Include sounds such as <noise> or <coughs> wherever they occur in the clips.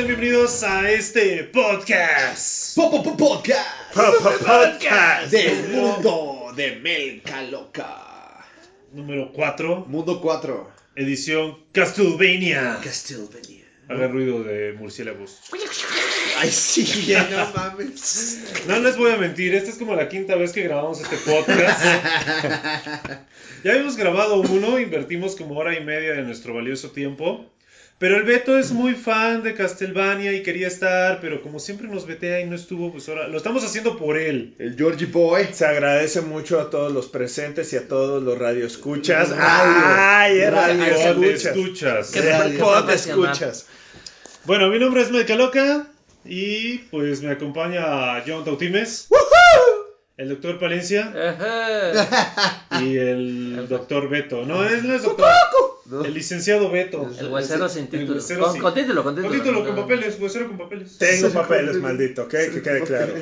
sean bienvenidos a este podcast. Podcast Podcast. del mundo de Melca Loca. Número 4, Mundo 4. edición Castlevania. Castlevania. Haga ruido de murciélagos. Ay, sí, <laughs> no mames. No les voy a mentir, esta es como la quinta vez que grabamos este podcast. <laughs> Ya habíamos grabado uno, invertimos como hora y media de nuestro valioso tiempo. Pero el Beto es muy fan de Castlevania y quería estar, pero como siempre nos vetea y no estuvo, pues ahora lo estamos haciendo por él. El Georgie Boy. Se agradece mucho a todos los presentes y a todos los radioescuchas. Radio. ¡Ay, Radio radio ¿Dónde escuchas! escuchas? Qué Radio. ¿Dónde profesional. escuchas? Bueno, mi nombre es Loca y pues me acompaña John Tautimes, el doctor Palencia y el doctor Beto. No, él no es doctor. El licenciado Beto. El huesero sin título. huesero Con, sin- con título, con título. Con título, con papeles, huesero con papeles. Tengo papeles, maldito, ¿ok? Que quede claro.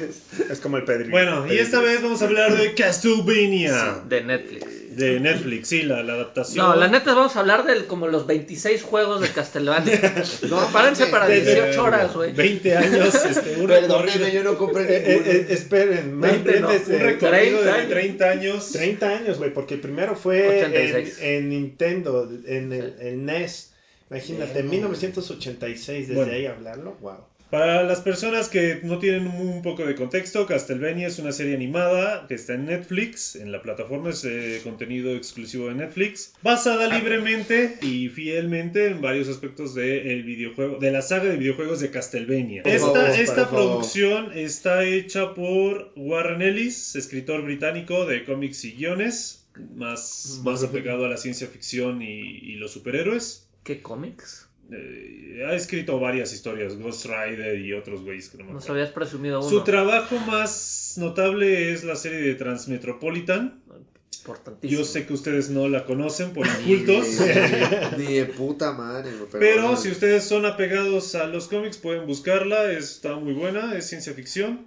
Es como el Pedrito. Bueno, y esta vez vamos a hablar de Castlevania. De Netflix. De Netflix, sí, la, la adaptación. No, la neta vamos a hablar de como los 26 juegos de Castlevania. <laughs> No, mames. para De- 18 horas, güey. 20 años, este, un Perdóneme, recorrido, yo no compré Eh, eh, eh, esperen, más 20 no, un eh, recorrido 30 de años. 30 años. 30 años, güey, porque el primero fue en, 86. en Nintendo, en el, el NES. Imagínate, en 1986, desde Bueno. ahí hablarlo, wow. Para las personas que no tienen un poco de contexto, Castlevania es una serie animada que está en Netflix, en la plataforma es eh, contenido exclusivo de Netflix, basada libremente y fielmente en varios aspectos del videojuego, de la saga de videojuegos de Castlevania. Por Esta, favor, esta favor. producción está hecha por Warren Ellis, escritor británico de cómics y guiones, más, más apegado a la ciencia ficción y, y los superhéroes. ¿Qué cómics? Eh, ha escrito varias historias, Ghost Rider y otros güeyes que no me Nos habías presumido uno. Su trabajo más notable es la serie de Transmetropolitan. Importantísimo. Yo sé que ustedes no la conocen por incultos, Ni de puta madre, pero bueno. si ustedes son apegados a los cómics pueden buscarla, está muy buena, es ciencia ficción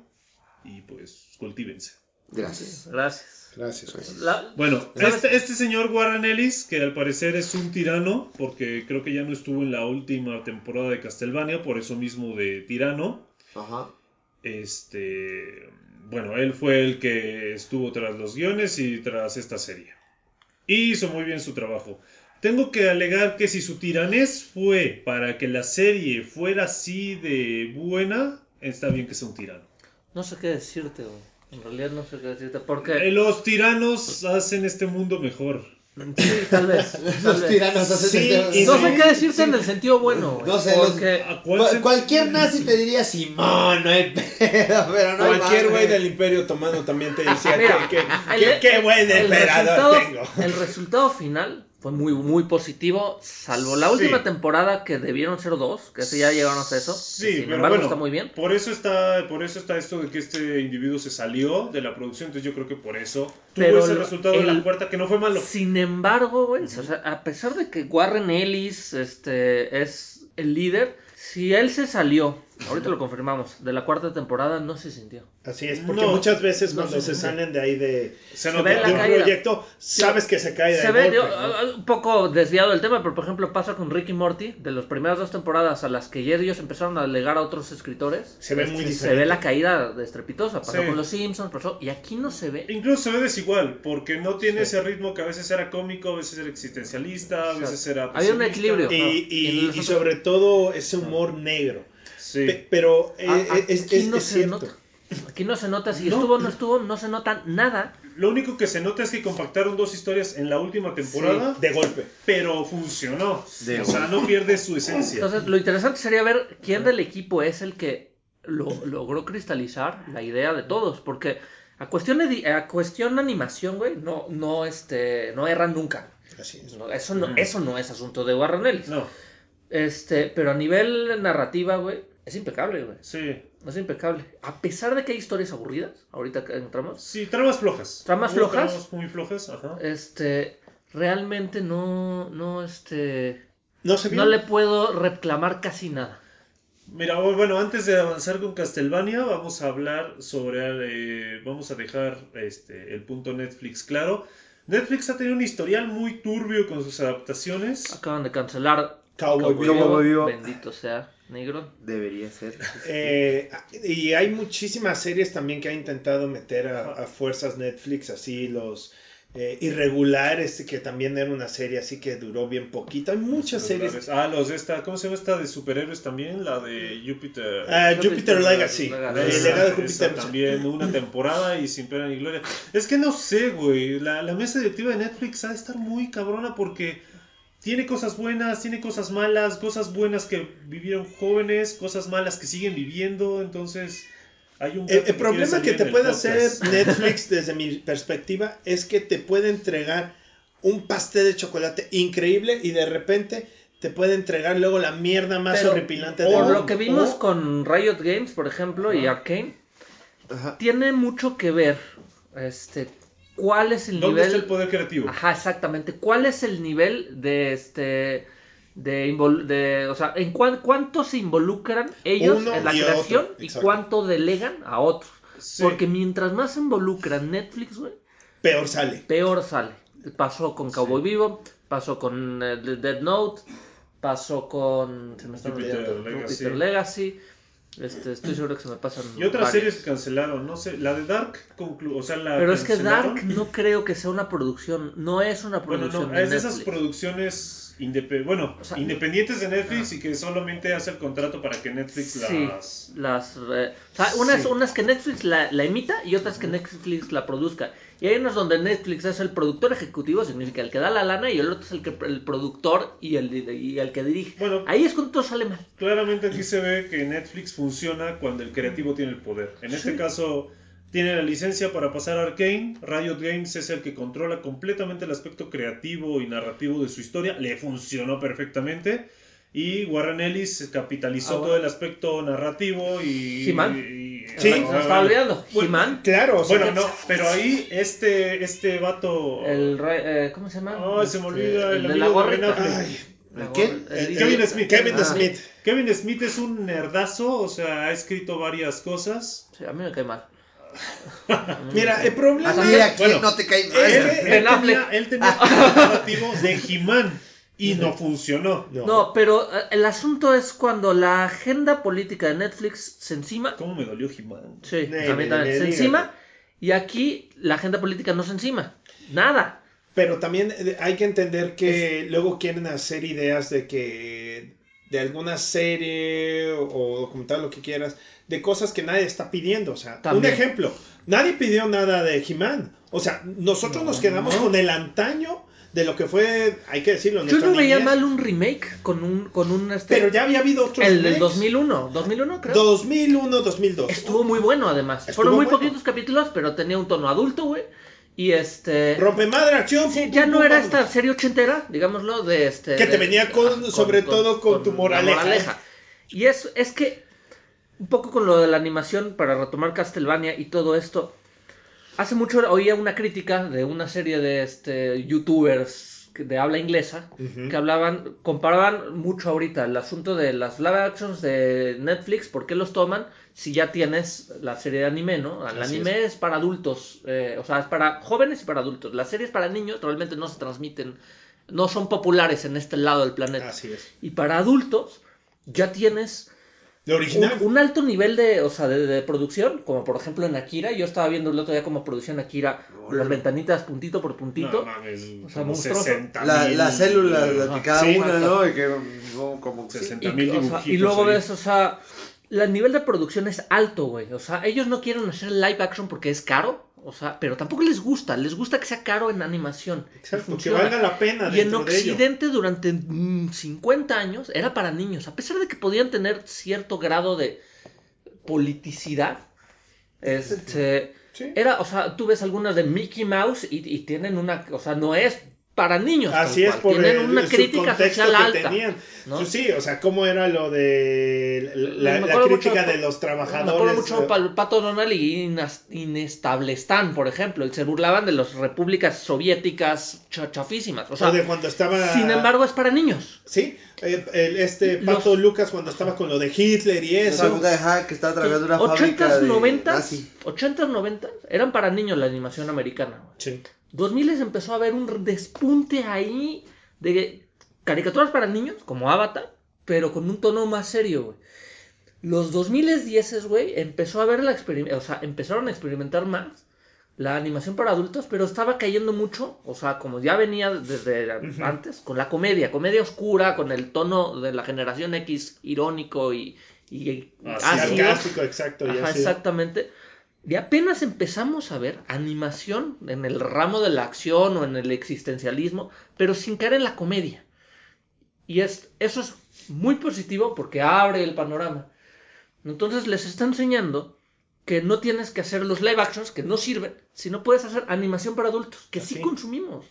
y pues cultívense. Gracias. Gracias. Gracias. La- Bueno, este, este señor Warren Ellis, que al parecer es un tirano, porque creo que ya no estuvo en la última temporada de Castlevania, por eso mismo de tirano. Ajá. Este, bueno, él fue el que estuvo tras los guiones y tras esta serie. Y hizo muy bien su trabajo. Tengo que alegar que si su tiranés fue para que la serie fuera así de buena, está bien que sea un tirano. No sé qué decirte, güey. En realidad no sé qué decirte. Eh, Porque. Los tiranos hacen este mundo mejor. Sí, tal vez. <laughs> tal Los vez. tiranos hacen Sí, este- y No sé qué decirte en el sentido bueno, güey. No sé, los- Porque. ¿A cuál Cual- se- Cualquier nazi te diría Simón, no hay <laughs> pedo, pero no hay Cualquier güey del Imperio Otomano también te decía Mira, que, que- el- que- qué buen el emperador resultado, tengo. el resultado final fue muy, muy positivo, salvo la Sí. última temporada que debieron ser dos, que ya llegaron a eso. Sí, sin pero embargo bueno, está muy bien. Por eso está, por eso está esto de que este individuo se salió de la producción, entonces yo creo que por eso tuvo ese resultado el- la puerta que no fue malo. Sin embargo, güey, o sea, a pesar de que Warren Ellis este, es el líder, si él se salió, ahorita lo confirmamos, de la cuarta temporada, no se sintió. Así es, porque No. muchas veces No cuando se salen de ahí de, Se Se nota. ve la de un caída. proyecto, sabes que se cae de Se ve golpe, ¿no? ah, un poco desviado del tema, pero por ejemplo pasa con Ricky Morty, de las primeras dos temporadas a las que ya ellos empezaron a delegar a otros escritores. Se ve muy Se diferente. ve la caída de estrepitosa, pasó Sí. con los Simpsons, pasó, y aquí no se ve. Incluso se ve desigual, porque no tiene ese ritmo que a veces era cómico, a veces era existencialista, a veces era... Había un equilibrio. Y, y- Y y nosotros- sobre todo ese humor negro. Sí. Pe- pero eh, A- a- es, aquí es- no es se cierto. nota. Aquí no se nota si No. estuvo o no estuvo, no se nota nada. Lo único que se nota es que compactaron dos historias en la última temporada, De golpe. pero funcionó. De o sea, no pierde su esencia. Entonces, lo interesante sería ver quién del equipo es el que lo, logró cristalizar la idea de todos, porque a cuestión de, a cuestión de animación, güey, no, no, este, no erran nunca. Así es. No, eso, no, Ujú. eso no es asunto de Warren Ellis. No, Este, pero a nivel narrativa, güey, es impecable, güey. sí. Es impecable. A pesar de que hay historias aburridas, ahorita que entramos, Sí, tramas flojas. ¿Tramas flojas? Tramas muy flojas, ajá. este, realmente no, no, este, No se vio. no le puedo reclamar casi nada. Mira, bueno, antes de avanzar con Castlevania, vamos a hablar sobre, eh, vamos a dejar este, el punto Netflix claro. Netflix ha tenido un historial muy turbio con sus adaptaciones. Acaban de cancelar Cowboy. Bendito sea, negro. Debería ser. Eh, y hay muchísimas series también que ha intentado meter a, a fuerzas Netflix, así los eh, irregulares, que también era una serie así que duró bien poquito. Hay muchas series. Ah, los de esta, ¿cómo se llama esta de superhéroes también? La de Jupiter. Ah, Jupiter Jupiter Legacy. Legacy. El Esa- legado de Júpiter. también una temporada y sin pena ni gloria. Es que no sé, güey. La, la mesa directiva de Netflix ha de estar muy cabrona porque tiene cosas buenas, tiene cosas malas, cosas buenas que vivieron jóvenes, cosas malas que siguen viviendo. Entonces, hay un. El, el problema que te puede hacer. <laughs> Netflix desde mi perspectiva es que te puede entregar un pastel de chocolate increíble y de repente te puede entregar luego la mierda más Pero, horripilante Por del lo que vimos o- con Riot Games, por ejemplo, y Arkane, Ajá. tiene mucho que ver este cuál es el ¿Dónde nivel está el poder creativo? Ajá, exactamente. ¿Cuál es el nivel de este de, de o sea, en cuán- cuánto se involucran ellos Uno en la y creación y cuánto delegan a otros? Sí. Porque mientras más se involucran Netflix, güey, peor sale. peor sale. Pasó con Cowboy Vivo, pasó con eh, The Dead Note, pasó con se me está Jupiter Legacy. Legacy. Este, estoy seguro que se me pasan Y otras varias. series que cancelaron, no sé, la de Dark conclu o sea, la Pero es que. Dark no creo que sea una producción, no es una Bueno, producción no, de es de esas producciones indepe- bueno, O sea, independientes de Netflix y que solamente hace el contrato para que Netflix Sí, las... las... eh, o sea, unas, Sí. unas que Netflix la, la emita y otras que Netflix la produzca. Y hay unas donde Netflix es el productor ejecutivo, significa el que da la lana, y el otro es el, que, el productor y el, y el que dirige. Bueno. Ahí es cuando todo sale mal. Claramente aquí se ve que Netflix funciona cuando el creativo tiene el poder. En este caso, tiene la licencia para pasar a Arkane. Riot Games es el que controla completamente el aspecto creativo y narrativo de su historia. Le funcionó perfectamente. Y Warren Ellis capitalizó Ah, bueno. todo el aspecto narrativo y- Sí. Se me estaba olvidando. Bueno, Claro, o sea, Bueno, no, pero ahí este, este vato... el rey- eh, ¿Cómo se llama? Ay, se me Este, olvida, el de la de gorrita. La ¿El gorra- quién? el- Kevin el- Smith. Kevin Ah. Smith. Kevin Smith es un nerdazo, o sea, ha escrito varias cosas. Sí, a mí me cae mal. <laughs> Mira, el problema ¿quién Bueno, no te cae mal? es Él, él Affleck. tenía, él tenía el narrativo de He-Man y no funcionó. No. No, pero eh, el asunto es cuando la agenda política de Netflix se encima ¿Cómo me dolió He-Man? Sí, Ne- a mí ne- también. ne- se encima. Y aquí la agenda política no se encima. Nada. Pero también eh, hay que entender que luego quieren hacer ideas de que de alguna serie o documental, lo que quieras, de cosas que nadie está pidiendo. O sea, También. un ejemplo, nadie pidió nada de He-Man. O sea, nosotros nos quedamos con el antaño de lo que fue, hay que decirlo, Yo no veía mal un remake con un, con un este. Pero ya había habido otros el del remakes. 2001. 2001, creo. 2001, 2002. Estuvo muy bueno, además. Estuvo Fueron muy bueno. poquitos capítulos, pero tenía un tono adulto, güey. Y este. Rompe madre, acción. Sí, ya no era esta serie ochentera, digámoslo, de este. Que te de- venía con- sobre todo con tu la moraleja. Y es, es que, un poco con lo de la animación, para retomar Castlevania y todo esto, hace mucho oía una crítica de una serie de este, youtubers que- de habla inglesa que hablaban, comparaban mucho ahorita el asunto de las live actions de Netflix, ¿por qué los toman si ya tienes la serie de anime, ¿no? El Así anime es. para adultos, eh, o sea, es para jóvenes y para adultos. Las series para niños realmente no se transmiten, no son populares en este lado del planeta. Así es. Y para adultos ya tienes De original. un, un alto nivel de, o sea, de, de producción, como por ejemplo en Akira. Yo estaba viendo el otro día como producción Akira, las ventanitas puntito por puntito. No mames, O sea, como monstruoso. 60 La, mil, la célula, la que cada Sí, una. ¿no? Y que no, como sí. 60 y, mil o sea, dibujitos y luego ahí. ves, o sea, el nivel de producción es alto, güey. O sea, ellos no quieren hacer live action porque es caro. O sea, pero tampoco les gusta. Les gusta que sea caro en animación. Exacto, que valga la pena Y en de. Occidente durante mm, 50 años era para niños, a pesar de que podían tener cierto grado de politicidad. Este, Sí. era, o sea, tú ves algunas de Mickey Mouse y, y tienen una, o sea, no es para niños. Así es cual, por tienen el, una crítica social que alta. tenían. ¿no? Pues sí, o sea, cómo era lo de la, Me la crítica mucho- de los Me trabajadores. acuerdo mucho eh, para el Pato Donald y Inestablestán, por ejemplo, y se burlaban de las repúblicas soviéticas cha- chafísimas. O sea, o de cuando estaba. sin embargo, es para niños. Sí, el, el- este Los- Pato Lucas cuando estaba con lo de Hitler y eso. puta de que estaba trabajando una fábrica 80s, de 90s, nazi. 80s, 90s eran para niños la animación americana. Sí. 2000 empezó a haber un despunte ahí de caricaturas para niños, como Avatar, pero con un tono más serio, güey. Los 2010, güey, empezó a ver la o sea, empezaron a experimentar más la animación para adultos, pero estaba cayendo mucho, o sea, como ya venía desde antes, con la comedia, comedia oscura, con el tono de la generación X irónico y, y Ácido. ácido. Exacto. y Ajá, exactamente. Y apenas empezamos a ver animación en el ramo de la acción o en el existencialismo, pero sin caer en la comedia. Y es, eso es muy positivo porque abre el panorama. Entonces les está enseñando que no tienes que hacer los live actions que no sirven, sino puedes hacer animación para adultos, que sí consumimos.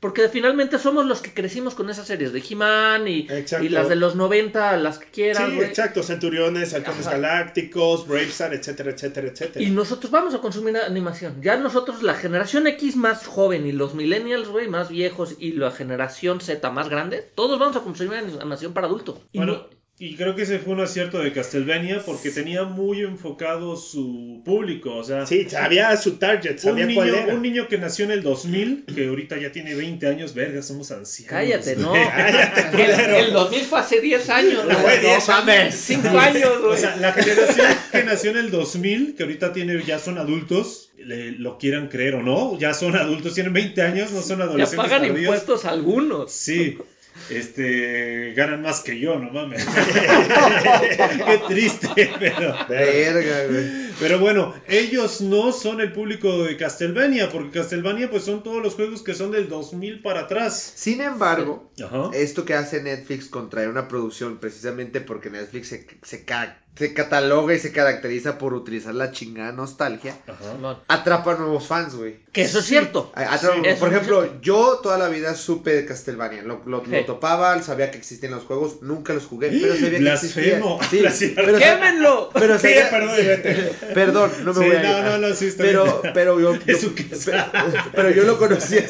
Porque finalmente somos los que crecimos con esas series de He-Man y, las de los 90, las que quieras, Sí, exacto. Centuriones, Halcones. Galácticos, Bravestar, etcétera, etcétera, etcétera. Y nosotros vamos a consumir animación. Ya nosotros, la generación X más joven y los millennials, güey, más viejos y la generación Z más grande, todos vamos a consumir animación para adultos. Bueno, no- y creo que ese fue un acierto de Castlevania porque tenía muy enfocado su público. O sea, Sí, sabía su target, un, sabía niño, cuál era. un niño que nació en el 2000, que ahorita ya tiene 20 años, verga, somos ancianos. cállate, no. <laughs> Cállate, el, el 2000 fue hace 10 años, No güey. fue 10 No mames, 5 años, O sea, la generación que nació en el 2000, que ahorita tiene, ya son adultos, le- lo quieran creer o no, ya son adultos, tienen 20 años, no son ya adolescentes pagan tardíos. impuestos algunos. Sí, este, ganan más que yo, no mames. <laughs> Qué triste, pero... Verga, güey. Pero bueno, ellos no son el público de Castlevania, porque Castlevania pues son todos los juegos que son del 2000 para atrás. Sin embargo, esto que hace Netflix con traer una producción, precisamente porque Netflix se, se, ca- se cataloga y se caracteriza por utilizar la chingada nostalgia, Ajá. Atrapa nuevos fans, güey. Que eso es cierto. A- atrapa- Sí, eso por ejemplo, cierto. yo toda la vida supe de Castlevania, lo, lo, lo topaba, sabía que existían los juegos, nunca los jugué, pero <gasps> sabía que Blasfemo. existían. Sí, pero, ¡Quémenlo! pero Sí, sabía- perdón, vete. <laughs> Perdón, no me Sí, voy a no, no, no, sí, está pero, bien. pero yo, <laughs> yo- casa. pero yo lo conocía,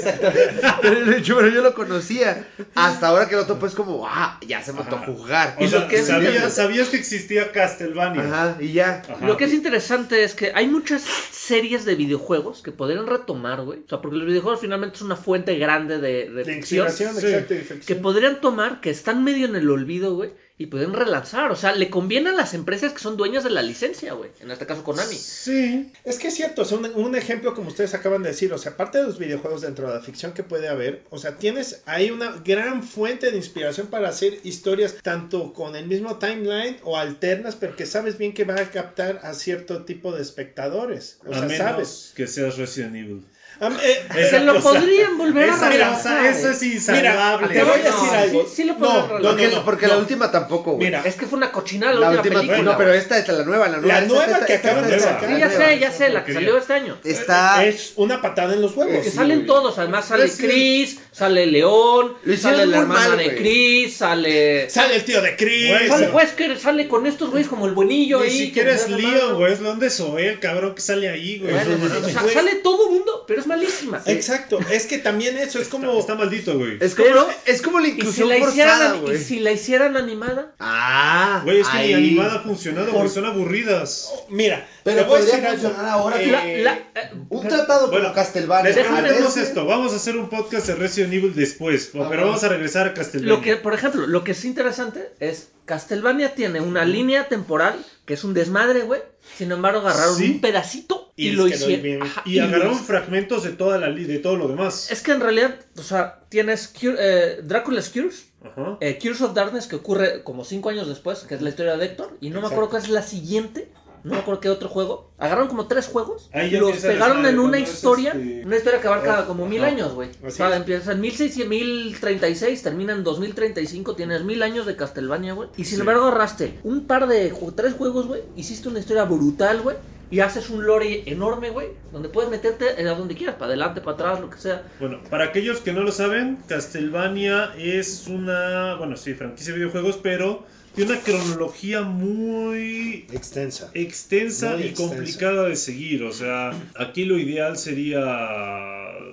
pero, yo, pero yo lo conocía. Hasta ahora que lo topo es como, ah, ya se me tocó jugar. O Y sea, lo que es sabías, que existía Castlevania. Ajá, y ya. Ajá. Lo que es interesante es que hay muchas series de videojuegos que podrían retomar, güey. O sea, porque los videojuegos finalmente es una fuente grande de, de De ficción. inspiración, Sí. exacto. y Que podrían tomar, que están medio en el olvido, güey. Y pueden relanzar. O sea, le conviene a las empresas que son dueñas de la licencia, güey. En este caso, Konami. Sí. Es que es cierto, o sea, un, un ejemplo como ustedes acaban de decir, o sea, aparte de los videojuegos dentro de la ficción que puede haber, o sea, tienes ahí una gran fuente de inspiración para hacer historias tanto con el mismo timeline o alternas, pero que sabes bien que va a captar a cierto tipo de espectadores. O a sea, menos sabes. que seas Resident Evil. Eh, Se lo podrían volver a relanzar. cosa, eso ¿eh? es insalvable. Mira, te voy a No, decir algo. Sí, sí lo No, podrían no. Porque, no, porque no. la última tampoco, güey. Mira, Es que fue una cochinada la, la última, última, película. no, pero esta es la nueva, la nueva. La nueva esta- que acaban de sacar. Sí, ya sé, ya sé, la que salió este año. Está. es una patada en los huevos. Que sí, salen todos, además sale Resident- Chris, sale León, sale la hermana mal, de. Chris, sale... Sale el tío de Chris. Güey, Sale Wesker, sale con estos güeyes como el buenillo Ni ahí. siquiera que es Leon, güey. Es Leon de Soel, cabrón, que sale ahí, güey. No o sea, güey. sale todo mundo, pero es malísima. Exacto, es que también eso es como... Está maldito, güey. Es como, Pero- es como la Y si, inclusión la forzada, y si la hicieran animada, Ah, Güey, es que ni ahí. animada ha funcionado, güey. Son aburridas. Mira, Pero podría funcionar ahora. Eh, la- la- eh, Un tratado Bueno, como Castlevania. Ese- esto. Vamos a hacer un podcast de Resident Evil después. Pero vamos a regresar a Castlevania. lo que, por ejemplo, lo que es interesante es Castlevania tiene una línea temporal que es un desmadre, güey. Sin embargo, agarraron Sí. un pedacito y, Y lo hicieron. Ajá, Y lo agarraron hic- de toda la de todo lo demás. Es que en realidad, o sea, tienes Cure- eh, Drácula's Cures, Ajá. eh, Cures of Darkness que ocurre como cinco años después, que es la historia de Héctor, y no me acuerdo cuál es la siguiente, no me acuerdo qué otro juego. Agarraron como tres juegos, ya los pegaron en una historia, este, una historia que abarca como mil años, güey. O sea, empieza en 1600, 1036, termina en 2035, tienes mil años de Castlevania, güey. Y sin Sí. embargo agarraste un par de, tres juegos, güey, hiciste una historia brutal, güey. Y haces un lore enorme, güey, donde puedes meterte a donde quieras, para adelante, para atrás, lo que sea. Bueno, para aquellos que no lo saben, Castlevania es una, bueno, sí, franquicia de videojuegos, pero tiene una cronología muy Extensa. extensa Muy y extensa. complicada de seguir. O sea, aquí lo ideal sería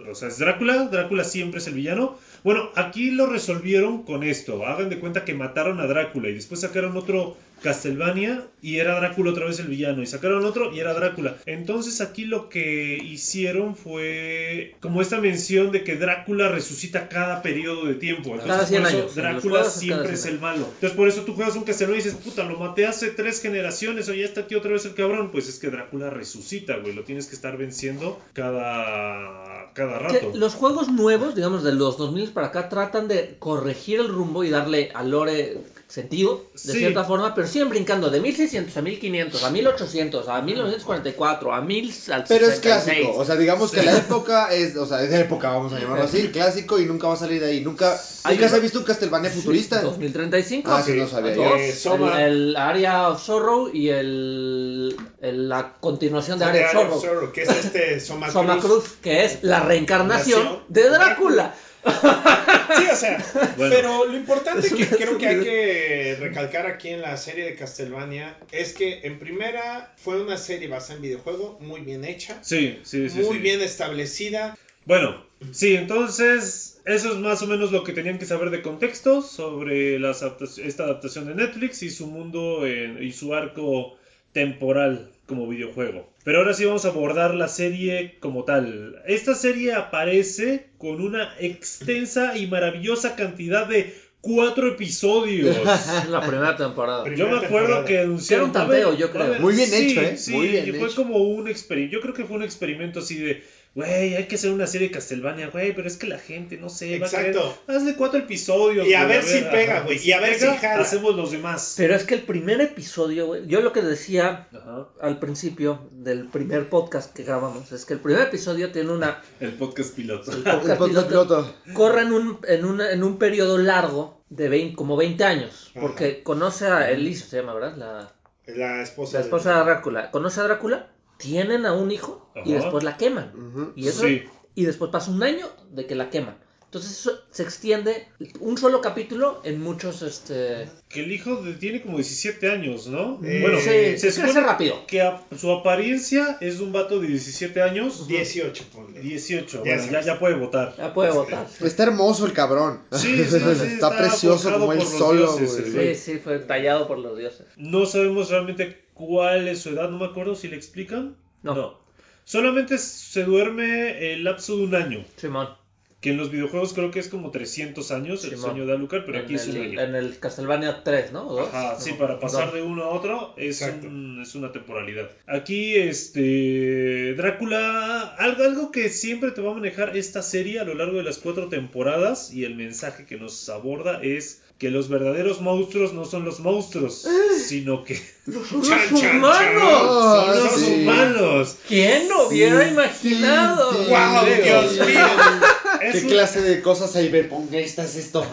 o sea, es Drácula, Drácula siempre es el villano. Bueno, aquí lo resolvieron con esto. Hagan de cuenta que mataron a Drácula y después sacaron otro Castlevania y era Drácula otra vez el villano. Y sacaron otro y era Drácula. Entonces aquí lo que hicieron fue como esta mención de que Drácula resucita cada periodo de tiempo. Entonces Cada 100 por eso años. Drácula siempre 100 es el malo. Entonces por eso tú juegas un Castlevania y dices, puta, lo maté hace tres generaciones o ya está aquí otra vez el cabrón. Pues es que Drácula resucita, güey. Lo tienes que estar venciendo cada, cada Que rato. los juegos nuevos, digamos, de los 2000 para acá, tratan de corregir el rumbo y darle al lore sentido, de Sí. cierta forma, pero siguen brincando de 1600 a 1500, a 1800, a 1944, a 1000, al Pero es 66. clásico, o sea, digamos que la época es, o sea, es de época, vamos a llamarlo así, clásico y nunca va a salir de ahí. Nunca, Hay nunca un- se ha visto un Castlevania futurista. 2035. Ah, sí, no sabía yo. Eh, Soma- el, el Area of Sorrow y el, el- la continuación de Area of Area of Sorrow. Sorrow, que es este Soma, Soma Cruz, que es la reencarnación Reencarnación de Drácula. Sí, o sea, <laughs> Bueno. pero lo importante que creo que hay que recalcar aquí en la serie de Castlevania es que en primera fue una serie basada en videojuego muy bien hecha, Sí, sí, sí. muy sí. bien establecida. Bueno, sí, entonces eso es más o menos lo que tenían que saber de contexto sobre las esta adaptación de Netflix y su mundo y su arco temporal como videojuego. Pero ahora sí vamos a abordar la serie como tal. Esta serie aparece con una extensa y maravillosa cantidad de cuatro episodios. En <laughs> la primera temporada. Primera Yo me acuerdo temporada. que anunciaron. Era un tanteo, yo creo. Muy bien sí, hecho, ¿eh? Sí, Muy bien y fue hecho. como un experimento. Yo creo que fue un experimento así de, güey, hay que hacer una serie de Castlevania, güey, pero es que la gente, no sé, va a Exacto. querer- Hazle cuatro episodios. Y a ver si pega, güey, y a ver si jala. Hacemos los demás. Pero es que el primer episodio, güey, yo lo que decía Ajá. al principio del primer podcast que grabamos es que el primer episodio tiene una El podcast piloto. el El podcast piloto, piloto. corre en un, en, un, en un periodo largo de 20, como 20 años, Ajá. porque conoce a Elisa, se llama, ¿verdad? La, La esposa, la esposa de Drácula. Conoce a Drácula, tienen a un hijo y después la queman. Y eso Sí. y después pasa un año de que la queman. Entonces eso se extiende un solo capítulo en muchos este Que el hijo de- tiene como 17 años, ¿no? Eh, bueno, sí, se crece supone rápido. que a- su apariencia es de un vato de 17 años. 18, ponle. 18, Ya bueno, ya, ya puede votar. ya puede votar. Está hermoso el cabrón. Sí, <laughs> sí, sí, está, está precioso como él solo, dioses. Sí, sí, fue tallado por los dioses. No sabemos realmente cuál es su edad, no me acuerdo si le explican. No. Solamente se duerme el lapso de un año, Simón. que en los videojuegos creo que es como 300 años el Simón. sueño de Alucard, pero en aquí es un el, año. en el Castlevania 3, ¿no? ¿O dos? Ajá, No, sí, para pasar de uno a otro es, un- es una temporalidad. Aquí, este, Drácula, algo, algo que siempre te va a manejar esta serie a lo largo de las cuatro temporadas y el mensaje que nos aborda es que los verdaderos monstruos no son los monstruos, sino que <laughs> ¡Son Chan, los chan, humanos! Son los sí. humanos. ¿Quién lo hubiera Sí, imaginado? sí, sí. ¡Wow. Dios mío! Es ¿Qué un, clase de cosas cyberpunkistas es esto?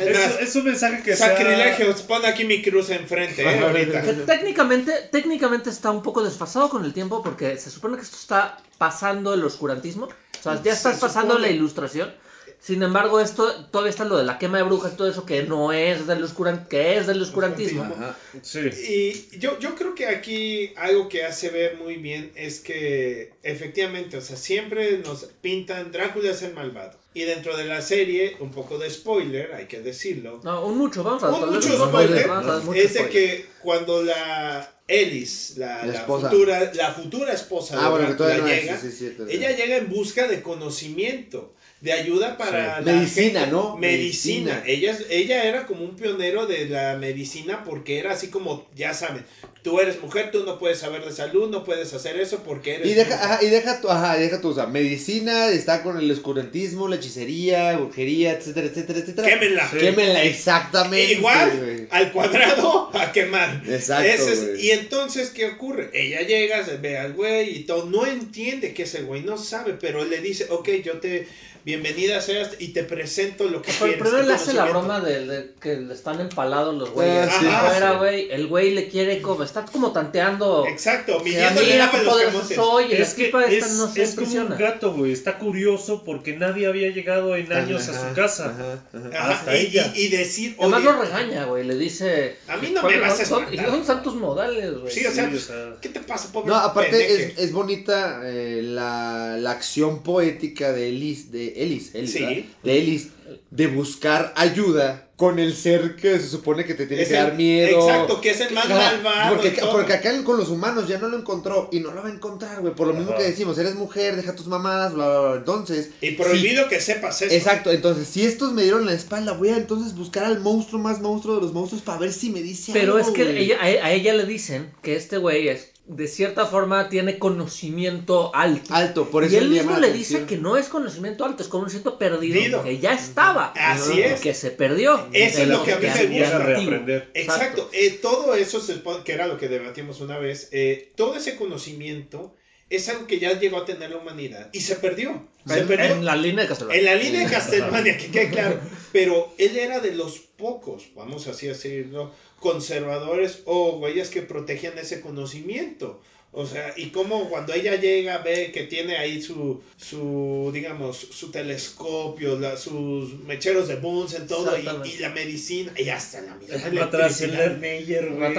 Es, es un mensaje que se ha- Sacrilegios, pon aquí mi cruz enfrente, eh, ahorita. Que técnicamente, técnicamente está un poco desfasado con el tiempo porque se supone que esto está pasando el oscurantismo. O sea, ya estás Se pasando supone. la ilustración. Sin embargo, esto todavía está lo de la quema de brujas y todo eso que no es del oscuran que es del oscurantismo. Oscurantismo. Ajá. Sí. Y yo, yo creo que aquí algo que hace ver muy bien es que efectivamente, o sea, siempre nos pintan Drácula es el malvado. Y dentro de la serie, un poco de spoiler, hay que decirlo. No, un mucho, vamos a Un mucho spoiler, spoiler vamos a dar mucho es de spoiler. que cuando la Ellis, la, La la esposa. futura, la futura esposa Ah, de bueno, que Drácula todavía no es, llega, sí, sí, sí, ella llega en busca de conocimiento, de ayuda para Sí. la Medicina, gente- ¿no? Medicina. Medicina. Ella, ella era como un pionero de la medicina porque era así como, ya saben, tú eres mujer, tú no puedes saber de salud, no puedes hacer eso porque eres... Y deja, ajá, y deja tu, ajá, deja tu, o sea, medicina, está con el oscurantismo, la hechicería, brujería, etcétera, etcétera, etcétera. Quémenla. Quémenla, exactamente. Igual, al cuadrado, <laughs> a quemar. Exacto, Ese es- güey. y entonces, ¿qué ocurre? Ella llega, se ve al güey y todo, no entiende que ese güey no sabe, pero él le dice, ok, yo te, bienvenida seas y te presento lo que Pero quieres. primero tu le hace la conocimiento". broma de, de que le están empalados los güeyes. Ah, sí. Afuera, Sí. güey. El güey le quiere como. Está como tanteando. Exacto, Que midiéndole poderoso camotes. soy. Y la Es que tipa esta es, no se es como un gato, güey. Está curioso porque nadie había llegado en años a su casa. ajá, ajá. Ajá, hasta y, ella. y- y decir, Además lo regaña, güey. Le dice. A mí no "¿Cuáles me vas a son- espantar?" ¿Y dónde están tus modales? güey. Sí, o sea, Sí, o sea. ¿qué te pasa, pobre No, aparte es, es bonita eh, la, la acción poética de Ellis, de Ellis, Ellis, Sí. de Ellis, de buscar ayuda con el ser que se supone que te tiene Es que el- dar miedo. Exacto, que es el más malvado. Porque, acá con los humanos ya no lo encontró y no lo va a encontrar, güey. Por lo mismo que decimos, eres mujer, deja tus mamadas, bla, bla, bla. Entonces. Y sí, prohibido que sepas eso. Exacto, entonces si estos me dieron la espalda, voy a entonces buscar al monstruo más monstruo de los monstruos para ver si me dice Pero algo. es que ella- a, a ella le dicen que este güey es, de cierta forma, tiene conocimiento alto. Alto, por eso y él mismo le dice atención. que no es conocimiento alto, es conocimiento perdido, Perdido. que ya estaba. Así y es. que se perdió. Eso es lo que a mí me gusta. Reaprender. Exacto, eh, todo eso, se supone que era lo que debatimos una vez, eh, todo ese conocimiento es algo que ya llegó a tener la humanidad y se perdió. Se En, perdió en la línea de Castlevania. en la línea de Castlevania, <laughs> que quede claro. Pero él era de los pocos, vamos así a decirlo, conservadores o güeyes que protegían ese conocimiento. O sea, y como cuando ella llega, ve que tiene ahí su, su digamos, su telescopio, la- sus mecheros de Bunsen, todo, y, y la medicina, y hasta la misma Atrás el electricidad. Lermeyer, güey.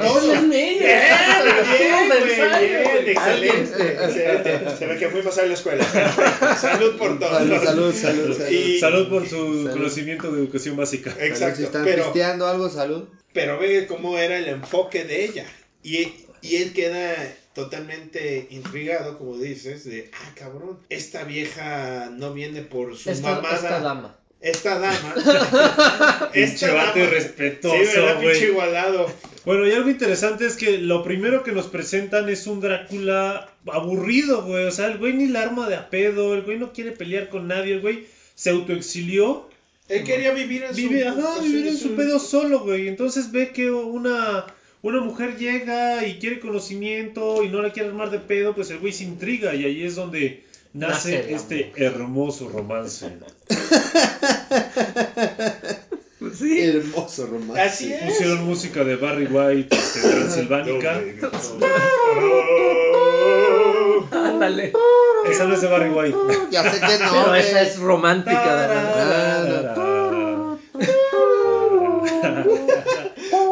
Excelente, excelente. Se ve que fuimos a la escuela. Salud por todo. Salud, salud, salud, salud. Y- Salud por su Salud. conocimiento de educación básica. Salud, si Exacto, están pero, pisteando algo, salud. pero ve cómo era el enfoque de ella. Y, y él queda totalmente intrigado, como dices, de, ah, cabrón, esta vieja no viene por su Esta, mamada. esta dama. Esta dama. <laughs> Esta vato irrespetuoso, Sí, ¿verdad? güey. Pinche igualado. Bueno, y algo interesante es que lo primero que nos presentan es un Drácula aburrido, güey. O sea, el güey ni la arma de a pedo, el güey no quiere pelear con nadie, el güey se autoexilió, Él quería vivir en vive, su... ajá, vivir en su pedo solo, güey. Entonces ve que una, una mujer llega y quiere conocimiento y no la quiere armar de pedo, pues el güey se intriga y ahí es donde nace, este hermoso romance. <laughs> Sí. Hermoso romance. Así es. Pusieron música de Barry White, este, Transilvánica. Ándale. Esa no es de Barry White. Ya sé que no. Pero esa es romántica, ¿verdad?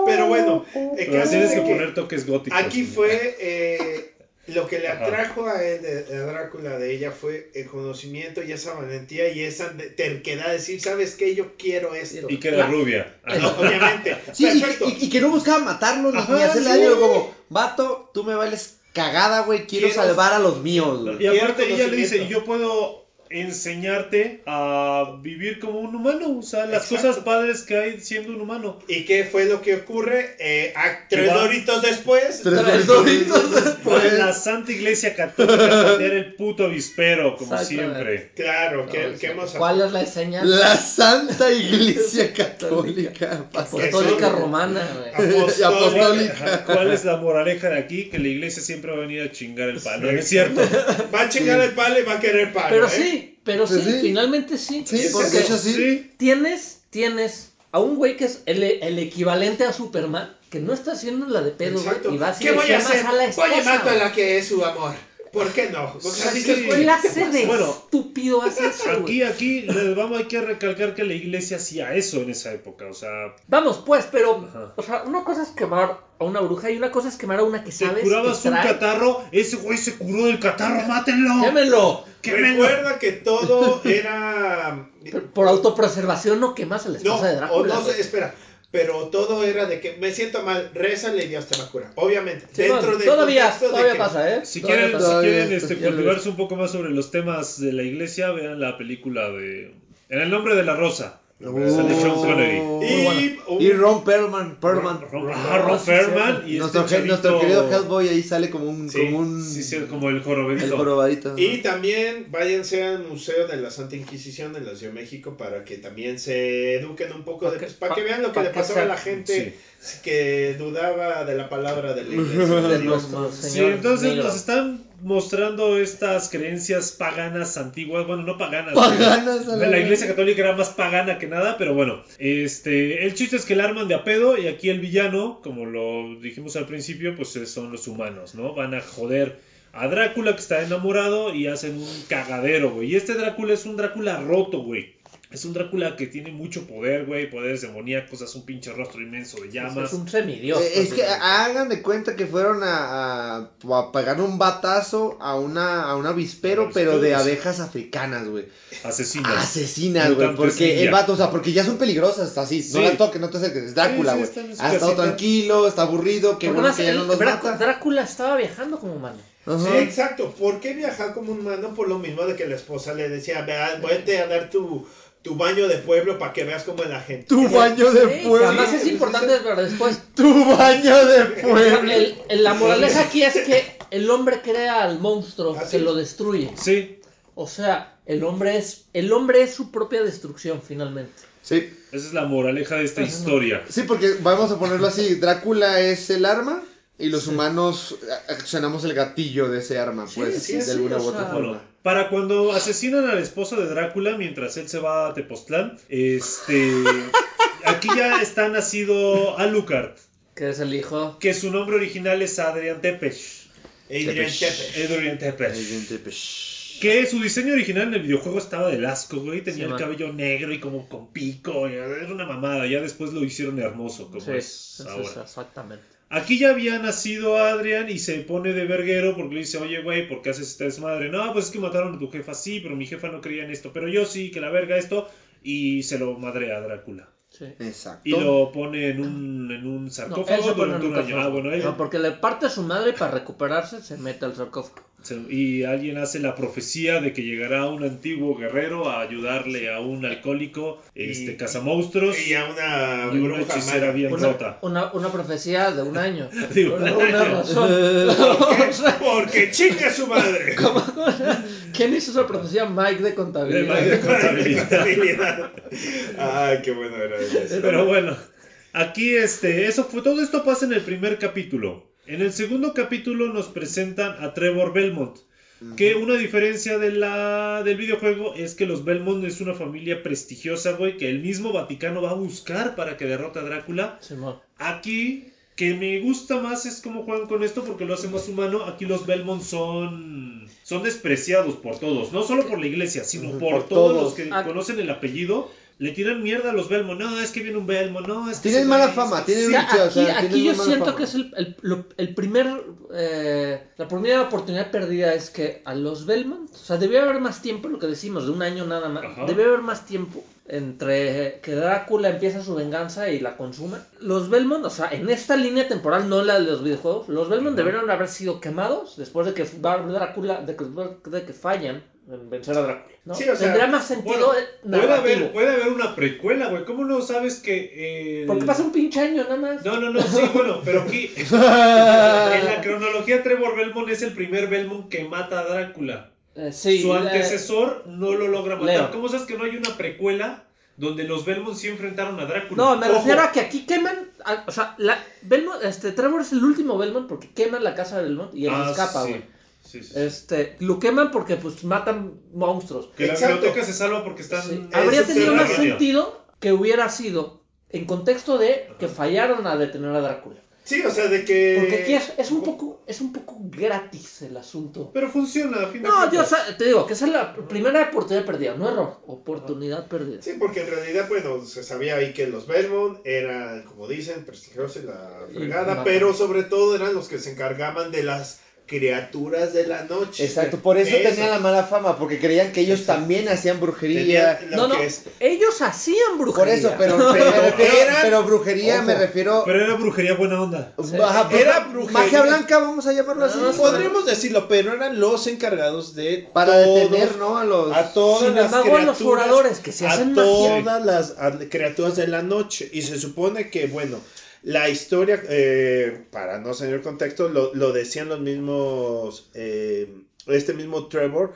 Pero bueno, el Pero tienes es que poner toques góticos. aquí fue eh, lo que le Ajá. atrajo a él, de, a Drácula, de ella, fue el conocimiento y esa valentía y esa terquedad de decir, ¿sabes qué? Yo quiero esto. Y que era rubia. Ajá. Obviamente. <laughs> Sí, y, Perfecto. y- y que no buscaba matarlo ni, Ajá, hacerle sí. daño, como, vato, tú me vales cagada, güey, quiero, Quiero- salvar a los míos, güey. Y aparte ella le dice, yo puedo enseñarte a vivir como un humano, o sea, las Exacto. cosas padres que hay siendo un humano. ¿Y qué fue lo que ocurre? Eh, a- Que tres doritos después. Tres doritos A después. la Santa Iglesia Católica a el puto avispero, como siempre. Claro, que, No, que hemos ¿Cuál es la señal? La Santa Iglesia Católica. <laughs> Apostólica romana. Apostólica. ¿Cuál es la moraleja de aquí? Que la iglesia siempre va a venir a chingar el palo, ¿no es cierto? Va a chingar el palo y va a querer palo. Pero ¿eh? sí, pero Pues sí, sí. finalmente sí. Sí, porque de hecho sí. tienes, tienes a un güey que es el, el equivalente a Superman, que no está haciendo la de pedo, güey, y va así ¿Qué voy a hacer? a la esposa, mato a güey. la que es su amor. ¿Por qué no? Porque O así se ¿Qué puede. clase de Bueno. estúpido hace eso? Aquí, aquí, les vamos, hay que recalcar que la iglesia hacía eso en esa época, o sea, Vamos, pues, pero, Ajá. o sea, una cosa es quemar a una bruja y una cosa es quemar a una que te sabes curabas que un trae. catarro, ese güey se curó del catarro, mátenlo. Quémenlo. Recuerda que todo era. Por, por autopreservación no quemas a la No, esposa de o Drácula. no güey. sé, espera. Pero todo era de que me siento mal, rézale y Dios te va a curar. Obviamente. Sí, dentro todavía, de todavía que- pasa, ¿eh? Si Todavía quieren, pasa. si Todavía quieren este, cultivarse un poco más sobre los temas de la iglesia, vean la película de En el nombre de la rosa. Sale Sean Connery. Y, Y, Ron Perlman, Perlman. Ron, ah, Ron Perlman y nuestro, este nuestro querido Hellboy ahí sale como un, Sí, como un sí, sí, como el el jorobadito. Y también váyanse al Museo de la Santa Inquisición en la Ciudad de México para que también se eduquen un poco, de, que- pues, para pa- que vean lo que le que pasaba a la gente que dudaba de la palabra de la <laughs> iglesia. de Sí, entonces negro. nos están mostrando estas creencias paganas antiguas, bueno, no paganas. Paganas, La, la iglesia católica era más pagana que nada, pero bueno, este, el chiste es que la arman de a pedo y aquí el villano, como lo dijimos al principio, pues eh, son los humanos, ¿no? Van a joder a Drácula que está enamorado y hacen un cagadero, güey. Y este Drácula es un Drácula roto, güey. Es un Drácula que tiene mucho poder, güey, poderes demoníacos, hace un pinche rostro inmenso de llamas. Es un semidios. Eh, es que hagan de cuenta que fueron a, a, a pegar un batazo a una a un avispero, pero de abejas africanas, güey. Asesinas. Asesinas, güey, porque el vato, o sea, porque ya son peligrosas, así, Sí. no las toques, no te acerques, es Drácula, Sí, sí, güey. ha estado casita. tranquilo, está aburrido, qué Porque bueno que ya no los mata. Drácula estaba viajando como humano. Ajá. Sí, exacto. ¿Por qué viajar como un humano? Por lo mismo de que la esposa le decía, vea, vete a dar tu, tu baño de pueblo para que veas cómo es la gente. Tu baño de Sí, fuego. además es importante para después. Tu baño de fuego. El- el- la moraleja aquí es que <laughs> el hombre crea al monstruo Así que es. lo destruye. Sí, O sea, el hombre es el hombre es su propia destrucción finalmente. Sí, esa es la moraleja de esta historia. sí, porque vamos a ponerlo así, Drácula es el arma y los humanos accionamos el gatillo de ese arma, pues, sí, de sí, alguna o u otra sea, Bueno, forma. para cuando asesinan al esposo de Drácula mientras él se va a Tepoztlán, este. <laughs> Aquí ya está nacido Alucard, Que es el hijo. que su nombre original es Adrian Tepes. Adrian Tepes. Adrian Tepes. Evidente, pues. Que su diseño original en el videojuego estaba del asco, güey. Tenía Sí, el man. cabello negro y como con pico. Era una mamada. Ya después lo hicieron hermoso, como Sí, es es ahora. eso, exactamente. Aquí ya había nacido Adrian y se pone de verguero porque le dice, oye, güey, ¿por qué haces esta desmadre? No, pues es que mataron a tu jefa, sí, pero mi jefa no creía en esto. Pero yo sí, que la verga esto. Y se lo madrea a Drácula. Sí. Exacto. Y lo pone en un, en un sarcófago durante un año. Ah, bueno, él- No, porque le parte a su madre y para recuperarse se mete al sarcófago. Y alguien hace la profecía de que llegará un antiguo guerrero a ayudarle a un alcohólico, este, Y- cazamonstruos. Y a una Y una hechicera bien Una, rota. una, una profecía de un año. <laughs> <laughs> Una razón. <laughs> Porque chinga su madre. ¿Quién hizo esa profecía? Mike de contabilidad. De Mike de contabilidad. Contabilidad. Ay, qué bueno era eso. Pero bueno, aquí este, eso fue, todo esto pasa en el primer capítulo. En el segundo capítulo nos presentan a Trevor Belmont. Que una diferencia de la, del videojuego es que los Belmont es una familia prestigiosa, güey, que el mismo Vaticano va a buscar para que derrote a Drácula. Aquí, que me gusta más es cómo juegan con esto porque lo hace más humano. Aquí los Belmont son, son despreciados por todos, no solo por la iglesia, sino por, por todos, todos. los que conocen el apellido. Le tiran mierda a los Belmont. No, es que viene un Belmont. No, es que Tienen mala fama, tienen Sí, mucha- o aquí sea, aquí tienen yo siento fama. que es el, el- lo- el primer. eh, la primera oportunidad perdida es que a los Belmont. O sea, debió haber más tiempo, lo que decimos, de un año nada más. Ajá. Debió haber más tiempo entre que Drácula empieza su venganza y la consuma. Los Belmont, o sea, en esta línea temporal, no la de los videojuegos, los Belmont debieron haber sido quemados después de que Drácula, de que, de que fallan en vencer a Drácula. ¿no? Sí, o sea, Tendría más sentido Bueno, eh, puede haber, puede haber una precuela, güey. ¿Cómo no sabes que el- Porque pasa un pinche año nada más. No, no, no, sí, bueno, pero aquí <laughs> en la cronología Trevor Belmont es el primer Belmont que mata a Drácula. Eh, sí, Su eh, antecesor no lo logra matar. Leo. ¿Cómo sabes que no hay una precuela donde los Belmont sí enfrentaron a Drácula? No, me Ojo, refiero a que aquí queman, a- o sea, la, Belmont, este, Trevor es el último Belmont porque queman la casa de Belmont y él Ah, escapa, güey. Sí, sí, sí. Este, lo queman porque pues matan monstruos. Que la Exacto. biblioteca se salva porque están. Habría tenido más sentido que hubiera sido en contexto de que fallaron a detener a Drácula. Sí, o sea, de que. Porque aquí es, es un poco es un poco gratis el asunto. Pero funciona, a fin de No, yo te digo que esa es la primera oportunidad perdida, no error, oportunidad perdida. Sí, porque en realidad, bueno, se sabía ahí que los Belmont eran, como dicen, prestigiosos y la fregada, pero sobre todo eran los que se encargaban de las criaturas de la noche. Exacto, por eso, Eso. tenían la mala fama, porque creían que ellos Exacto. también hacían brujería. No, no, es- ellos hacían brujería. Por eso, pero, pero, Pero pero brujería Ojo, me refiero. Pero era brujería buena onda. Ajá, era brujería. Magia blanca, vamos a llamarlo así. Podríamos decirlo, pero eran los encargados de Para todos- detener, ¿no? A los. a todas Sin las embargo, a los criaturas, oradores que se a hacen magia. todas las a- criaturas de la noche y se supone que bueno la historia eh, para no saber el contexto lo, lo decían los mismos eh, este mismo Trevor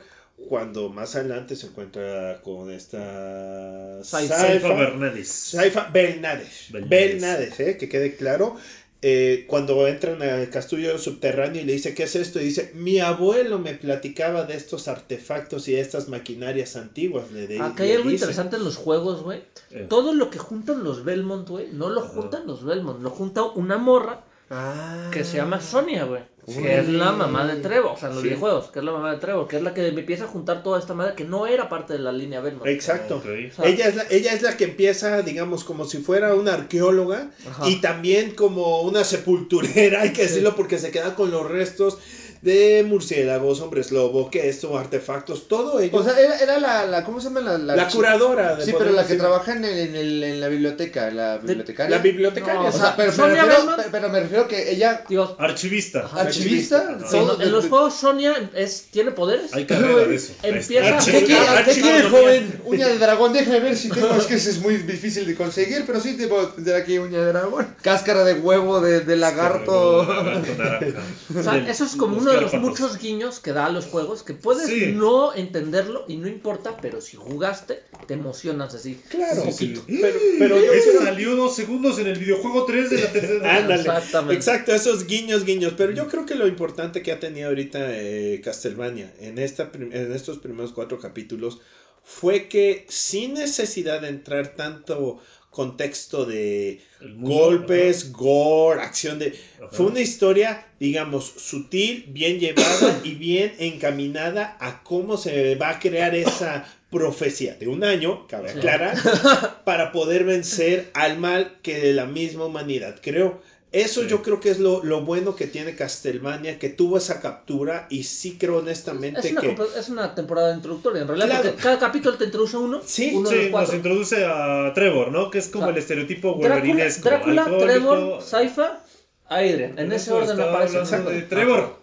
cuando más adelante se encuentra con esta Saifa. Bernadis. Saifa. Belnades. Belnades, eh, que quede claro. Eh, cuando entran al castillo subterráneo y le dice, ¿qué es esto? Y dice, mi abuelo me platicaba de estos artefactos y estas maquinarias antiguas. Le, de- Acá hay le algo dice. interesante en los juegos, güey. Eh. Todo lo que juntan los Belmont, güey, no lo juntan los Belmont, lo junta una morra Ah. que se llama Sonia, güey. Que es la mamá de Trevor, o sea, en los Sí. videojuegos, que es la mamá de Trevor, que es la que empieza a juntar toda esta madre que no era parte de la línea Belmont. Exacto. Sea- ella, es la, ella es la que empieza, digamos, como si fuera una arqueóloga Ajá. y también como una sepulturera, hay que decirlo, porque se queda con los restos de murciélagos, hombres lobo, que esto, artefactos, todo ello. O sea, era, era la, la, ¿cómo se llama la? la chi- curadora. de- Sí, pero la que decir. trabaja en, el- en, el- en la biblioteca, la bibliotecaria. La bibliotecaria. No, O sea, pero, Sonia me refiero, Belmont- pero, pero me refiero que ella, Digo, Archivista. Archivista, sí, no, en los juegos Sonia es, tiene poderes. Hay carrera de eso. Empieza- está. ¿Qué quiere, qué quiere, archivo- joven? Uña de dragón, déjame ver si tengo. Es que ese es muy difícil de conseguir, pero sí debo tener aquí uña de dragón. Cáscara de huevo de, de lagarto. Lagarto naranja. O sea, Del- eso es como uno de los muchos guiños que da a los juegos que puedes Sí. no entenderlo y no importa, pero si jugaste, te emocionas así. Claro, un Sí, poquito. sí. Pero, pero yo Ese salió dos segundos en el videojuego 3 de la tercera. <laughs> Ándale. Exactamente. Exacto, esos guiños, guiños. Pero yo creo que lo importante que ha tenido ahorita eh, Castlevania en, esta, prim- en estos primeros cuatro capítulos fue que sin necesidad de entrar tanto contexto de mundo, golpes, gore, acción de... Ajá. Fue una historia, digamos, sutil, bien llevada y bien encaminada a cómo se va a crear esa profecía de un año, cabe Sí. aclarar, <laughs> para poder vencer al mal que la misma humanidad creó. Eso Sí. yo creo que es lo, lo bueno que tiene Castlevania, que tuvo esa captura y sí creo honestamente Es una, que... es una temporada introductoria, en realidad, Claro. porque cada capítulo te introduce uno, Sí, uno de los Sí, nos introduce a Trevor, ¿no? Que es como O sea, el estereotipo wolverinesco. Drácula. Trevor, Saifa, Adrian. En ese orden aparece. Trevor.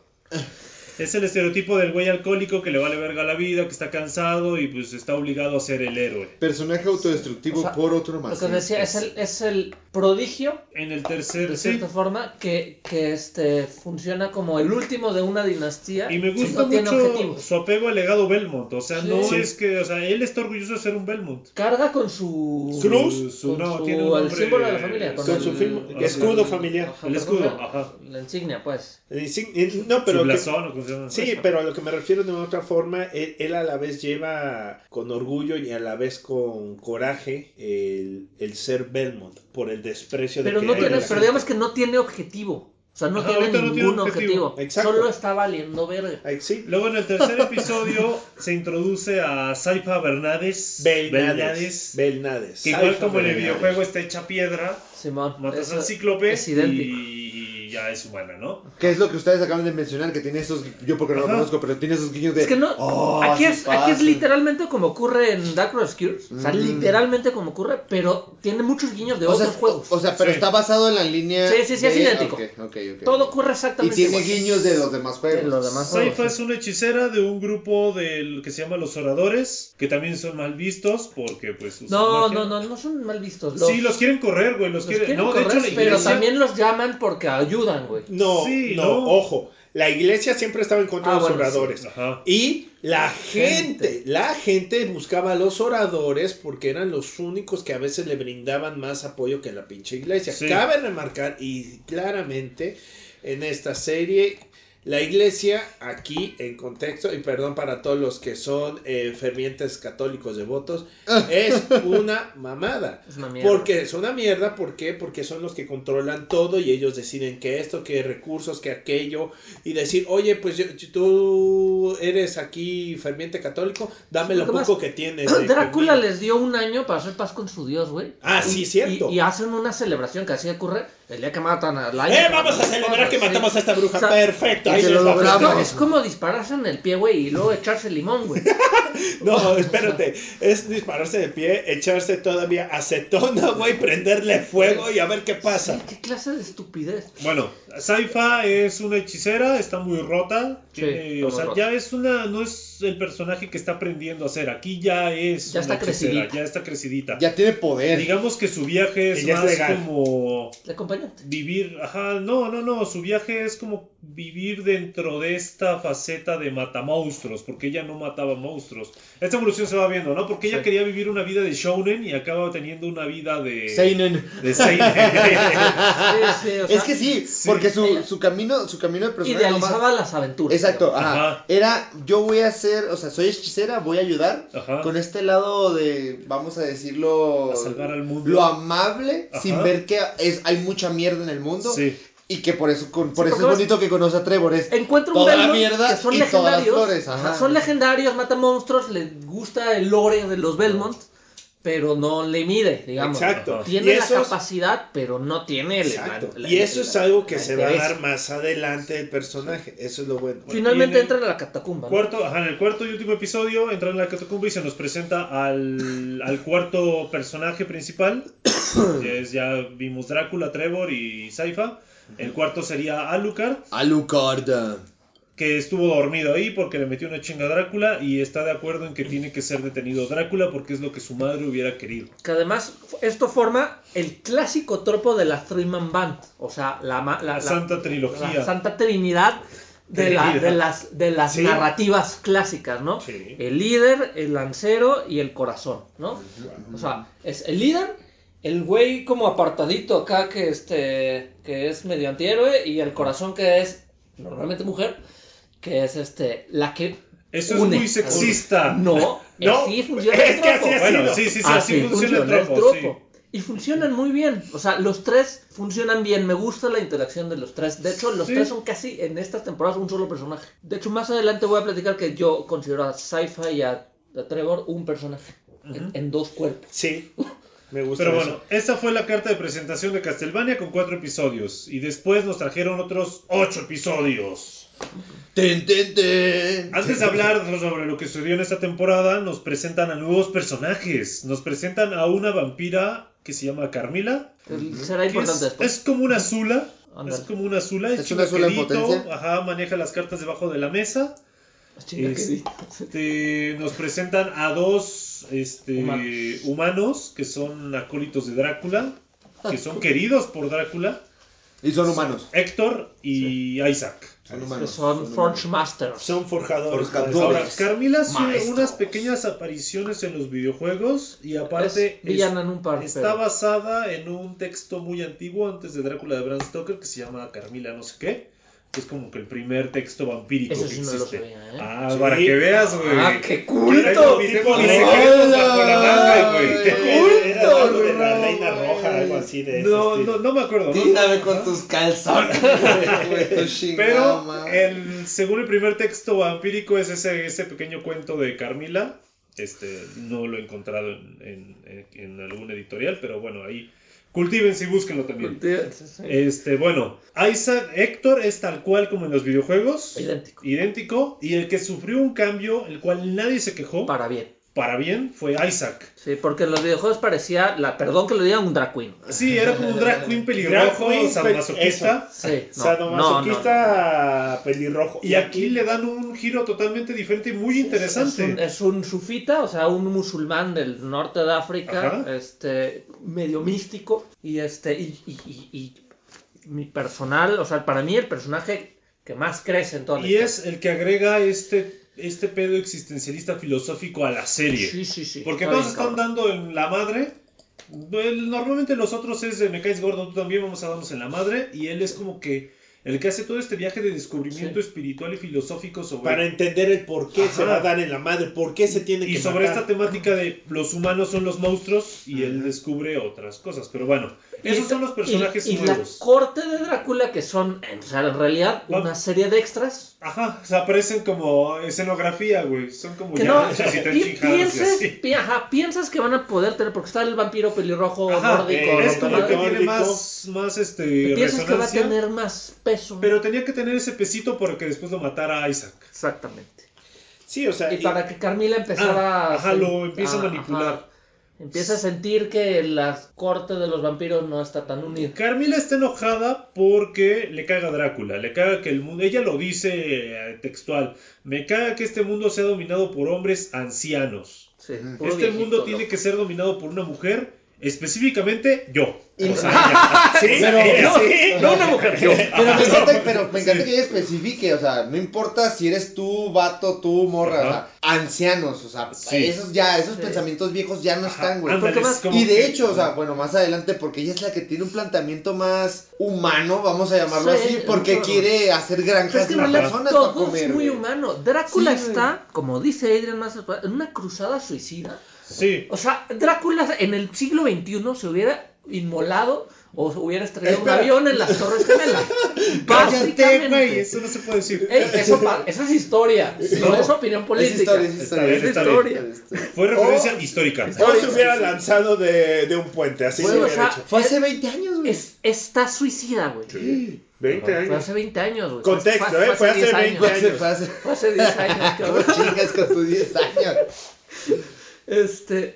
Es el estereotipo del güey alcohólico que le vale verga la vida, que está cansado y pues está obligado a ser el héroe. Personaje autodestructivo O sea, por otro Lo más. que os decía, es el, es el prodigio, En el tercer, de sí. cierta forma, que, que este, funciona como el último de una dinastía. Y me que gusta no mucho su apego al legado Belmont. O sea, Sí. no Sí. es que, o sea, él está orgulloso de ser un Belmont. Carga con su Cruz. Su- su- no, su- tiene un el símbolo de la familia, con, Con el, su film- el- escudo el- familiar. ajá, El escudo, ajá. La insignia, pues. Eh, eh, no, Su pero que- blasón, ¿o Sí, pero a lo que me refiero de otra forma, él, él a la vez lleva con orgullo y a la vez con coraje el, el ser Belmont por el desprecio Pero de no que tiene, pero digamos que no tiene objetivo. O sea, no Ajá, tiene no ningún tiene objetivo. objetivo. Exacto. Solo está valiendo verga. Sí. Luego en el tercer <laughs> episodio se introduce a Saifa Bernades. Belnades. Belnades. Que igual Saifa como en el videojuego está hecha piedra, Simón. matas al cíclope Es idéntico. y, y ya es humana, ¿no? Que es lo que ustedes acaban de mencionar, que tiene esos. Yo porque no lo conozco, pero tiene esos guiños de. Es que no. "Oh, aquí, es, aquí es pasa". literalmente como ocurre en Dark Rescues. O sea, Mm. literalmente como ocurre, pero tiene muchos guiños de O sea, otros juegos. O sea, pero Sí. está basado en la línea. Sí, sí, sí, es idéntico. Todo ocurre Y exactamente tiene igual. guiños de los demás juegos. De los demás Saifa juegos, es una hechicera de un grupo del que se llama los oradores, que también son mal vistos porque pues No, magia. no, no, no son mal vistos. Sí, los quieren correr, güey, los, los quieren, quieren no, correr, de hecho pero iglesia- también los llaman porque ayudan, güey. No, Sí, no, no. ojo. La iglesia siempre estaba en contra Ah, de los bueno, oradores. Ajá. Y la gente, Gente. la gente buscaba a los oradores porque eran los únicos que a veces le brindaban más apoyo que la pinche iglesia. Sí. Cabe remarcar y claramente en esta serie la iglesia aquí en contexto y perdón para todos los que son eh, fervientes católicos devotos es una mamada. Es una mierda. Porque es una mierda, ¿por qué? Porque son los que controlan todo y ellos deciden que esto, que recursos, que aquello y decir, oye, pues yo- tú eres aquí ferviente católico, dame lo poco que tienes. de Drácula comida". les dio un año para hacer paz con su dios, güey. Ah, Y- sí, cierto. Y, y hacen una celebración que así ocurre el día que matan a la ¡Eh, vamos a celebrar que matamos a esta bruja! O sea, Perfecto, y ahí lo logramos. Es como dispararse en el pie, güey, y luego echarse limón, güey. <laughs> No, <laughs> espérate, es dispararse de pie, echarse todavía acetona, güey, prenderle fuego y a ver qué pasa. Sí, ¿Qué clase de estupidez? Bueno, Saifa es una hechicera, está muy rota. Sí, tiene- está o muy sea, rota. ya es una, no es el personaje que está aprendiendo a ser. Aquí ya es Ya una está hechicera, crecidita. ya está crecidita. Ya tiene poder. Digamos que su viaje es Ella más como El acompañante. vivir, ajá, no, no, no, su viaje es como vivir dentro de esta faceta de matamonstruos, porque ella no mataba monstruos. Esta evolución se va viendo, ¿no? Porque ella Sí. quería vivir una vida de shounen y acaba teniendo una vida de Seinen. de seinen. <laughs> Sí, sí, o sea, es que sí, sí. Porque su, su camino, su camino de personaje idealizaba nomás- las aventuras. Exacto, ajá. Ajá. Era, yo voy a hacer, o sea, soy hechicera, voy a ayudar. Ajá. Con este lado de, vamos a decirlo, A salvar al mundo. lo amable, Ajá. sin ver que es, hay mucha mierda en el mundo. Sí. Y que por eso, con- por Sí, eso es bonito que conoce a Trevor. Es Encuentra un toda la Belmont mierda que son y todas las legendarios. flores. Ajá, son legendarios, mata monstruos, le gusta el lore de los Belmont, pero no le mide, digamos. Exacto. Tiene la es- capacidad, pero no tiene el. Exacto. la- la- y eso la- es algo que se va a dar más adelante del personaje. Eso es lo bueno. Finalmente en el entran a la catacumba. ¿no? Cuarto, ajá, en el cuarto y último episodio entran en la catacumba y se nos presenta al, <laughs> al cuarto personaje principal. <coughs> es, ya vimos Drácula, Trevor y Saifa. El cuarto sería Alucard, Alucard. Que estuvo dormido ahí porque le metió una chinga a Drácula y está de acuerdo en que tiene que ser detenido Drácula porque es lo que su madre hubiera querido. Que además esto forma el clásico tropo de la Three Man Band. O sea, la, la, La Santa Trilogía. la Santa Trinidad de, la- de las, de las Sí. narrativas clásicas, ¿no? Sí. El líder, el lancero y el corazón, ¿no? O sea, es el líder, el güey como apartadito acá que este que es medio antihéroe y el corazón que es normalmente mujer, que es este la que Eso es une. muy sexista. No, No, así funciona es el que así ha Bueno, sido. sí, sí, sí, Así así funciona, el tropo. sí. Y funcionan muy bien. O sea, los tres funcionan bien. Me gusta la interacción de los tres. De hecho, los Sí. tres son casi en estas temporadas un solo personaje. De hecho, más adelante voy a platicar que yo considero a Sci-Fi y a, a Trevor un personaje. en, en dos cuerpos. Sí, me gusta Pero eso. bueno, esta fue la carta de presentación de Castlevania con cuatro episodios. Y después nos trajeron otros ocho episodios. Ten, ten, ten. Antes de hablar sobre lo que sucedió en esta temporada, nos presentan a nuevos personajes. Nos presentan a una vampira que se llama Carmila. Será importante es, después. es como una Zula. Es como una Zula. Es, Es una Zula en potencia. Ajá, maneja las cartas debajo de la mesa. Este, nos presentan a dos este, Humanos. humanos. que son acólitos de Drácula, que son queridos por Drácula, Y son humanos. Héctor y Isaac. Son humanos. son Forge Masters. Son forjadores. Ahora, Carmila hace Maestros. unas pequeñas apariciones en los videojuegos y aparte Es villana en un par, está pero- basada en un texto muy antiguo antes de Drácula de Bram Stoker que se llama Carmila no sé qué. Que Es como que el primer texto vampírico Eso que sí no lo existe. sabía, ¿eh? Ah, Sí. para que veas, güey. Ah, qué culto. mis- tipo bajo la manga, güey. Era, era algo de la no, reina roja, algo así de No, no, no me acuerdo. ¿no? Tírame con tus calzones. <laughs> Pero el, según el primer texto vampírico es ese, ese pequeño cuento de Carmila. Este, no lo he encontrado en, en- en algún editorial, pero bueno, ahí cultívense y búsquenlo también. Sí. Este, bueno, Isaac Héctor es tal cual como en los videojuegos. Idéntico. Idéntico. Y el que sufrió un cambio, el cual nadie se quejó para, Para bien. fue Isaac. Sí, porque en los videojuegos parecía, la, perdón que lo diga, un drag queen. Sí, era como un drag <laughs> queen pelirrojo, Drag queen, sadomasoquista. Sí, no, Sadomasoquista pelirrojo. Y aquí le dan un giro totalmente diferente y muy interesante. Es un, es un sufita, o sea, un musulmán del norte de África, Ajá. este, medio místico, y este, y, y- y- y mi personal, o sea, para mí el personaje que más crece en toda la Y historia. es el que agrega este, este pedo existencialista filosófico a la serie. Sí, sí, sí. Porque todos están dando en la madre. El- normalmente los otros es de me caes gordo, tú también vamos a darnos en la madre. Y él es como que el que hace todo este viaje de descubrimiento Sí. espiritual y filosófico sobre. Para entender el por qué se Ajá. va a dar en la madre, por qué se tiene que y sobre matar. esta temática de los humanos son los monstruos y él descubre otras cosas. Pero bueno, Y esos esta- son los personajes y, y la nuevos. corte de Drácula, que son, en, o sea, en realidad, Va- una serie de extras. Ajá, o sea, aparecen como escenografía, güey. Son como Que ya no, muchas y pi- y pi- ajá, piensas que van a poder tener, porque está el vampiro pelirrojo Ajá, nórdico. eh, es como que tiene más, más este, piensas que va a resonancia. tener más peso. Pero tenía que tener ese pesito para que después lo matara Isaac. Exactamente. Sí, o sea, Y para que Carmila empezara Ah, ajá, sen- lo empieza a manipular. ajá. Empieza a sentir que la corte de los vampiros no está tan unida. Carmila está enojada porque le caga a Drácula, le caga que el mundo, ella lo dice eh, textual, me caga que este mundo sea dominado por hombres ancianos. Sí, Este viejito, mundo tiene loco. que ser dominado por una mujer, específicamente yo. Y- O sea, ella. <laughs> sí, pero- No, sí. no una mujer, yo. Pero me encanta, pero me encanta que ella especifique, o sea, no importa si eres tú, vato, tú, morra, o sea, ancianos, o sea, Sí. esos ya, esos Sí. pensamientos viejos ya no Ajá, están, güey. ándale, Porque es más- como Y de que- hecho, o sea, bueno, más adelante, porque ella es la que tiene un planteamiento más humano, vamos a llamarlo Sí, así, porque quiere hacer Pero granjas es que de en realidad personas para todo comer. es muy güey. humano. Drácula Sí, güey. está, como dice Adrian más en una cruzada suicida. Sí. O sea, Drácula en el siglo XXI se hubiera inmolado o hubiera estrellado un avión en las Torres Gemelas. <laughs> Cállate, güey, Básicamente. eso no se puede decir. Ey, eso, pa- eso es historia, <laughs> no es opinión política. Es historia, es historia. Es historia. Fue referencia histórica. O se hubiera lanzado de, de un puente, así Sí, se o hubiera sea, hecho. Fue hace 20 años, güey. Es, está suicida, güey. 20 Fue años. hace 20 años, güey. Contexto, ¿eh? Fue hace 10 20 Fue hace, años. fue hace- Fue hace 10 años, cabrón. <laughs> No chingas con tus 10 años. Este.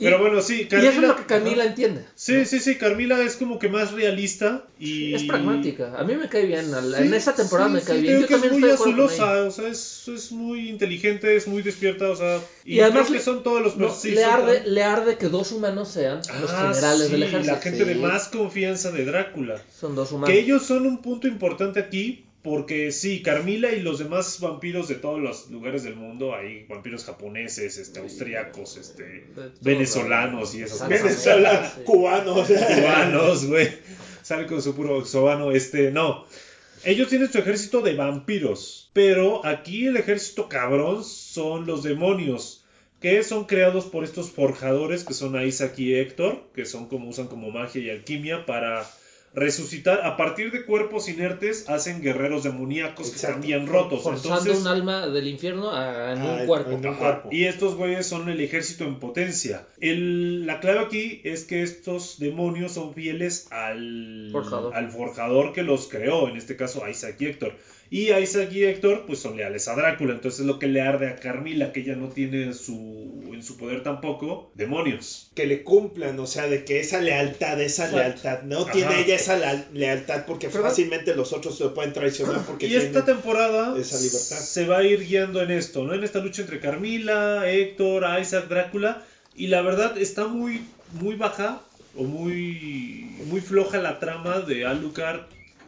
y- Pero bueno, sí, Y eso es Carmila. lo que Camila Ajá. entiende. Sí, sí, sí, Carmila es como que más realista y... Es pragmática. A mí me cae bien. al- Sí, en esta temporada sí, me cae sí, bien. creo Yo que también es muy azulosa, o sea, es, es muy inteligente, es muy despierta, o sea, y, Y además creo le- que son todos los No, le, arde, le arde que dos humanos sean los Ah, generales sí, del ejército. la gente de más confianza de Drácula. Son dos humanos. Que ellos son un punto importante aquí, porque sí, Carmila y los demás vampiros de todos los lugares del mundo, hay vampiros japoneses, este, austriacos, este, venezolanos y esas cosas. Venezuela, <laughs> Sí. cubanos. cubanos, güey. Sale con su puro sobano, este, no. Ellos tienen su ejército de vampiros, pero aquí el ejército cabrón son los demonios, que son creados por estos forjadores que son Isaac y Héctor, que son como usan como magia y alquimia para resucitar a partir de cuerpos inertes hacen guerreros demoníacos que están bien rotos. Forzando Entonces, un alma del infierno a- en Ah, un en- cuerpo. en un Ajá, cuerpo. Y estos güeyes son el ejército en potencia. El- la clave aquí es que estos demonios son fieles al Forjador. al forjador que los creó, en este caso a Isaac y Héctor. Y Isaac y Héctor pues son leales a Drácula, entonces es lo que le arde a Carmila, que ella no tiene en su, en su poder tampoco demonios. que le cumplan, o sea, de que esa lealtad, esa Exacto. lealtad, no Ajá. tiene ella esa la- lealtad porque Pero- fácilmente los otros se pueden traicionar porque y esta temporada esa libertad. se va a ir guiando en esto, ¿no? En esta lucha entre Carmila, Héctor, Isaac, Drácula. Y la verdad está muy, muy baja o muy, muy floja la trama de Alucard,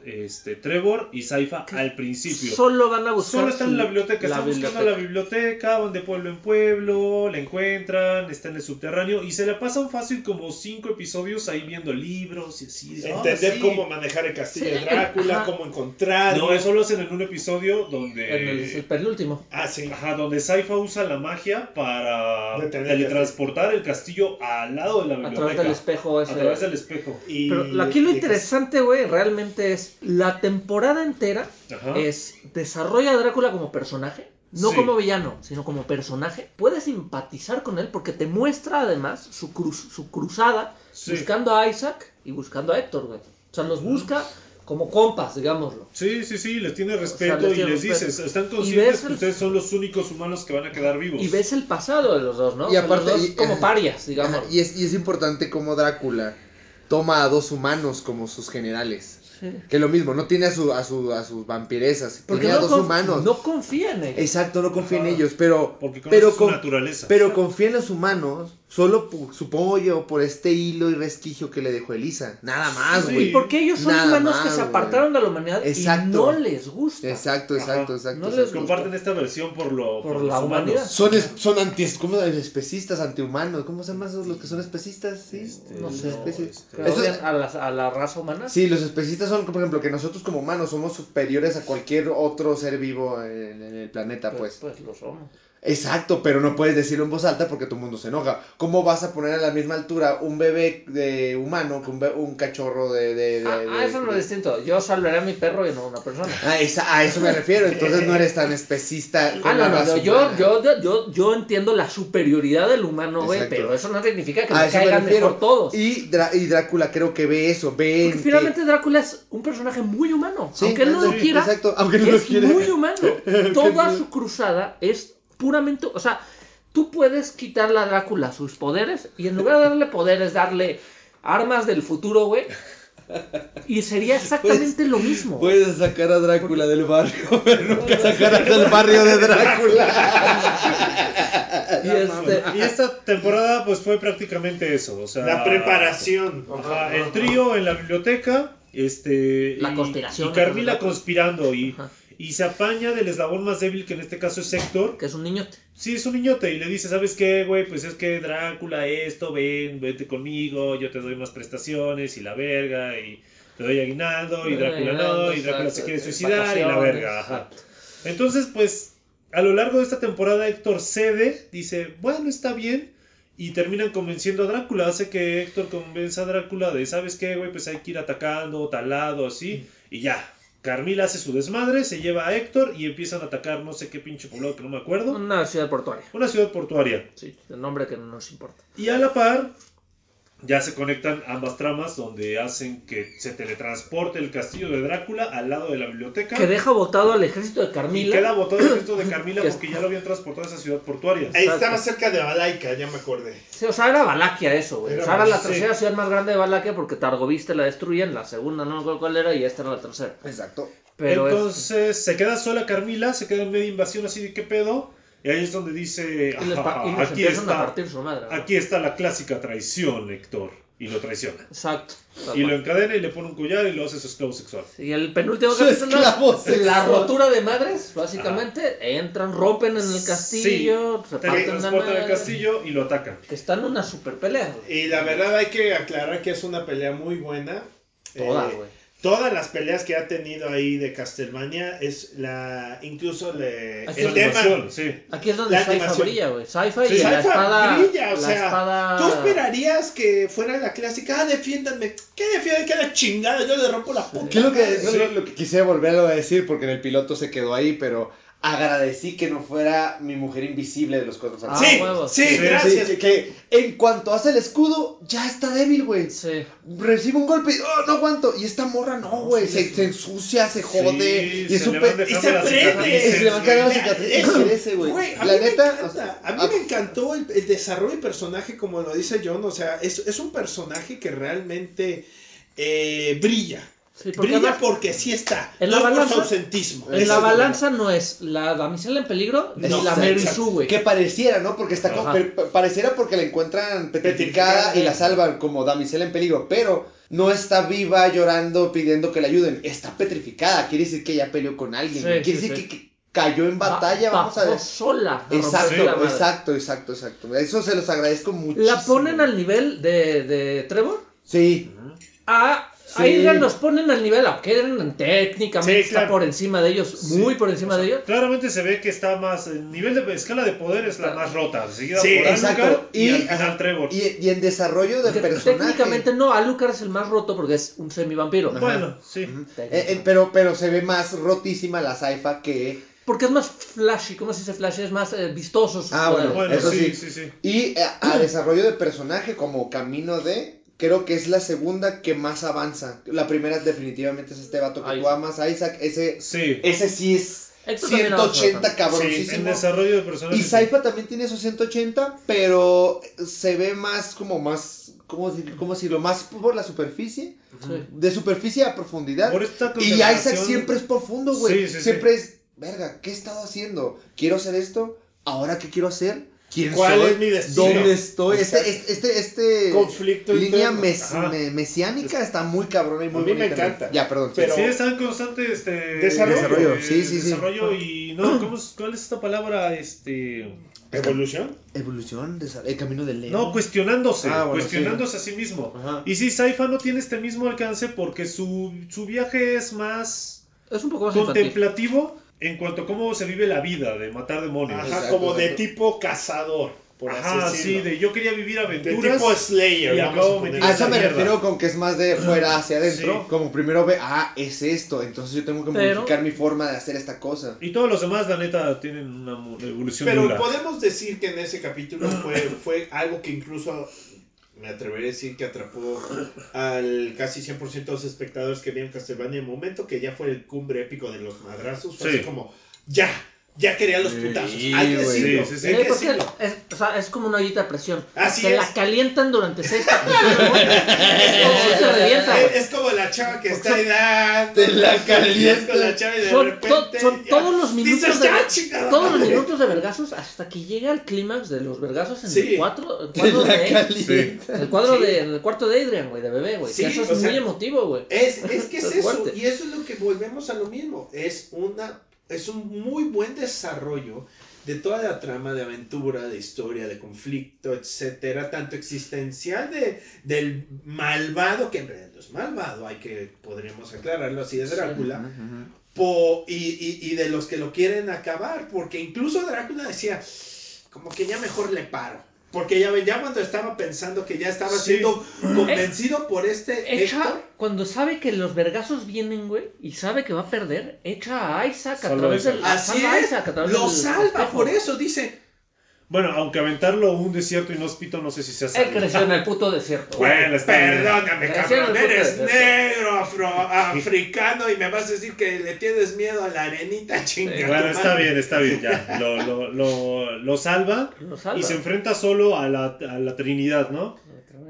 este, Trevor y Saifa al principio. Solo van a buscar. Solo están en la biblioteca, la están buscando la biblioteca, van de pueblo en pueblo, la encuentran, está en el subterráneo y se la pasan fácil como cinco episodios ahí viendo libros y así. "Ah, Entender sí". cómo manejar el castillo Sí, de Drácula, ajá. cómo encontrar. No, eso lo hacen en un episodio donde... En el, el penúltimo. Ah, sí. Ajá, donde Saifa usa la magia para Detener teletransportar el castillo al lado de la A biblioteca. través del espejo ese. A través del espejo. Y- Pero aquí lo interesante, güey, realmente es la temporada entera Ajá. es desarrolla a Drácula como personaje, no Sí. como villano, sino como personaje. Puedes simpatizar con él porque te muestra además su, cruz, su cruzada Sí. buscando a Isaac y buscando a Héctor, güey. O sea, los busca como compas, digámoslo. Sí, sí, sí, les tiene sea, respeto y les respeto. dices, están conscientes que el- ustedes son los únicos humanos que van a quedar vivos. Y ves el pasado de los dos, ¿no? Y aparte- los dos y- como ajá. parias, digamos. Ajá, y, es, y es importante como Drácula toma a dos humanos como sus generales. Sí. Que lo mismo, no tiene a, su, a, su, a sus vampiresas, Porque tiene a no, dos conf- humanos. no confía en ellos. Exacto, no confía en ellos, pero, Porque conoce pero, su con- naturaleza. pero confía en los humanos, solo por- supongo yo por este hilo y resquicio que le dejó Elisa. Nada más, Sí. güey. Porque ellos son Nada humanos más, que se güey. apartaron de la humanidad Exacto. y no les gusta. Exacto, exacto, Ajá. exacto. No exacto. les Comparten esta versión por lo Por la humanidad. Son, es- son anti, ¿cómo especistas, antihumanos. ¿Cómo se llaman esos los que son especistas? Sí, Este, No sé. especies. este, Eso- a, la, a la raza humana. Sí, los especistas son, por ejemplo, que nosotros como humanos somos superiores a cualquier otro ser vivo en, en el planeta, pues, pues. pues lo somos. Exacto, pero no puedes decirlo en voz alta porque todo el mundo se enoja. ¿Cómo vas a poner a la misma altura un bebé de humano que un, un cachorro de... de, de- Ah, de- ah, eso no es distinto. Yo salvaré a mi perro y no a una persona. Ah, esa- a eso me refiero, entonces no eres tan especista. <laughs> con Ah, no, no, raza yo, yo, yo, yo, entiendo la superioridad del humano, güey, pero eso no significa que A me me caigan refiero. mejor todos. Y, Drá- y Drácula creo que ve eso, ve Porque en finalmente que... Drácula es un personaje muy humano. Sí, aunque él no lo quiera, exacto, aunque no lo es quiera. muy humano. <laughs> Toda no lo- su cruzada es puramente. O sea, tú puedes quitarle a Drácula sus poderes y en lugar de darle poderes, darle armas del futuro, güey. Y sería exactamente lo mismo. Puedes sacar a Drácula del barrio, <laughs> pero nunca sacarás del barrio de Drácula. <laughs> y este. Y esta temporada pues fue prácticamente eso, o sea, La preparación. Ajá, el trío en la biblioteca, este La y- conspiración y Carmila conspirando y, Ajá. Y se apaña del eslabón más débil que en este caso es Héctor. Que es un niñote. Sí, es un niñote y le dice, ¿sabes qué, güey? Pues es que Drácula esto, ven, vete conmigo, yo te doy más prestaciones y la verga y te doy aguinaldo y Drácula no, y Drácula se quiere suicidar y la verga, ajá. Entonces, pues, a lo largo de esta temporada Héctor cede, dice, bueno, está bien. y terminan convenciendo a Drácula. Hace que Héctor convenza a Drácula de, ¿sabes qué, güey? Pues hay que ir atacando, talado, así. Y ya. Carmila hace su desmadre, se lleva a Héctor y empiezan a atacar no sé qué pinche poblado que no me acuerdo. Una ciudad portuaria. Una ciudad portuaria. Sí, el nombre que no nos importa. Y a la par, ya se conectan ambas tramas donde hacen que se teletransporte el castillo de Drácula al lado de la biblioteca. Que deja botado al ejército de y Carmila. queda botado el ejército de Carmila Que- porque ya lo habían transportado a esa ciudad portuaria. Ahí Exacto. estaba cerca de Balaica, ya me acordé. Sí, o sea, era Valaquia eso, güey. Era O sea, era la tercera sí. ciudad más grande de Valaquia porque Targoviste la destruyen, la segunda no me acuerdo cuál era y esta era la tercera. Exacto. Pero es- Entonces se queda sola Carmila, se queda en media invasión así de qué pedo. Y ahí es donde dice, y "Ah, y aquí, a está, su madre. aquí está la clásica traición, Héctor. Y lo traiciona. Exacto. tal Y lo encadena y le pone un collar y lo hace su esclavo sexual. Y el penúltimo Su capítulo, la rotura de madres, básicamente, entran, rompen en el castillo, Sí, la madre. el castillo y lo atacan. Están en una super pelea, güey. Y la verdad hay que aclarar que es una pelea muy buena. Toda, Eh, güey. Todas las peleas que ha tenido ahí de Castlevania es la. Incluso le, Aquí el es tema. Sí. Aquí es donde La Saifa brilla, güey. Saifa Sí, y la Saifa espada. brilla, o la sea, espada... tú esperarías que fuera la clásica, ah, defiéndanme. ¿Qué defienden? ¿Qué la chingada? Yo le rompo la puta. ¿Qué es lo que, madre. lo, lo que quisiera volverlo a decir? Porque en el piloto se quedó ahí, pero agradecí que no fuera mi mujer invisible de los cuatro Ah, Sí, huevos. sí, Sí, gracias. Sí, que, en cuanto hace el escudo, ya está débil, güey. Sí. Recibe un golpe y oh, no aguanto. Y esta morra no, güey. se, se ensucia, se jode. Sí, y es se van y se prende. Y se le van cicatrices. Eso. y crece, güey. La mí me neta. encanta. o sea, a mí me encantó el, el desarrollo del personaje, como lo dice John. O sea, es, es un personaje que realmente eh, brilla. Sí, porque brilla además, porque sí está. en no la es por balanza- su ausentismo. en la balanza no es la damisela en peligro ni No, la exacto, Mary. Sue, güey. Que pareciera, ¿no? Porque está per- pareciera porque la encuentran petrificada Petrificada. y la salvan como damisela en peligro. Pero no está viva llorando pidiendo que la ayuden. Está petrificada. Quiere decir que ella peleó con alguien. Sí. Quiere sí, decir sí. Que, que cayó en batalla. Ba- vamos a ver. sola. Exacto, la exacto, exacto, exacto. Eso se los agradezco mucho. La ponen al nivel de, de Trevor. Sí. A, Sí. a Adrian los ponen al nivel, aunque Adrian técnicamente Sí, está por encima de ellos, muy por encima O sea, de ellos. Claramente se ve que está más. El nivel de escala de poder es la más rota. Seguida Sí, por Exacto. Alucard y, al final ajá, Trevor. y, y en desarrollo del Que personaje. técnicamente no, Alucard es el más roto porque es un semivampiro. Bueno, sí. Eh, eh, pero, pero se ve más rotísima la Saifa que. Porque es más flashy, ¿cómo se dice flashy? Es más eh, vistoso. Ah, bueno. Bueno, Eso sí, sí. sí, sí. Y eh, a desarrollo de personaje como camino de. Creo que es la segunda que más avanza. La primera definitivamente es este vato que tú Isaac. amas, Isaac. Ese, Sí. ese sí es avanza 180 bastante. En cabroncísimo. desarrollo de personajes. Y Saifa también tiene esos 180, pero se ve más como más, ¿cómo, decir- cómo decirlo? Más por la superficie, Sí. de superficie a profundidad. Por esta Y Isaac siempre es profundo, güey. Sí, sí, siempre es, verga, ¿qué he estado haciendo? ¿Quiero hacer esto? ¿Ahora qué quiero hacer? ¿Quién ¿Cuál soy? es mi destino? ¿Dónde estoy? Este, este, este, este Conflicto línea mes- me- mesiánica está muy cabrona y muy A mí me encanta. Ya, perdón. Pero- Sí, está en constante este, Desarrollo. Desarrollo, eh, sí, sí, sí. Desarrollo y. No, ¿cómo es, ¿cuál es esta palabra? Este. ¿Evolución? Evolución, el camino del Leo. No, cuestionándose. Ah, bueno, cuestionándose a sí mismo. Ajá. Y sí, Saifa no tiene este mismo alcance porque su, su viaje es más Es un poco más infantil. contemplativo en cuanto a cómo se vive la vida de matar demonios. Ajá, Exacto, como de tipo cazador, por Ajá, así sí, decirlo. de yo quería vivir De aventuras. tipo Slayer, y acabo a A eso me mierda. refiero con que es más de fuera hacia adentro. Sí. Como primero ve, ah, es esto. Entonces yo tengo que Pero- modificar mi forma de hacer esta cosa. Y todos los demás, la neta, tienen una evolución Pero podemos decir que en ese capítulo fue, fue algo que incluso me atrevería a decir que atrapó al casi 100% de los espectadores que vieron Castlevania en el momento que ya fue el cumbre épico de los madrazos. Fue Sí. así como, ya, ya quería los Sí, putazos. Hay que Sí, decirlo. sí, sí. hay que porque decirlo. es, o sea, es como una ollita de presión. Así Se es. la calientan durante seis se revienta, Es, como la chava que está ahí dando. Te la Es calienta. con la chava y de Son, repente. to- son ya todos los minutos dices, de "Ya, chingada todos los madre". minutos de vergazos hasta que llega el clímax de los vergazos en Sí. el cuadro, el de calienta. el cuadro Sí. de en el cuarto de Adrian, güey, de bebé, güey. Eso es muy sea, emotivo, güey. Es, es que <laughs> es Es eso, y eso es lo que volvemos a lo mismo. Es una es un muy buen desarrollo de toda la trama de aventura, de historia, de conflicto, etcétera, tanto existencial de del malvado, que en realidad no es malvado, hay que podríamos aclararlo así de Drácula, po- y, y- y de los que lo quieren acabar, porque incluso Drácula decía, como que ya mejor le paro. Porque ya ya cuando estaba pensando que ya estaba Sí. siendo convencido por este Echa, Héctor. cuando sabe que los vergazos vienen, güey, y sabe que va a perder, echa a Isaac a través del. Así es, Isaac a través lo del salva, espejo, por eso dice. Bueno, aunque aventarlo a un desierto inhóspito, no sé si sea Él salvo. creció en el puto desierto. güey. Bueno, está bien. Perdóname, cabrón, eres puedes negro, afro, africano y me vas a decir que le tienes miedo a la arenita chinga. Bueno, está madre. bien, está bien, ya. Lo, lo, lo, lo salva Lo salva. y se enfrenta solo a la, a la Trinidad, ¿no?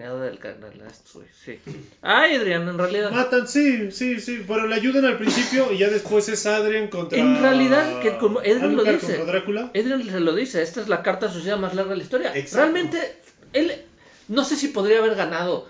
Terminada del canal, esto, güey, sí. Ay, Adrián, en realidad. Matan, sí, sí, sí, pero le ayudan al principio y ya después es Adrian contra... En realidad, que como Edwin lo dice. contra Drácula. Adrian se lo dice, esta es la carta asociada más larga de la historia. Exacto. Realmente, él, no sé si podría haber ganado,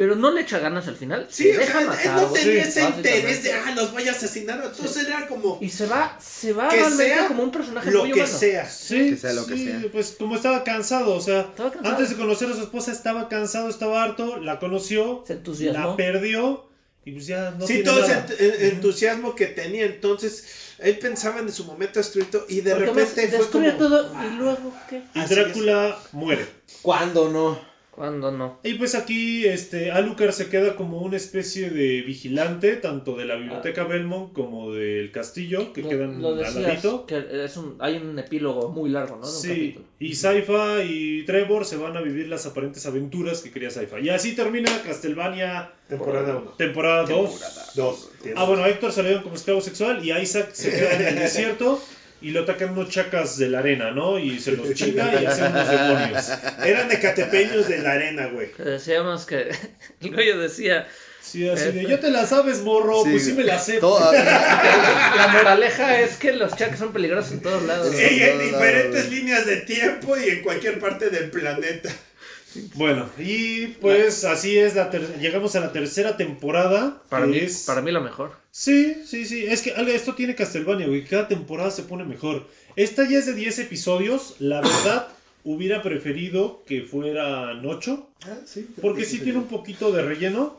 pero no le echa ganas al final. Sí, se o deja sea, él matar, no tenía Sí, ese interés de, ah, los voy a asesinar. Entonces era como, Y se va, se va que realmente sea como un personaje lo muy que humano. sea. Sí, Que sea lo que sí, sea. pues como estaba cansado, o sea, cansado. antes de conocer a su esposa estaba cansado, estaba harto, la conoció, Se entusiasmó. la perdió y pues ya no sí, tiene todo ese en- entusiasmo que tenía. Entonces, él pensaba en su momento destruido y de Porque repente fue destruye como. todo y luego, ¿qué? Y Así Drácula muere. ¿Cuándo no? Cuando no. Y pues aquí este Alucard se queda como una especie de vigilante tanto de la biblioteca Belmont como del castillo que Lo- quedan lo al ladito. que es un, hay un epílogo muy largo, ¿no? De un Sí, capítulo. y Saifa y Trevor se van a vivir las aparentes aventuras que quería Saifa. Y así termina Castlevania Temporada 1. temporada 2. Dos. Ah, bueno, a Héctor se le dieron como esclavo sexual y a Isaac se queda en el <laughs> desierto y lo atacan unos chacas de la arena, ¿no? Y se los <laughs> chinga y hacen unos demonios. Eran ecatepeños de la arena, güey. Decíamos que <laughs> el güey decía, Sí, así de, ya te la sabes, morro, pues sí me la sé. Todo- <laughs> la moraleja es que los chacas son peligrosos en todos lados. Sí, en diferentes no. líneas de tiempo y en cualquier parte del planeta. Bueno, y pues así es, la ter- llegamos a la tercera temporada. Para mí, es... para mí la mejor. Sí, sí, sí. Es que algo, esto tiene Castlevania, güey. Cada temporada se pone mejor. Esta ya es de 10 episodios. La verdad, <coughs> hubiera preferido que fueran 8. Ah, sí. Porque sí tiene un poquito de relleno.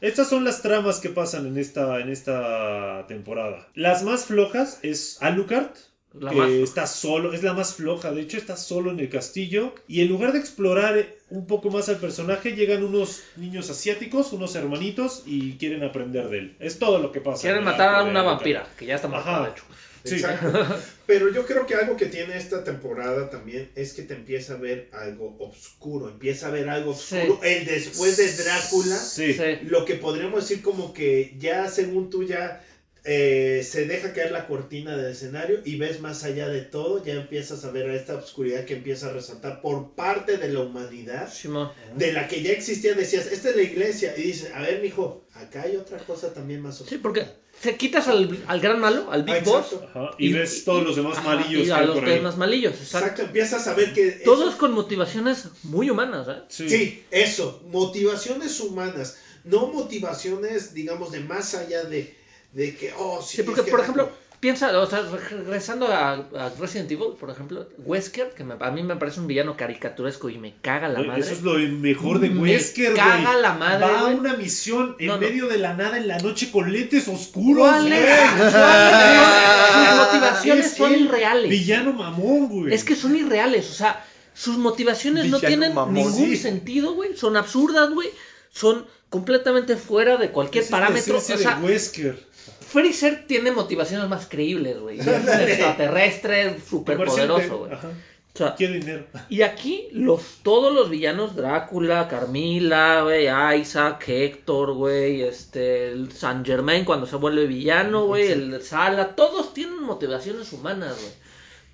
Estas son las tramas que pasan en esta, en esta temporada. Las más flojas es Alucard, La que más floja. está solo, es la más floja, de hecho está solo en el castillo. Y en lugar de explorar eh, un poco más al personaje, llegan unos niños asiáticos, unos hermanitos, y quieren aprender de él. Es todo lo que pasa. Quieren matar a una vampira, que ya está Ajá. de hecho. Sí. Exacto. <laughs> Pero yo creo que algo que tiene esta temporada también es que te empieza a ver algo oscuro. Empieza a ver algo oscuro. El después de Drácula. Sí. Lo que podríamos decir como que ya según tú ya eh, se deja caer la cortina del escenario y ves más allá de todo, ya empiezas a ver a esta oscuridad que empieza a resaltar por parte de la humanidad, Simón. de la que ya existía, decías, esta es la iglesia, y dices, a ver, mijo, acá hay otra cosa también más oscura. Sí, porque te quitas al, al gran malo, al Big Ah, Boss. Ajá, Y, ves todos los demás Ajá, malillos Y a los demás malillos, exacto. Exacto, empiezas a ver que... Todos eso- con motivaciones muy humanas, ¿eh? Sí. Sí, eso, motivaciones humanas, no motivaciones, digamos, de más allá de, de que, oh, sí, Sí, porque, es que por ejemplo, piensa, o sea, regresando a, a Resident Evil, por ejemplo, Wesker, que me- a mí me parece un villano caricaturesco y me caga la madre. Eso es lo mejor de Wesker, güey. caga la madre, Va a una misión en No, no. medio de la nada en la noche con lentes oscuros. ¿Cuál güey. es? ¿Cuál es? Sus motivaciones Es son irreales. Villano mamón, güey. Es que son irreales, o sea, sus motivaciones no tienen mamón. ningún Sí. sentido, güey. Son absurdas, güey. Son completamente fuera de cualquier Esa es parámetro. O sea, de Wesker. Freezer tiene motivaciones más creíbles, güey. Extraterrestre súper poderoso, güey. Ajá. O sea, Quiere dinero. y aquí los todos los villanos, Drácula, Carmila, güey, Isaac, Héctor, güey, este, el San Germain cuando se vuelve villano, güey, el Sala, todos tienen motivaciones humanas, güey.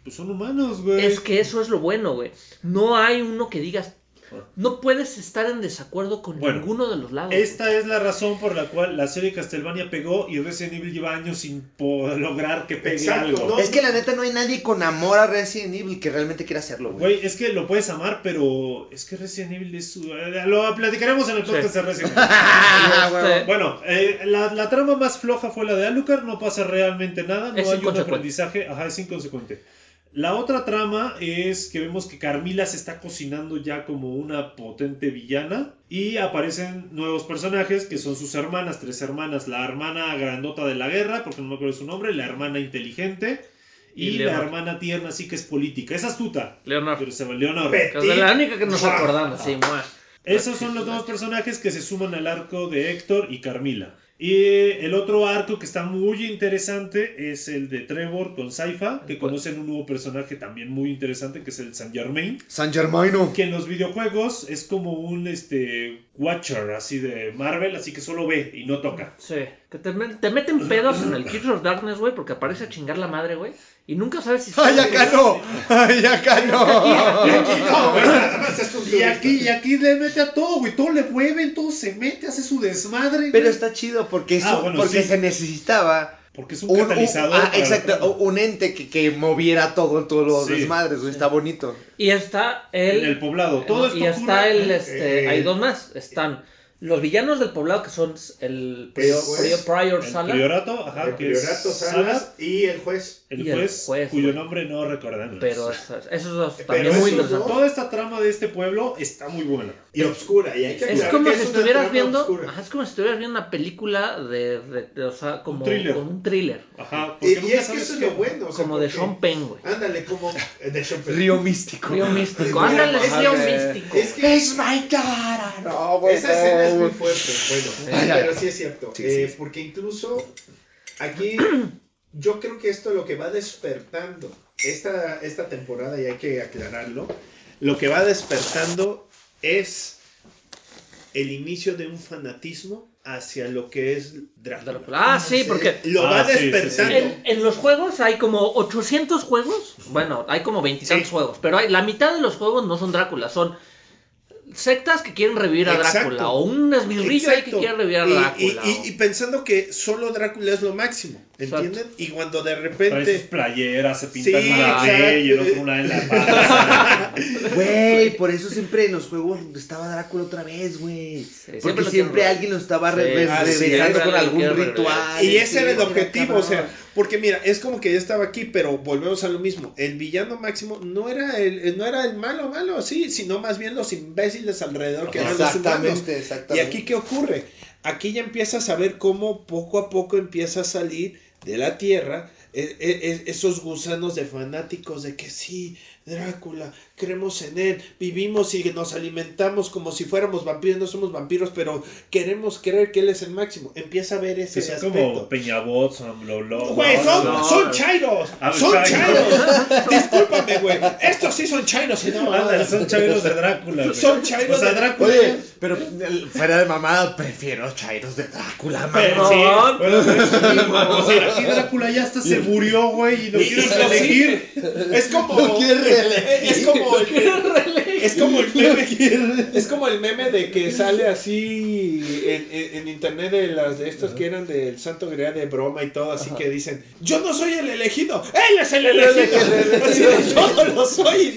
Pues son humanos, güey. Es que eso es lo bueno, güey. No hay uno que digas, no puedes estar en desacuerdo con Bueno, ninguno de los lados. Esta es la razón por la cual la serie Castlevania pegó y Resident Evil lleva años sin lograr que pegue Exacto, algo. ¿no? Es que la neta no hay nadie con amor a Resident Evil que realmente quiera hacerlo, güey. Güey, es que lo puedes amar, pero es que Resident Evil es su... eh, Lo platicaremos en el podcast Sí. de Resident <laughs> Evil. Este- Bueno, eh, la, la trama más floja fue la de Alucard, no pasa realmente nada, no Es hay un aprendizaje, ajá, es inconsecuente. La otra trama es que vemos que Carmila se está cocinando ya como una potente villana y aparecen nuevos personajes que son sus hermanas, tres hermanas, la hermana grandota de la guerra, porque no me acuerdo su nombre, la hermana inteligente Y, Y la hermana tierna sí que es política. Es astuta. Leonor. Pero se va Leonor. Es la única que nos acordamos, sí, mua. Esos son los dos personajes que se suman al arco de Héctor y Carmila. Y el otro arco que está muy interesante es el de Trevor con Saifa, que conocen un nuevo personaje también muy interesante que es el San Germain. San Germaino. Que en los videojuegos es como un este Watcher así de Marvel, así que solo ve y no toca. Sí, que te, te meten pedos en el Kids of Darkness, güey, porque aparece a chingar la madre, güey. Y nunca sabes si... <laughs> ¡Ay, acá no! ¡Ay, acá <laughs> no! No, más <laughs> es un Y aquí, y aquí le mete a todo, güey. Todo le mueven, todo se mete, hace su desmadre. Pero güey. está chido porque, Ah, eso, bueno, porque sí. se necesitaba Porque es un, un, un- catalizador. ah, exacto, un ente que, que moviera todo, todos los Sí. desmadres, güey. Está bonito. Y está el... En el poblado. Todo esto y está ocurre- el, este, eh, hay dos más. Están los villanos del poblado que son el prior, juez, prior- prior El Sala. priorato, ajá, El que es priorato Salas y el juez. el y el juez, cuyo nombre no recordamos. Pero esos, esos dos Pero también muy interesantes. Toda esta trama de este pueblo está muy buena. Y obscura. Y hay que Es como que si una estuvieras viendo, ajá, es como si estuvieras viendo una película de, de- de- o sea, como Un thriller. como un thriller, Ajá, Y, porque y nunca es que eso es lo bueno. o sea, como de Sean Penn, güey. Ándale, como <laughs> de Sean Penn. Río místico. Río místico, ándale, es río místico. es que- Es my cara. No, güey. Esa escena es muy fuerte, bueno, Ay, pero ay. sí es cierto, Sí, eh, sí. porque incluso aquí <clears throat> yo creo que esto lo que va despertando esta, esta temporada, y hay que aclararlo, lo que va despertando es el inicio de un fanatismo hacia lo que es Drácula. Ah, sí, porque Lo Ah, va sí, sí, sí. despertando. en, en los juegos hay como 800 juegos. Bueno, hay como veintitantos Sí. juegos. Pero hay, la mitad de los juegos no son Drácula, son sectas que quieren revivir a Exacto. Drácula. O un esbirrillo ahí que quiere revivir a Y- Drácula. Y, o- y- y pensando que solo Drácula es lo máximo, ¿entienden? Y cuando de Trae repente... sus playeras, se pintan Sí, una. B y el otro una en la panza. <laughs> Güey, por eso siempre en los juegos estaba Drácula otra vez, güey. siempre Porque siempre quieren- alguien lo estaba Sí, re- ah, siempre con algún ritual. Y ese era el objetivo, o sea. Porque mira, es como que ya estaba aquí, pero volvemos a lo mismo. El villano máximo no era el, no era el malo malo, sí, sino más bien los imbéciles alrededor que eran los humanos. Exactamente, Y aquí qué ocurre? Aquí ya empiezas a ver cómo poco a poco empieza a salir de la tierra eh, eh, eh, esos gusanos de fanáticos de que sí, Drácula, creemos en él, vivimos y nos alimentamos como si fuéramos vampiros, no somos vampiros, pero queremos creer que él es el máximo. Empieza a ver ese Que son aspecto. como Peñabot, son Lolo. Güey, son, no. son chairos, son chairos. chairos. <laughs> Discúlpame, güey. Estos sí son chairos y no. Son chairos de Drácula. güey. Son chairos O sea, de- Drácula. Oye, pero fuera de mamada, prefiero Chairos de Drácula, Pero mamá. sí. Bueno, <laughs> pero es- o sea, aquí Drácula ya hasta se murió, güey, y lo quieres y lo elegir. Es como. Reelegir. Es como el, es como el meme. Es como el meme de que sale así en, en- en internet de las de estos que eran del Santo Grial de broma y todo, así que dicen: Yo no soy el elegido, él es el elegido. <laughs> Así de, yo no lo soy.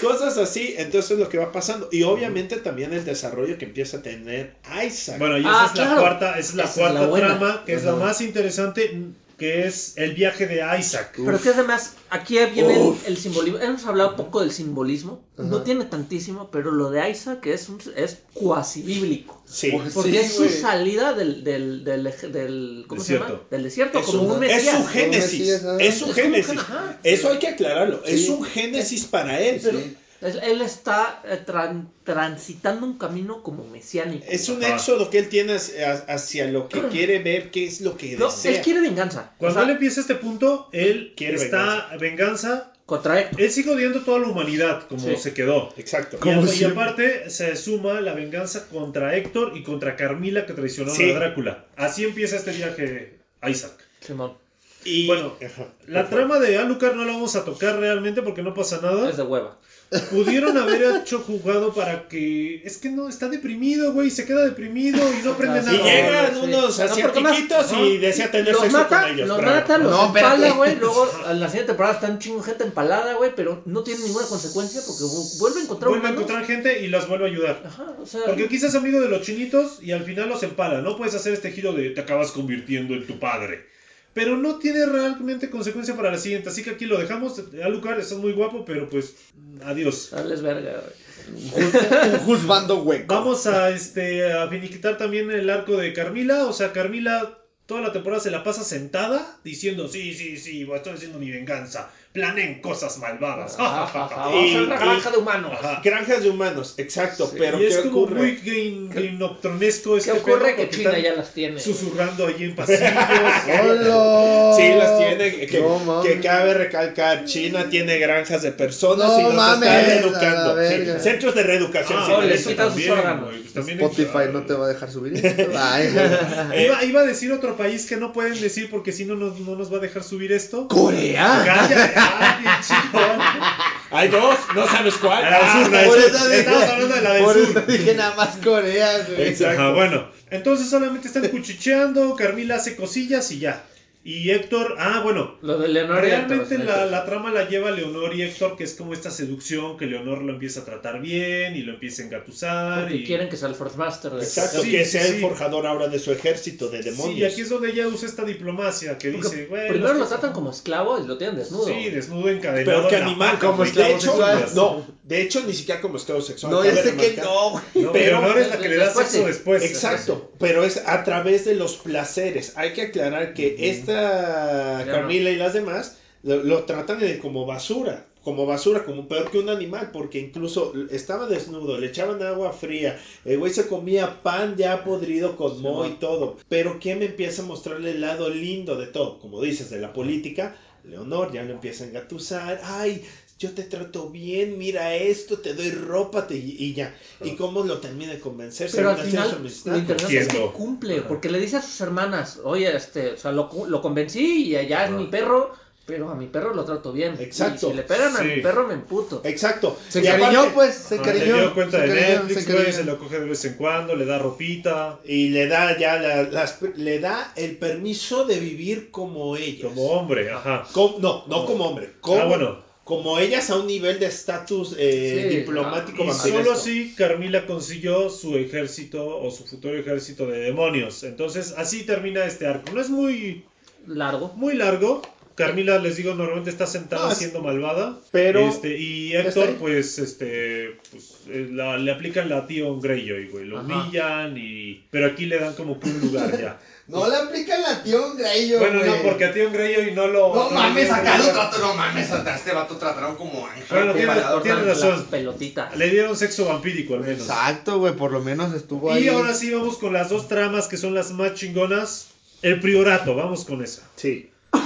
Cosas así. Entonces es lo que va pasando. Y obviamente también el desarrollo que empieza a tener Isaac. Bueno, y esa Ah, es la claro. cuarta, esa es la Esa es cuarta la buena. trama, que es la más interesante, que es el viaje de Isaac. Pero que además, aquí viene el, Uf. el simbolismo. Hemos hablado poco del simbolismo. No tiene tantísimo, pero lo de Isaac es, un, es cuasi bíblico. sí. Porque Sí, es su salida del, del, del, eje- del- ¿cómo se Desierto. llama? Del desierto, Es como su, un es su génesis. Es su génesis. Eso hay que aclararlo. Es un génesis para él. Pero Sí. Él, él está eh, tran- transitando un camino como mesiánico. Es un Ajá. éxodo que él tiene hacia, hacia lo que <clears throat> quiere ver, qué es lo que No, desea. él quiere venganza. Cuando O sea, él empieza este punto, él Quiere está venganza. contra Héctor. Él sigue odiando toda la humanidad, como Sí. se quedó. Exacto. Y, y aparte se suma la venganza contra Héctor y contra Carmila que traicionó Sí. a Drácula. Así empieza este viaje Isaac. Simón. Y Bueno, Ajá. La trama de Alucard no la vamos a tocar realmente porque no pasa nada. Es de hueva. Pudieron haber hecho jugado para que. Es que no, está deprimido, güey. Se queda deprimido y no aprende Y Y nada. llega- llegan sí. unos No, más- asiatiquitos y desea tener Los sexo mata, con ellos. los bravo. mata, los No, empala, güey. Luego, en la siguiente temporada está un chingo gente empalada, güey. Pero no tiene ninguna consecuencia porque vu- vuelve a encontrar Vuelve a encontrar gente y las vuelve a ayudar. Ajá, o sea. Porque quizás es amigo de los chinitos y al final los empala. No puedes hacer este giro de te acabas convirtiendo en tu padre. Pero no tiene realmente consecuencia para la siguiente. Así que aquí lo dejamos. Alucard, estás muy guapo, pero pues adiós. Dales verga, güey. Un <laughs> juzgando hueco. Vamos a este a finiquitar también el arco de Carmila. O sea, Carmila toda la temporada se la pasa sentada diciendo, sí, sí, sí, estoy haciendo mi venganza. Planeen cosas malvadas. Ajá, ajá, ajá. Y- <laughs> Vamos a una y- granja de humanos. Ajá. Granjas de humanos, exacto. Sí. Pero y es ¿qué como ocurre? muy nocturnesco este ¿Qué ocurre? Que China ya las tiene. Susurrando allí en pasillos. <laughs> ¡Hola! Sí, las tiene. Que, No que cabe recalcar: China tiene granjas de personas No y nos mames, está reeducando. Sí, Centros de reeducación. Ah, Oh, les quitan sus órganos. pues también Spotify no te va a dejar subir. <laughs> Iba, iba a decir otro país que no pueden decir porque si no nos, no nos va a dejar subir esto. ¡Corea! Hay dos, no sabes cuál. A la del sur, Por sur. eso dije, Estamos hablando de la del por sur. eso dije nada más Corea, güey. Exacto. Ajá, bueno. Entonces solamente están cuchicheando, Carmila hace cosillas y ya. Y Héctor, ah, bueno. Lo de Leonor y Realmente Héctor, la, la trama la lleva Leonor y Héctor, que es como esta seducción que Leonor lo empieza a tratar bien y lo empieza a engatusar. Porque y... quieren que sea el Force de Exacto, Sí, que sí, sea el forjador ahora de su ejército de Sí, demonios. y aquí es donde ella usa esta diplomacia que Porque dice, güey. primero lo tratan como esclavo y lo tienen desnudo. Sí, desnudo encadenado. Pero que en animal, como güey. de esclavo hecho, sexual. no, de hecho ni siquiera como esclavo sexual. No, que no, pero- Leonor es la que le da sexo después. Exacto, pero es a través de los placeres. Hay que aclarar que esta Ya Carmila y las demás lo, lo tratan de como basura, como basura, como peor que un animal, porque incluso estaba desnudo, le echaban agua fría, el güey se comía pan ya podrido con moho y todo. Pero ¿quién me empieza a mostrarle el lado lindo de todo? Como dices, de la política, Leonor ya lo empieza a engatusar, ay, yo te trato bien, mira esto, te doy ropa te- y ya. ¿Y cómo lo termina de convencer? Pero al final su lo amistad. interesante es que cumple, Ajá. porque le dice a sus hermanas, oye, este, o sea, lo, cu- lo convencí y allá es mi perro, pero a mi perro lo trato bien. Exacto. Y si le pegan a Sí. mi perro me emputo. Exacto. Se encariñó, pues, se encariñó. Le dio cuenta se de Netflix, se se lo coge de vez en cuando, le da ropita. Y le da ya la- las, le da el permiso de vivir como ellas. Como hombre, ajá. No, no como hombre. Como, Ah, bueno. Como ellas a un nivel de estatus eh, Sí, diplomático Y solo así Carmila consiguió su ejército o su futuro ejército de demonios. Entonces así termina este arco. No es muy, Largo. muy largo. Carmila, les digo, normalmente está sentada No, es- siendo malvada. pero- Este, y Héctor, pues, este, pues, eh, la- le aplican la Tion Greyjoy, güey. Lo Ajá. humillan y... Pero aquí le dan como que un lugar ya. <laughs> No le aplican la tío Greyjoy, bueno, no, porque a Tion Greyjoy no lo... No mames, acá lo trato, no mames, a este vato trataron como ángel. Bueno, tiene- tiene razón. Las pelotitas. Le dieron sexo vampírico al menos. Exacto, güey, por lo menos estuvo ahí. Y ahora sí vamos con las dos tramas que son las más chingonas. El priorato, vamos con esa. Sí. <coughs>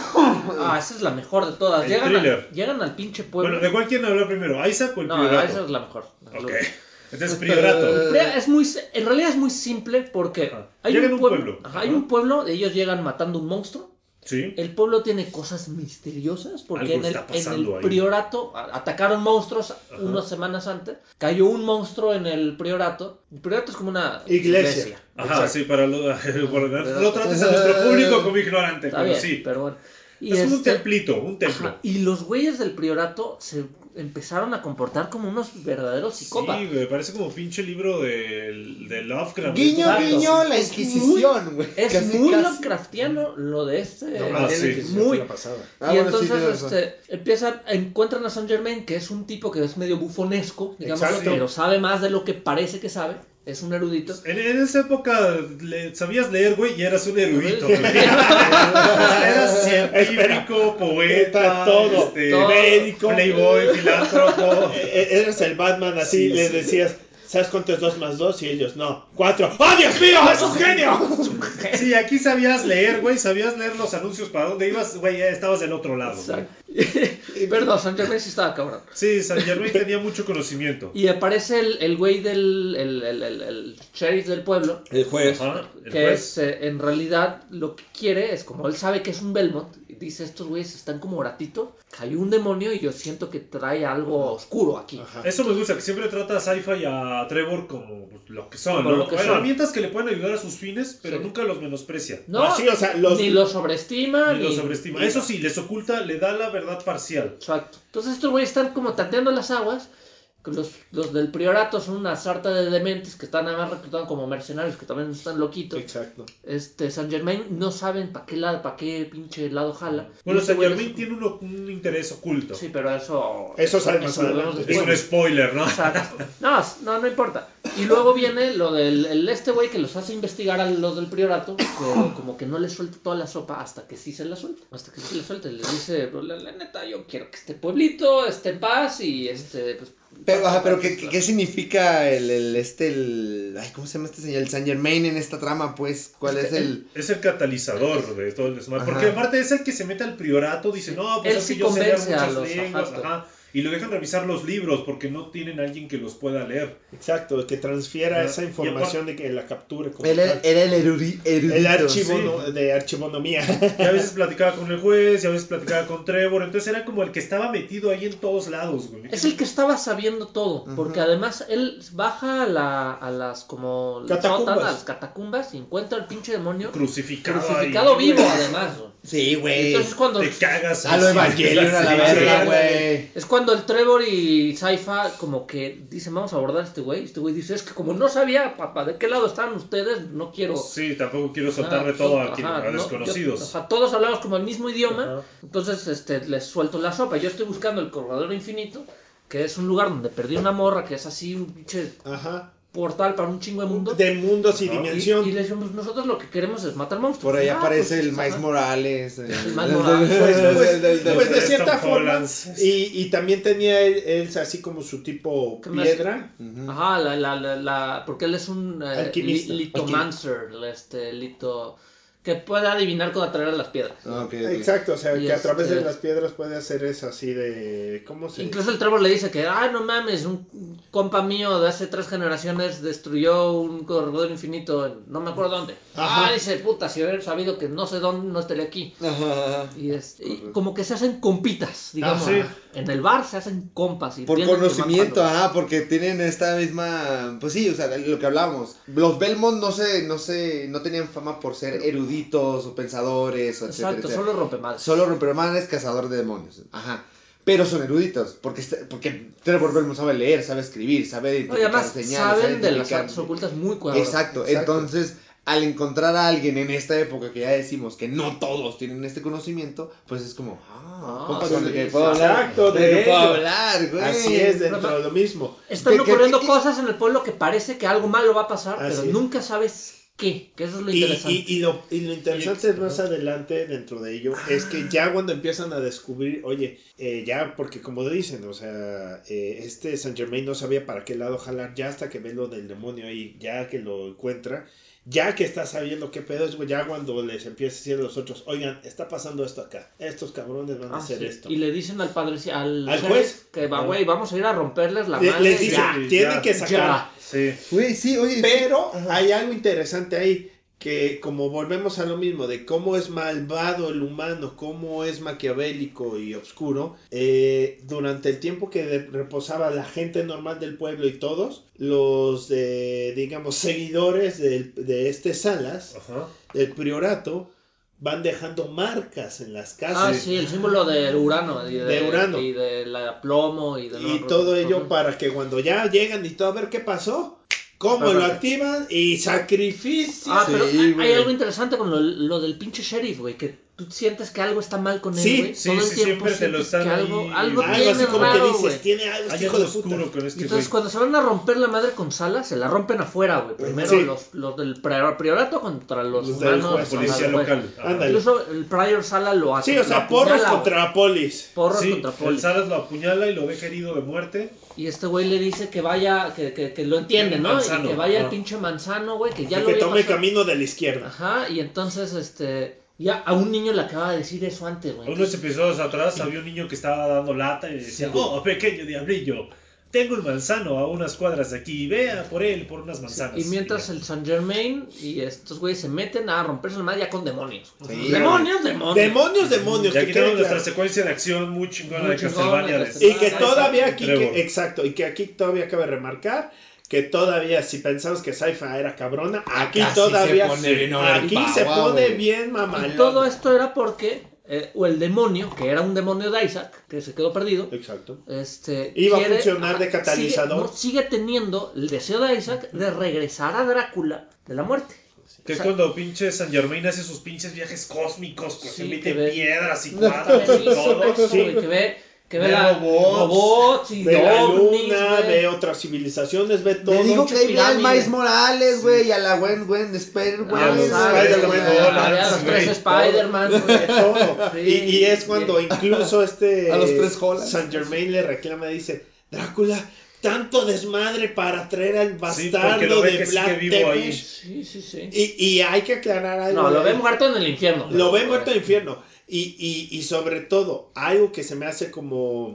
Ah, esa es la mejor de todas. El Llegan, thriller. a- llegan al pinche pueblo. Bueno, ¿de cuál quieren hablar primero? ¿Isaac o el no, priorato? esa es la mejor. Ok. Entonces, priorato. Pero Es muy, en realidad es muy simple porque Ajá. hay Llegan un pueblo, pueblo. ajá, hay Ajá. un pueblo, ellos llegan matando un monstruo. Sí. El pueblo tiene cosas misteriosas porque en el, en el ahí. priorato a- atacaron monstruos unas semanas antes. Cayó un monstruo en el priorato. El priorato es como una Iglesia. Ajá, Exacto. sí, para lo, por- no trates a nuestro público como ignorante, Está pero bien, sí. pero bueno. Y es como un este- templito, un templo. Ajá, y los güeyes del priorato se empezaron a comportar como unos verdaderos psicópatas. Sí, güey, parece como pinche libro de, de Lovecraft. Guiño, Exacto. guiño, la Inquisición, güey. Es Casi, muy casi. Lovecraftiano lo de este. No, Ah, sí. Muy. fue la pasada. Ah, y bueno, sí, entonces razón. este, empiezan, encuentran a Saint Germain, que es un tipo que es medio bufonesco, digamos, Exacto. pero sabe más de lo que parece que sabe. Es un erudito. En, en esa época le- sabías leer, güey, y eras un erudito. <laughs> Güey. eras científico, poeta, todo. este, Todo. Médico. playboy, filántropo. Eh, eh, Eres el Batman así, Sí, les sí. decías, ¿sabes cuánto es 2 más 2? Y ellos, no, 4. ¡Oh, Dios mío! ¡Es un genio! <laughs> Sí, aquí sabías leer, güey, sabías leer los anuncios para dónde ibas, güey, ya estabas del otro lado. güey. Exacto. <laughs> Pero no, Saint Germain sí estaba cabrón. Sí, San Germain tenía mucho conocimiento. Y aparece el, el güey del el, el, el- el sheriff del pueblo, El juez. Ajá, el que juez. es, eh, en realidad lo que quiere es, como él sabe que es un Belmont, y dice, estos güeyes están como ratito, cayó un demonio y yo siento que trae algo oscuro aquí. Ajá. Eso me gusta, que siempre trata a Sci-Fi y a Trevor como pues, lo que son, Como ¿no? lo que son. Herramientas que le pueden ayudar a sus fines, pero Sí. nunca los menosprecia. No, Ah, sí, o sea, los- ni lo sobreestima, Ni ni los sobreestima. Eso sí, les oculta, le da la verdad parcial. Exacto. Entonces estos güeyes están como tanteando las aguas. Los, los del priorato son una sarta de dementes que están nada más reclutando como mercenarios que también están loquitos. Exacto. Este, San Germain no saben para qué lado, para qué pinche lado jala. Bueno, San Germain tiene uno- un interés oculto. Sí, pero eso. Eso sale más adelante. Es un spoiler, ¿no? <laughs> No, no, no importa. Y luego viene lo del el este güey que los hace investigar a los del priorato, pero <coughs> como que no les suelta toda la sopa hasta que sí se la suelta. Hasta que sí se la suelta. Y les dice, "Pues, la, la neta, yo quiero que este pueblito esté en paz y este, pues. Pero, ajá, pero ¿qué, qué, qué significa el, el, este, el, ay, ¿cómo se llama este señor? El Saint Germain en esta trama, pues, ¿cuál es, el? Es el catalizador de todo el desmadre. Porque aparte es el que se mete al priorato, dice, no, pues Él es que sí yo sé muchas los lenguas, ajá. Y lo dejan revisar los libros porque no tienen alguien que los pueda leer. Exacto, que transfiera esa información de que la capture como Él era, tal. era el erudi- erudito. El archivo sí. no- de archivonomía. Y a veces <laughs> platicaba con el juez, y a veces platicaba con Trevor. Entonces era como el que estaba metido ahí en todos lados, güey. Es el que estaba sabiendo todo, porque además él baja a, la, a las como Catacumbas. a las catacumbas y encuentra al pinche demonio Crucificado. crucificado ahí, vivo güey. además. güey. Sí, güey. Entonces cuando Te cagas. A lo. Evangelion, a la Sí, verga, sí. güey. es cuando el Trevor y Saifa como que dicen vamos a abordar a este güey. Y este güey dice es que como no sabía papá de qué lado estaban ustedes, no quiero Sí, tampoco quiero soltarle Ajá, todo ajá, a, quien- a no, yo- desconocidos. ajá, todos hablamos como el mismo idioma, Ajá. entonces este, les suelto la sopa. Yo estoy buscando el corredor infinito, que es un lugar donde perdí una morra, que es así un pinche Ajá. Portal para un chingo de mundo. De mundos y dimensión. Y, y le decimos, nosotros lo que queremos es matar monstruos. Por ahí Ah, aparece pues, el Miles. Morales. El, Miles Morales. Pues, de cierta Tom forma. Y, y también tenía él, él así como su tipo piedra. Ajá, la, la, la, la- porque él es un eh, Alquimista. li- litomancer, este, lito, que puede adivinar cómo atraer a las piedras. Ah. Exacto, o sea, Y que a través este- de las piedras puede hacer eso así de. ¿Cómo se Incluso el Trevor le dice que, ah, no mames, un compa mío de hace tres generaciones destruyó un corredor infinito, en- no me acuerdo dónde. Ajá. Ah, dice, puta, si hubiera sabido que no sé dónde, no estaría aquí. Ajá, ajá. Y, es, y como que se hacen compitas, digamos. sí. En el bar se hacen compas. Y Por conocimiento, ajá, porque tienen esta misma, pues sí, o sea, lo que hablábamos. Los Belmont no se, no se, no tenían fama por ser eruditos o pensadores, o etcétera, Exacto, etcétera. solo rompe madres. Solo Romperman es cazador de demonios. Ajá. Pero son eruditos, porque, este- porque Trevor Belmont sabe leer, sabe escribir, sabe No, identificar además señales. saben sabe de las artes ocultas muy cuadradas. Exacto. Exacto. entonces al encontrar a alguien en esta época que ya decimos que no todos tienen este conocimiento, pues es como, ah, Ah, compa, sí, con el que sí, puedo hablar. exacto, de que puedo hablar, güey. Así es, dentro de lo mismo. Están ¿Qué- qué- ocurriendo cosas en el pueblo que parece que algo malo va a pasar, pero es. nunca sabes qué, que eso es lo Y, interesante. y- y lo, y lo interesante es más adelante dentro de ello es que ya cuando empiezan a descubrir, oye, eh, ya porque como dicen, o sea, eh, este Saint Germain no sabía para qué lado jalar, ya hasta que ve lo del demonio ahí, ya que lo encuentra, ya que está sabiendo qué pedo es, güey, ya cuando les empieza a decir a los otros, oigan, está pasando esto acá, estos cabrones van a Ah, hacer sí. esto. Y le dicen al padre, al, juez. que va, Ah. güey, vamos a ir a romperles la Le- madre. les dice, ya, tienen ya, que sacar. ya. Sí. Güey, sí, oye. Pero hay algo interesante ahí, que como volvemos a lo mismo, de cómo es malvado el humano, cómo es maquiavélico y oscuro, eh, durante el tiempo que reposaba la gente normal del pueblo y todos, los, eh, digamos, seguidores del- de este Salas, Ajá. del priorato, van dejando marcas en las Ah, casas. sí, el símbolo de Urano. Y de, De Urano. Y de la plomo. Y, de Y todo ello para que cuando ya llegan y todo, a ver qué pasó, cómo Para- lo activan y sacrificio. Ah, pero Sí, hay, güey. hay algo interesante con lo, lo del pinche sheriff, güey, que tú sientes que algo está mal con él, Sí, güey. sí, Todo el sí, tiempo siempre te lo están que algo, ahí- algo Algo tiene así como raro, que dices, güey. tiene algo este hijo algo de puta. oscuro con este entonces güey. cuando se van a romper la madre con Sala, se la rompen afuera, güey. Primero Sí. los, los del prior- priorato contra los, Los del humanos. contra Policía el local. Ándale. Incluso el prior Sala lo hace. Sí, o sea, porros apuñala, contra polis. Porros Sí, contra el Poli. Salas lo apuñala y lo deja herido de muerte. Y este güey le dice que vaya, que, que, que lo entiende, El ¿no? manzano, y que vaya al pinche manzano, güey, que ya y lo que había tome el camino de la izquierda. Ajá, y entonces, este, ya a un niño le acaba de decir eso antes, güey. Unos episodios atrás había un niño que estaba dando lata y decía, Sí. oh, pequeño diablillo, tengo un manzano a unas cuadras de aquí, vea por él, por unas manzanas. Y mientras el Saint Germain y estos güeyes se meten a romperse la madre ya con demonios. Sí, demonios, demonios. Demonios, demonios. Y aquí que tenemos nuestra claro. secuencia de acción muy chingona Muy de Castlevania. Y que todavía aquí, que- exacto, y que aquí todavía cabe remarcar que todavía, si pensamos que Saifa era cabrona, aquí todavía, se pone bien aquí se pone bien mamalón. Y todo esto era porque, eh, o el demonio, que era un demonio de Isaac, que se quedó perdido, Exacto. este Iba a funcionar de sigue- catalizador. no, Sigue, teniendo el deseo de Isaac de regresar a Drácula de la muerte. Que es O sea, cuando pinche San Germain hace sus pinches viajes cósmicos, pues Sí, se que mete ve- piedras y cuadros y todo. eso, Sí. que ve Que ve, Ve la- robots, robots y Ve la ovnis, luna, ve otras civilizaciones, ve todo. Le digo que ahí ve al. Miles Morales, güey, y a la Gwen, Gwen, Spider, güey. Ah, los exacto, Spider-Man, güey. Hollands, Había los tres Spider-Man, todo. Sí. y, y es cuando incluso este A los tres Hollands. Saint Germain le reclama y dice, Drácula, tanto desmadre para traer al bastardo de vivo ahí. Tepes". Sí, sí, sí. Y, y hay que aclarar algo. No, lo ve muerto en el infierno. Lo ve muerto en infierno. Y, y, y sobre todo, algo que se me hace como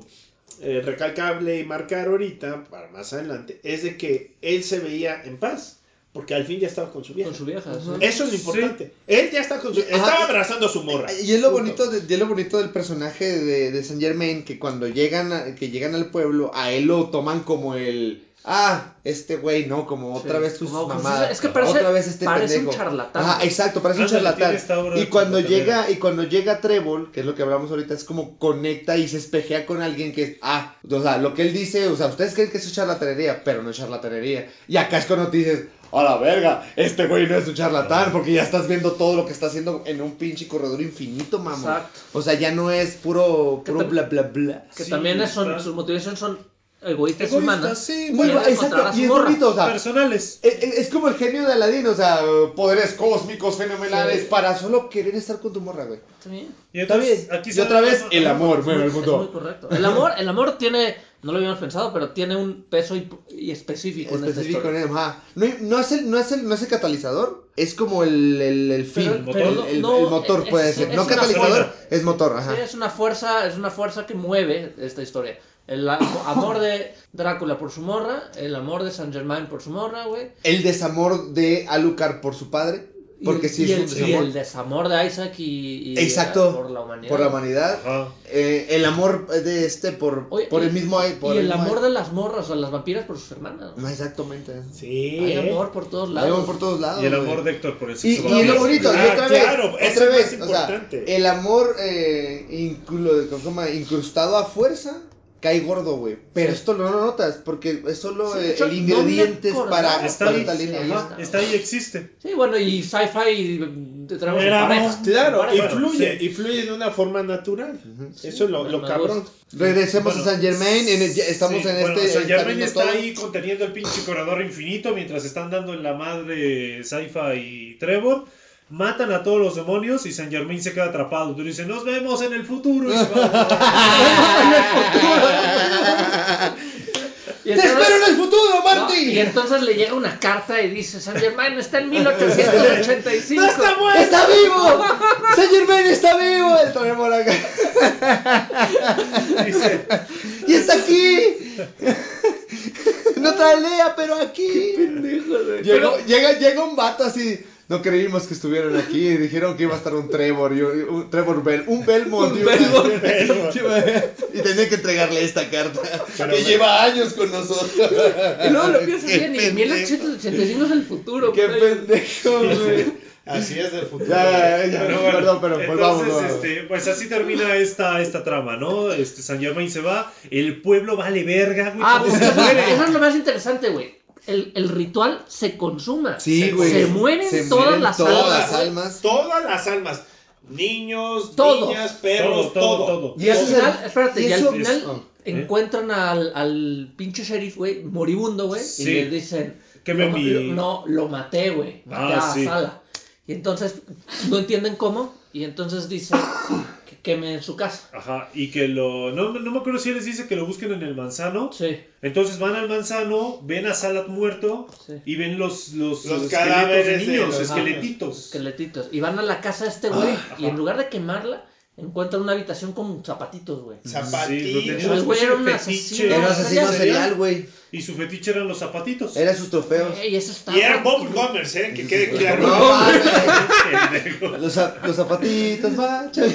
eh, recalcable y marcar ahorita, para más adelante, es de que él se veía en paz. Porque al fin ya estaba con su vieja. Con su vieja. sí. Eso es lo importante. Él ya está con su... Estaba abrazando a su morra. Y es lo Punto. bonito, de, y es lo bonito del personaje de, de Saint Germain, que cuando llegan, a- que llegan al pueblo, a él lo toman como el, ah, este güey, ¿no? Como otra Sí, vez sus como- mamadas. es que parece- otra vez este parece un charlatán, Ajá, güey. exacto, parece un charlatán. Y cuando llega, y cuando llega Trébol, que es lo que hablamos ahorita, es como conecta y se espejea con alguien que, ah, o sea, lo que él dice, o sea, ustedes creen que eso es charlatanería, pero no es charlatanería. Y acá es cuando te dices, a la verga, este güey no es un charlatán, porque ya estás viendo todo lo que está haciendo en un pinche corredor infinito, mamá. Exacto. O sea, ya no es puro, puro bla bla bla. Que Sí, también es- son, sus motivaciones son egoístas, Egoístas, humanas. sí, Muy Quiere bu- encontrar a exacto, y es bonito, o sea, personales. es, es- es como el genio de Aladín, o sea, poderes cósmicos fenomenales Sí. para solo querer estar con tu morra, güey. Está bien. Y Está bien. aquí y otra ve vez, el amor Es mueve el muy- mundo. Es muy correcto. El amor, el amor tiene, no lo habíamos pensado, pero tiene un peso y, y específico, en esta específico en él, ajá. No, no es el, no es el, no es el catalizador, es como el, el, el fin, Pero- el, pero el- no- el no, motor es- puede es- ser. es No catalizador, fuerza. es motor, Sí, ajá. es una fuerza, es una fuerza que mueve esta historia. El amor de Drácula por su morra, el amor de Saint Germain por su morra, güey. El desamor de Alucard por su padre, Y porque el- sí y es el, un y desamor. el desamor de Isaac y, y, Exacto. eh, por la humanidad. Por la humanidad. Ajá. Eh, el amor de este por, Oye, por y- el mismo... Por y el mismo- amor de las morras o las vampiras por sus hermanas. No, exactamente. Sí. Hay ¿eh? amor por todos Hay lados. amor por todos lados. Y el amor de Héctor por el Y, sexo y es lo bonito, y Ah, otra vez, claro, eso otra es vez, más o sea, importante. el amor eh, inclu- ¿cómo se llama? incrustado a fuerza cae gordo, güey. Pero Sí. esto no lo notas, porque es solo Sí, el ingrediente para, Está para ahí, esta línea. sí, ya. Ajá, está ahí, existe. Sí, bueno, y sci-fi te traemos en Éramos- pareja. Claro, En pareja. influye, sí. influye de una forma natural. Eso es lo, lo cabrón. Regresemos Bueno, a San Germain, en el- estamos Sí, en bueno, este... Saint está Germain está todo. ahí conteniendo el pinche corredor infinito mientras están dando en la madre Saifa y Trevor. Matan a todos los demonios y Saint Germain se queda atrapado. Pero dice, nos vemos en el futuro. Y se va. <laughs> Y ¡Te espero en el futuro, ¿no? Marty! Y entonces le llega una carta y dice, San Germain está en <laughs> 1885. ¡No está muerto! ¡Está vivo! ¡San Germain está vivo! El Trevor acá. <laughs> Dice, ¡Y está aquí! No trae Lea, pero aquí. Llegó- llega, llega un vato así. No creímos que estuvieran aquí. Dijeron que iba a estar un Trevor. y un, un Trevor Bell. Un Belmont. y, una- <laughs> y tenía que entregarle esta carta. que lleva años con nosotros. Y luego lo piensas bien, y pendejo. 1885 es el futuro. Qué pendejo, güey. Así es del futuro. Ya, ya, ya. Pero bueno, Perdón, pero volvamos. entonces, volvamos. este, pues así termina esta, esta trama, ¿no? Este, San Germain se va, el pueblo vale verga, güey. Ah, pues se eso es lo más interesante, güey. El, el ritual se consuma. Sí, se, güey. se mueren Se todas mueren las todas almas. las almas. Todas las almas. Niños, Todo. niñas, perros, Todo, todo. todo, todo. Y al final, espérate, y y, al final Oh, encuentran al, al pinche sheriff, güey, moribundo, güey, Sí. y le dicen, Queme lo, mi- lo- no, lo maté, güey, maté Ah, a sí. Sala. Y entonces no entienden cómo, y entonces dice que queme en su casa. Ajá, y que lo. No, no me acuerdo si les dice que lo busquen en el manzano. Sí, Entonces van al manzano, ven a Salat muerto sí. y ven los, los, Los esqueletos cadáveres de de niños, los esqueletitos. Esqueletitos. Y van a la casa de este güey, y en lugar de quemarla, encuentran una habitación con zapatitos, güey. Sí, sea, el güey era un asesino. Era asesino serial, güey. Y su fetiche eran los zapatitos. Era sus trofeos. Ey, eso está Y eran Bob Gummers, ¿eh? Que quede claro. No. <laughs> Los, los zapatitos, machos.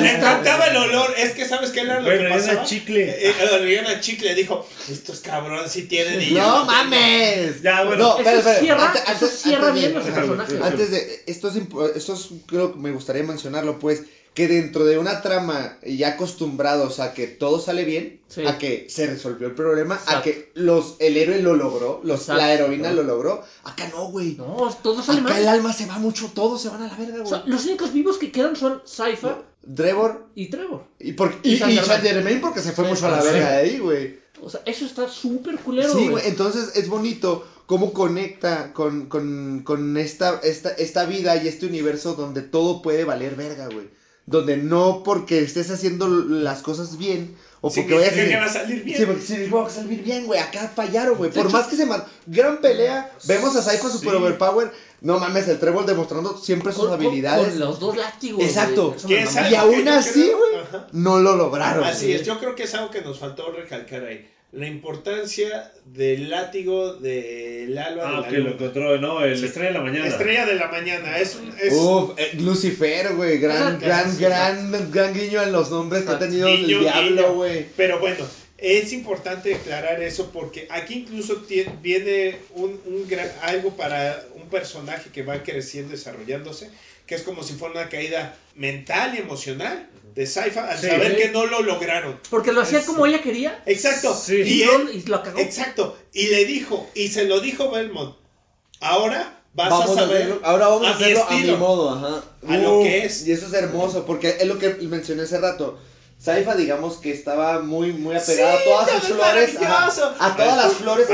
Le encantaba el olor. Es que, ¿sabes qué era lo Güey, que pasaba? chicle. Eh, eh, olían a chicle. Dijo, estos cabrones sí tienen. Y yo No tengo". mames. Ya, bueno. No, Eso espera, espera. cierra- Antes- eso antes- cierra antes bien los personajes. Antes de. Esto es, esto es- creo que me gustaría mencionarlo, pues. Que dentro de una trama ya acostumbrados a que todo sale bien, Sí. a que se resolvió el problema, a que los el héroe lo logró, los, Exacto. la heroína lo logró, acá no, güey. No, todo sale Acá mal. el alma se va mucho, todos se van a la verga, O güey. sea, los únicos vivos que quedan son Saifa Trevor y Trevor. y, por, Y y, y porque se fue Sí, mucho a la sí. verga de ahí, güey. O sea, eso está súper culero, Sí, güey. güey. Entonces es bonito cómo conecta con, con, con esta, esta, esta vida y este universo donde todo puede valer verga, güey. Donde no porque estés haciendo las cosas bien o porque vayas va a salir bien. Sí, porque sí, va a salir bien, güey. Acá fallaron, güey. Por hecho- más que se mató. Gran pelea. Vemos a Saifa super Sí. overpower. No mames, el Trevor demostrando siempre sus Con- habilidades. Con, los dos látigos. Exacto. Y aún así, güey, no lo lograron. Así es, yo creo que es algo que nos faltó recalcar ahí. La importancia del látigo del alba de Ah, la que lo encontró, no, el Sí. Estrella de la Mañana. Estrella de la mañana. Es, un- es Uf, eh, Lucifer, güey, gran, gran, gran, gran guiño en los nombres que ha Exacto. tenido el diablo, güey. Pero bueno, es importante declarar eso porque aquí incluso tie- viene un, un gra- algo para un personaje que va creciendo, desarrollándose, que es como si fuera una caída mental y emocional de Saifa al Sí. saber que no lo lograron. Porque lo hacía Es- como ella quería. Exacto. Sí. Y Y, él, no- y lo cagó. exacto. Y le dijo, y se lo dijo Belmont, ahora vas Vamos a a saber. hacerlo, ahora vamos a, mi hacerlo a mi modo, ajá. A lo que es. Y eso es hermoso, porque es lo que mencioné hace rato. Saifa, digamos que estaba muy, muy apegada Sí, a todas sus es flores, a todas las flores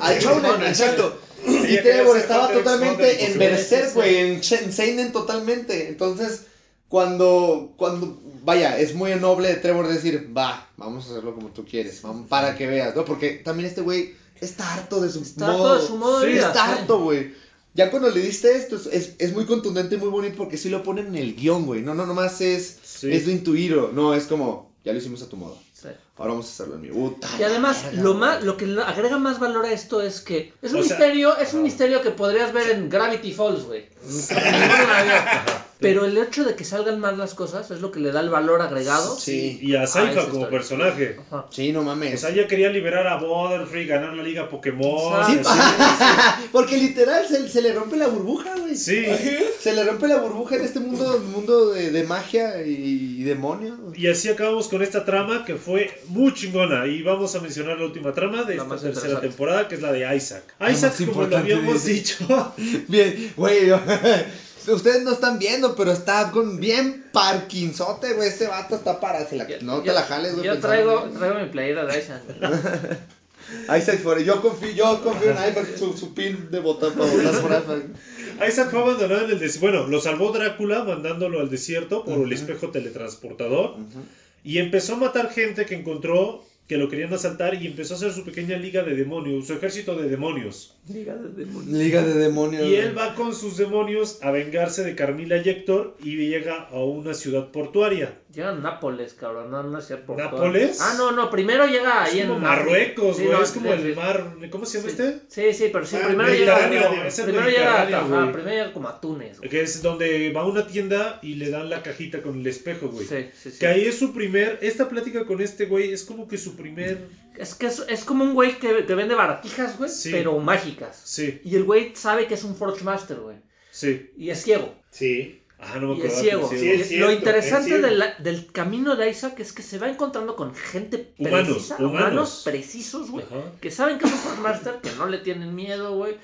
al Shounen, exacto. Y Trevor estaba totalmente en. Berserk, güey, en, Seinen totalmente. Entonces, cuando, cuando, vaya, es muy noble de Trevor decir, va, vamos a hacerlo como tú quieres, vamos, para que veas, ¿no? Porque también este güey está harto de su Está modo. harto de su modo de Sí, vida. Está harto, güey. Ya cuando le diste esto, es, es, es muy contundente y muy bonito porque sí lo ponen en el guion, güey. No, no, nomás es, Sí. es de intuirlo. No, es como, ya lo hicimos a tu modo. Sí. Ahora vamos a hacerlo en mi. Puta Y además, verga, lo más, lo que le agrega más valor a esto es que es un O sea, misterio, es un misterio que podrías ver en Gravity Falls, güey. <laughs> Pero el hecho de que salgan mal las cosas es lo que le da el valor agregado. Sí. Y a Ah, Saifa como historia. personaje. Ajá. Sí, no mames. O sea, ella quería liberar a Butterfree, ganar la liga Pokémon. Sí, así. <laughs> Porque literal se, se le rompe la burbuja, güey. Sí. Se le rompe la burbuja en este mundo, mundo de, de magia y, y demonios. Y así acabamos con esta trama que fue muy chingona. Y vamos a mencionar la última trama de La esta tercera temporada, que es la de Isaac. Isaac, como lo habíamos dicho, <laughs> Bien, güey. Yo- Ustedes no están viendo, pero está con bien parkinzote, güey. Este vato está para. se la- Ya- no te ya- la jales, güey. Yo traigo, en- traigo mi playera de Isaac. Isaac Forever. Yo confío, yo confío en Isaac, su, su pin de votar para Isaac. Fue abandonado en el desierto. Bueno, lo salvó Drácula mandándolo al desierto por el espejo teletransportador. Y empezó a matar gente que encontró que lo querían asaltar y empezó a hacer su pequeña liga de demonios, su ejército de demonios. Liga de demonios. Liga de demonios. Y él va con sus demonios a vengarse de Carmila y Héctor y llega a una ciudad portuaria. Llega a Nápoles, cabrón. No, no es cierto. ¿Nápoles? Ah, no, no. Primero llega ahí es como en. Marruecos, Sí, güey. no, es como sí, el mar. ¿Cómo se llama Sí. este? Sí, sí, pero sí, Ah, primero llega. Primero llega, Mediterráneo, ajá, primero llega como a Túnez. güey. Que es donde va a una tienda y le dan la cajita con el espejo, güey. Sí, sí, sí. Que ahí es su primer. Esta plática con este güey es como que su primer. Es que es, es como un güey que, que vende baratijas, güey, Sí. pero mágicas. Sí, Y el güey sabe que es un Forge Master, güey. sí. Y es ciego. Sí. Ah, no me Y es ciego. que Sí, ciego. es lo interesante es cierto. de la- del camino de Isaac es que se va encontrando con gente Humanos, precisa, humanos. humanos precisos, güey, que saben que es un Master, que no le tienen miedo, güey,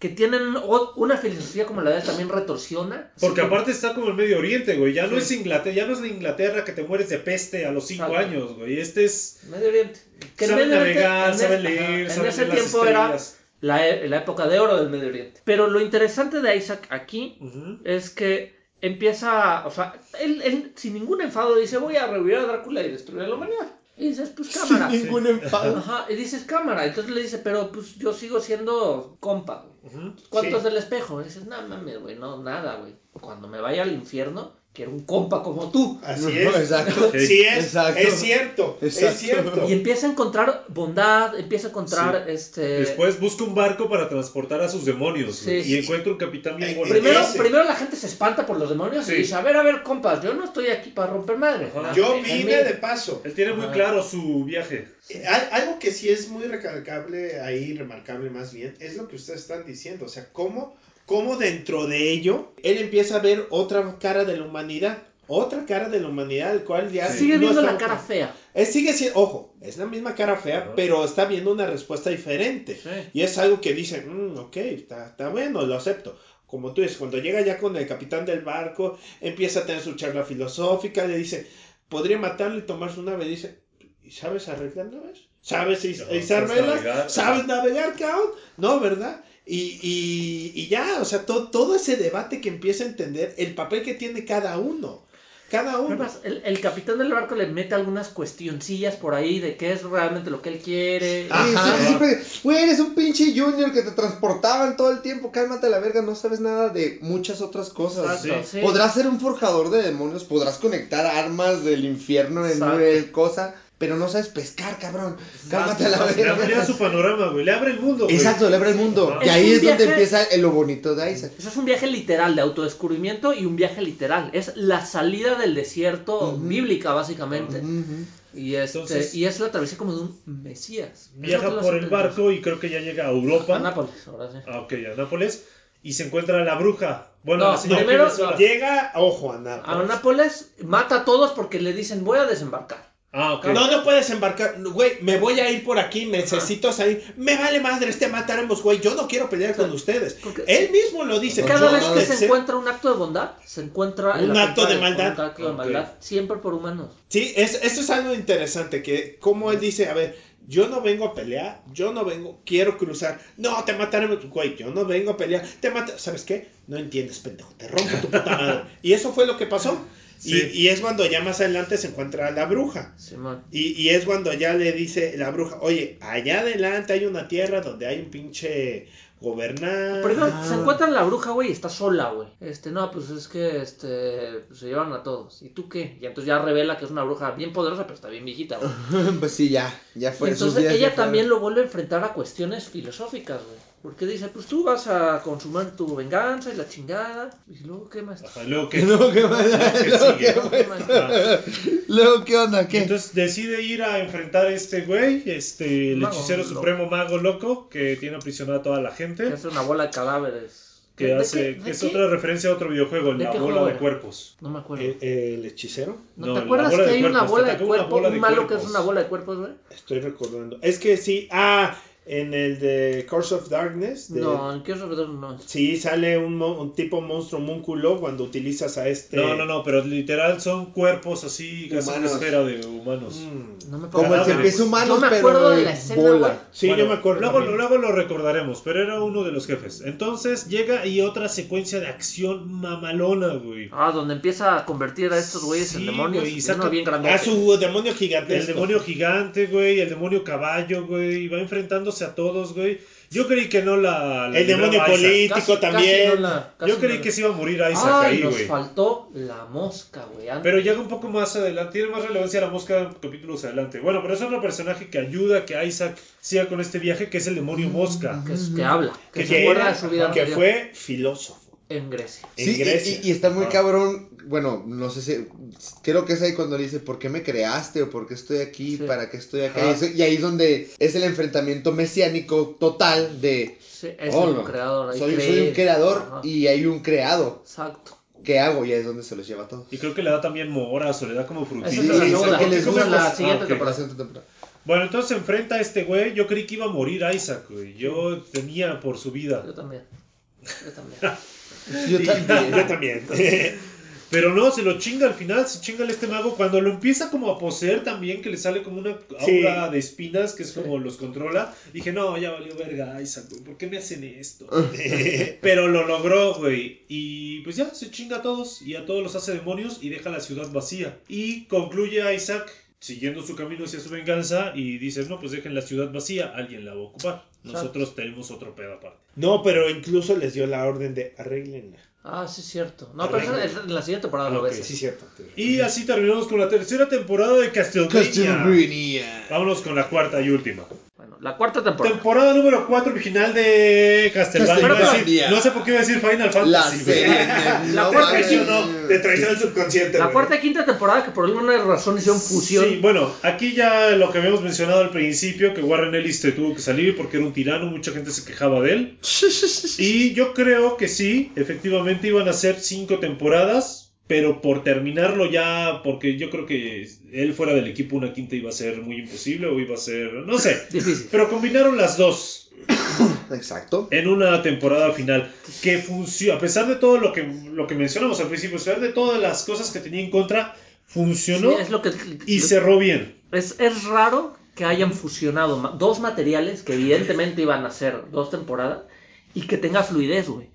que tienen una filosofía como la de él también retorsiona. Porque como- aparte está como el Medio Oriente, güey. Ya no es Inglaterra, ya no es la Inglaterra que te mueres de peste a los 5 Exacto. años, güey. Este es. Medio Oriente. Que saben Medio Oriente, navegar, en saben leer, ajá, saben En ese tiempo era la, e- la época de oro del Medio Oriente. Pero lo interesante de Isaac aquí es que empieza, o sea, él, él sin ningún enfado dice, voy a revivir a Drácula y destruir a la humanidad. Y dices, pues cámara. Sin ningún enfado. Ajá, y dices cámara. Entonces le dice, pero pues yo sigo siendo compa. güey. Ujú. ¿Cuánto Sí. es del espejo? Y dices, no mames, güey, no, nada, güey. Cuando me vaya al infierno, quiero un compa como tú. Así No, es. exacto. <laughs> Sí es. Exacto. Es cierto. Exacto. Es cierto. Y empieza a encontrar bondad, empieza a encontrar este. Después busca un barco para transportar a sus demonios, Sí. y encuentra un capitán bien Eh, bueno. Primero, Ese. primero la gente se espanta por los demonios Sí. y dice, a ver, a ver, compas, yo no estoy aquí para romper madre. Ajá. Yo déjenme vine ir". de paso. Él tiene muy Ajá. claro su viaje. Eh, al- Algo que sí es muy recalcable ahí, remarcable más bien, es lo que ustedes están diciendo. O sea, cómo, cómo dentro de ello él empieza a ver otra cara de la humanidad. otra cara de la humanidad, el cual ya Sigue no viendo está- la cara fea. Es, sigue siendo, ojo, es la misma cara fea, pero está viendo una respuesta diferente. Sí. Y es algo que dice, "Mm, ok, está, está bueno, lo acepto. Como tú dices, cuando llega ya con el capitán del barco, empieza a tener su charla filosófica, le dice, podría matarlo y tomarse una vez. Dice, ¿y sabes arreglar naves? ¿Sabes izar ¿sabes velas? navegar? ¿Sabes navegar, cabrón? No, ¿verdad? Y, y, y ya, o sea, to- todo ese debate que empieza a entender el papel que tiene cada uno. Cada uno. Además, el, el capitán del barco le mete algunas cuestioncillas por ahí de qué es realmente lo que él quiere. Ah, Ajá. sí, siempre, güey, eres un pinche junior que te transportaban todo el tiempo, cálmate la verga, no sabes nada de muchas otras cosas. Exacto, sí. Podrás ser un forjador de demonios, podrás conectar armas del infierno en Exacto. una cosa, pero no sabes pescar, cabrón. Cálmate la Exacto. Le amplía su panorama, güey. Le abre el mundo, güey. Exacto, le abre el mundo. Y ahí es donde viaje- empieza lo bonito de Isaac. Eso es un viaje literal de autodescubrimiento y un viaje literal. Es la salida del desierto bíblica, básicamente. Y, este, Entonces- y es la travesía como de un Mesías. Viaja por el barco y creo que ya llega a Europa. A Nápoles, ahora sí. Ah, ok, a Nápoles. Y se encuentra la bruja. Bueno, No, la señora primero-. Llega, ojo, a nada. A Nápoles mata a todos porque le dicen voy a desembarcar. Ah. No, no puedes embarcar. Güey, me voy a ir por aquí, necesito salir. Me vale madres, te mataremos, güey. Yo no quiero pelear con ustedes. Porque- Él mismo lo dice. Cada vez no que se encuentra un acto de bondad, se encuentra Un acto de maldad. Un acto de maldad, siempre por humanos. Sí, es, eso es algo interesante. Que como él dice, a ver, yo no vengo a pelear, yo no vengo, quiero cruzar. No, te mataremos, güey. Yo no vengo a pelear, te mata. ¿Sabes qué? No entiendes, pendejo. Te rompo tu puta madre. <laughs> Y eso fue lo que pasó. Sí. Y, y es cuando ya más adelante se encuentra a la bruja. Y, y es cuando ya le dice la bruja, oye, allá adelante hay una tierra donde hay un pinche gobernante. Primero Ah. se encuentra la bruja, güey, y está sola, güey. Este, no, pues es que este pues, se llevan a todos. ¿Y tú qué? Y entonces ya revela que es una bruja bien poderosa, pero está bien viejita, güey. <laughs> pues sí, ya, ya fue. entonces días ella también lo vuelve a enfrentar a cuestiones filosóficas, güey. Porque dice, pues tú vas a consumir tu venganza y la chingada. Y luego, ¿qué más? Ajá, luego que. <laughs> Luego, ¿qué más? Luego. ¿qué más? ¿Qué. Luego, ¿qué onda? Y ¿Qué? Entonces decide ir a enfrentar a este güey, este, el Mago hechicero loco. supremo mago loco que tiene aprisionada a toda la gente. Que hace una bola de cadáveres. Que ¿De hace, qué- que es qué? otra referencia a otro videojuego, ¿De la qué bola de cuerpos. No me acuerdo. ¿El, el hechicero? ¿No no, te la acuerdas bola que de hay una cuerpos, bola de atacó una cuerpo? bola Un malo que es cuerpos. una bola de cuerpos, güey. Estoy recordando. Es que sí, ah, en el de Curse of Darkness. de- No, en Gears of War no. Sí, sale un, mo- un tipo monstruo múnculo cuando utilizas a este. No, no, no, pero literal son cuerpos así, casi una esfera de humanos. Mm. No me Como el serpiente humano, Yo me pero acuerdo de de la escena, bola. Sí, Bueno, yo me acuerdo. Luego, luego lo recordaremos, pero era uno de los jefes. Entonces llega y otra secuencia de acción mamalona, güey. Ah, donde empieza a convertir a estos güeyes Sí, en demonios. güey, y y saca- bien grandote. A su demonio gigante. El demonio gigante, güey, el demonio caballo, güey, va a todos, güey. Yo creí que no la... la El demonio político Casi- casi también. no la- casi Yo creí no que la- se iba a morir Isaac Ay, ahí, nos güey. faltó la mosca, güey. antes. Pero llega un poco más adelante, tiene más relevancia la mosca capítulos adelante. Bueno, pero es otro personaje que ayuda a que Isaac siga con este viaje, que es el demonio mosca. que, es- que habla, que, Que se era- de su vida que fue filósofo en Grecia. en Sí, Grecia. y, y está muy Ajá. cabrón. Bueno, no sé si. Creo que es ahí cuando le dice, ¿por qué me creaste? ¿O por qué estoy aquí? Sí. ¿Para qué estoy acá? Ajá. Y, eso- ahí es donde es el enfrentamiento mesiánico total de. Sí, es oh, un no, creador. Soy, un creador Ajá. y hay un creado. Exacto. ¿Qué hago? Y ahí es donde se los lleva a todos. Y creo que le da también moras o le da como frutitas. Esa es segunda, que les gusta. la Ah, siguiente temporada. Bueno, entonces se enfrenta a este güey. Yo creí que iba a morir Isaac, güey. Yo temía por su vida. Yo también. Yo también. <laughs> Yo también. <laughs> Yo también. <laughs> Pero no, se lo chinga al final, se chinga el este mago. Cuando lo empieza como a poseer también, que le sale como una Sí. aura de espinas, que es como los controla. Dije, no, ya valió verga Isaac, güey. ¿Por qué me hacen esto? <laughs> Pero lo logró, güey. Y pues ya, se chinga a todos. Y a todos los hace demonios y deja la ciudad vacía. Y concluye a Isaac siguiendo su camino hacia su venganza. Y dice, no, pues dejen la ciudad vacía. Alguien la va a ocupar. Nosotros tenemos otro pedo aparte. No, pero incluso les dio la orden de arreglenla. Ah, sí, es cierto. No, pero es en la siguiente temporada lo Ok. ves. Sí, cierto. Y así terminamos con la tercera temporada de Castlevania. Castlevania. Vámonos con la cuarta y última. La cuarta temporada. Temporada número 4 original de Castlevania. No sé por qué iba a decir Final La Fantasy. güey. serie. La no cuarta y no, te traicionó el subconsciente. La güey. cuarta y quinta temporada que por alguna razón hicieron fusión. Sí, bueno, aquí ya lo que habíamos mencionado al principio, que Warren Ellis te tuvo que salir porque era un tirano, mucha gente se quejaba de él. Y yo creo que sí, efectivamente iban a ser cinco temporadas, pero por terminarlo ya, porque yo creo que él fuera del equipo una quinta iba a ser muy imposible o iba a ser, no sé. <laughs> Difícil. Pero combinaron las dos Exacto. en una temporada final que funcionó, a pesar de todo lo que, lo que mencionamos al principio, a pesar de todas las cosas que tenía en contra, funcionó Sí, es lo que y cerró bien. es, es raro que hayan fusionado dos materiales que evidentemente iban a ser dos temporadas y que tenga fluidez, güey.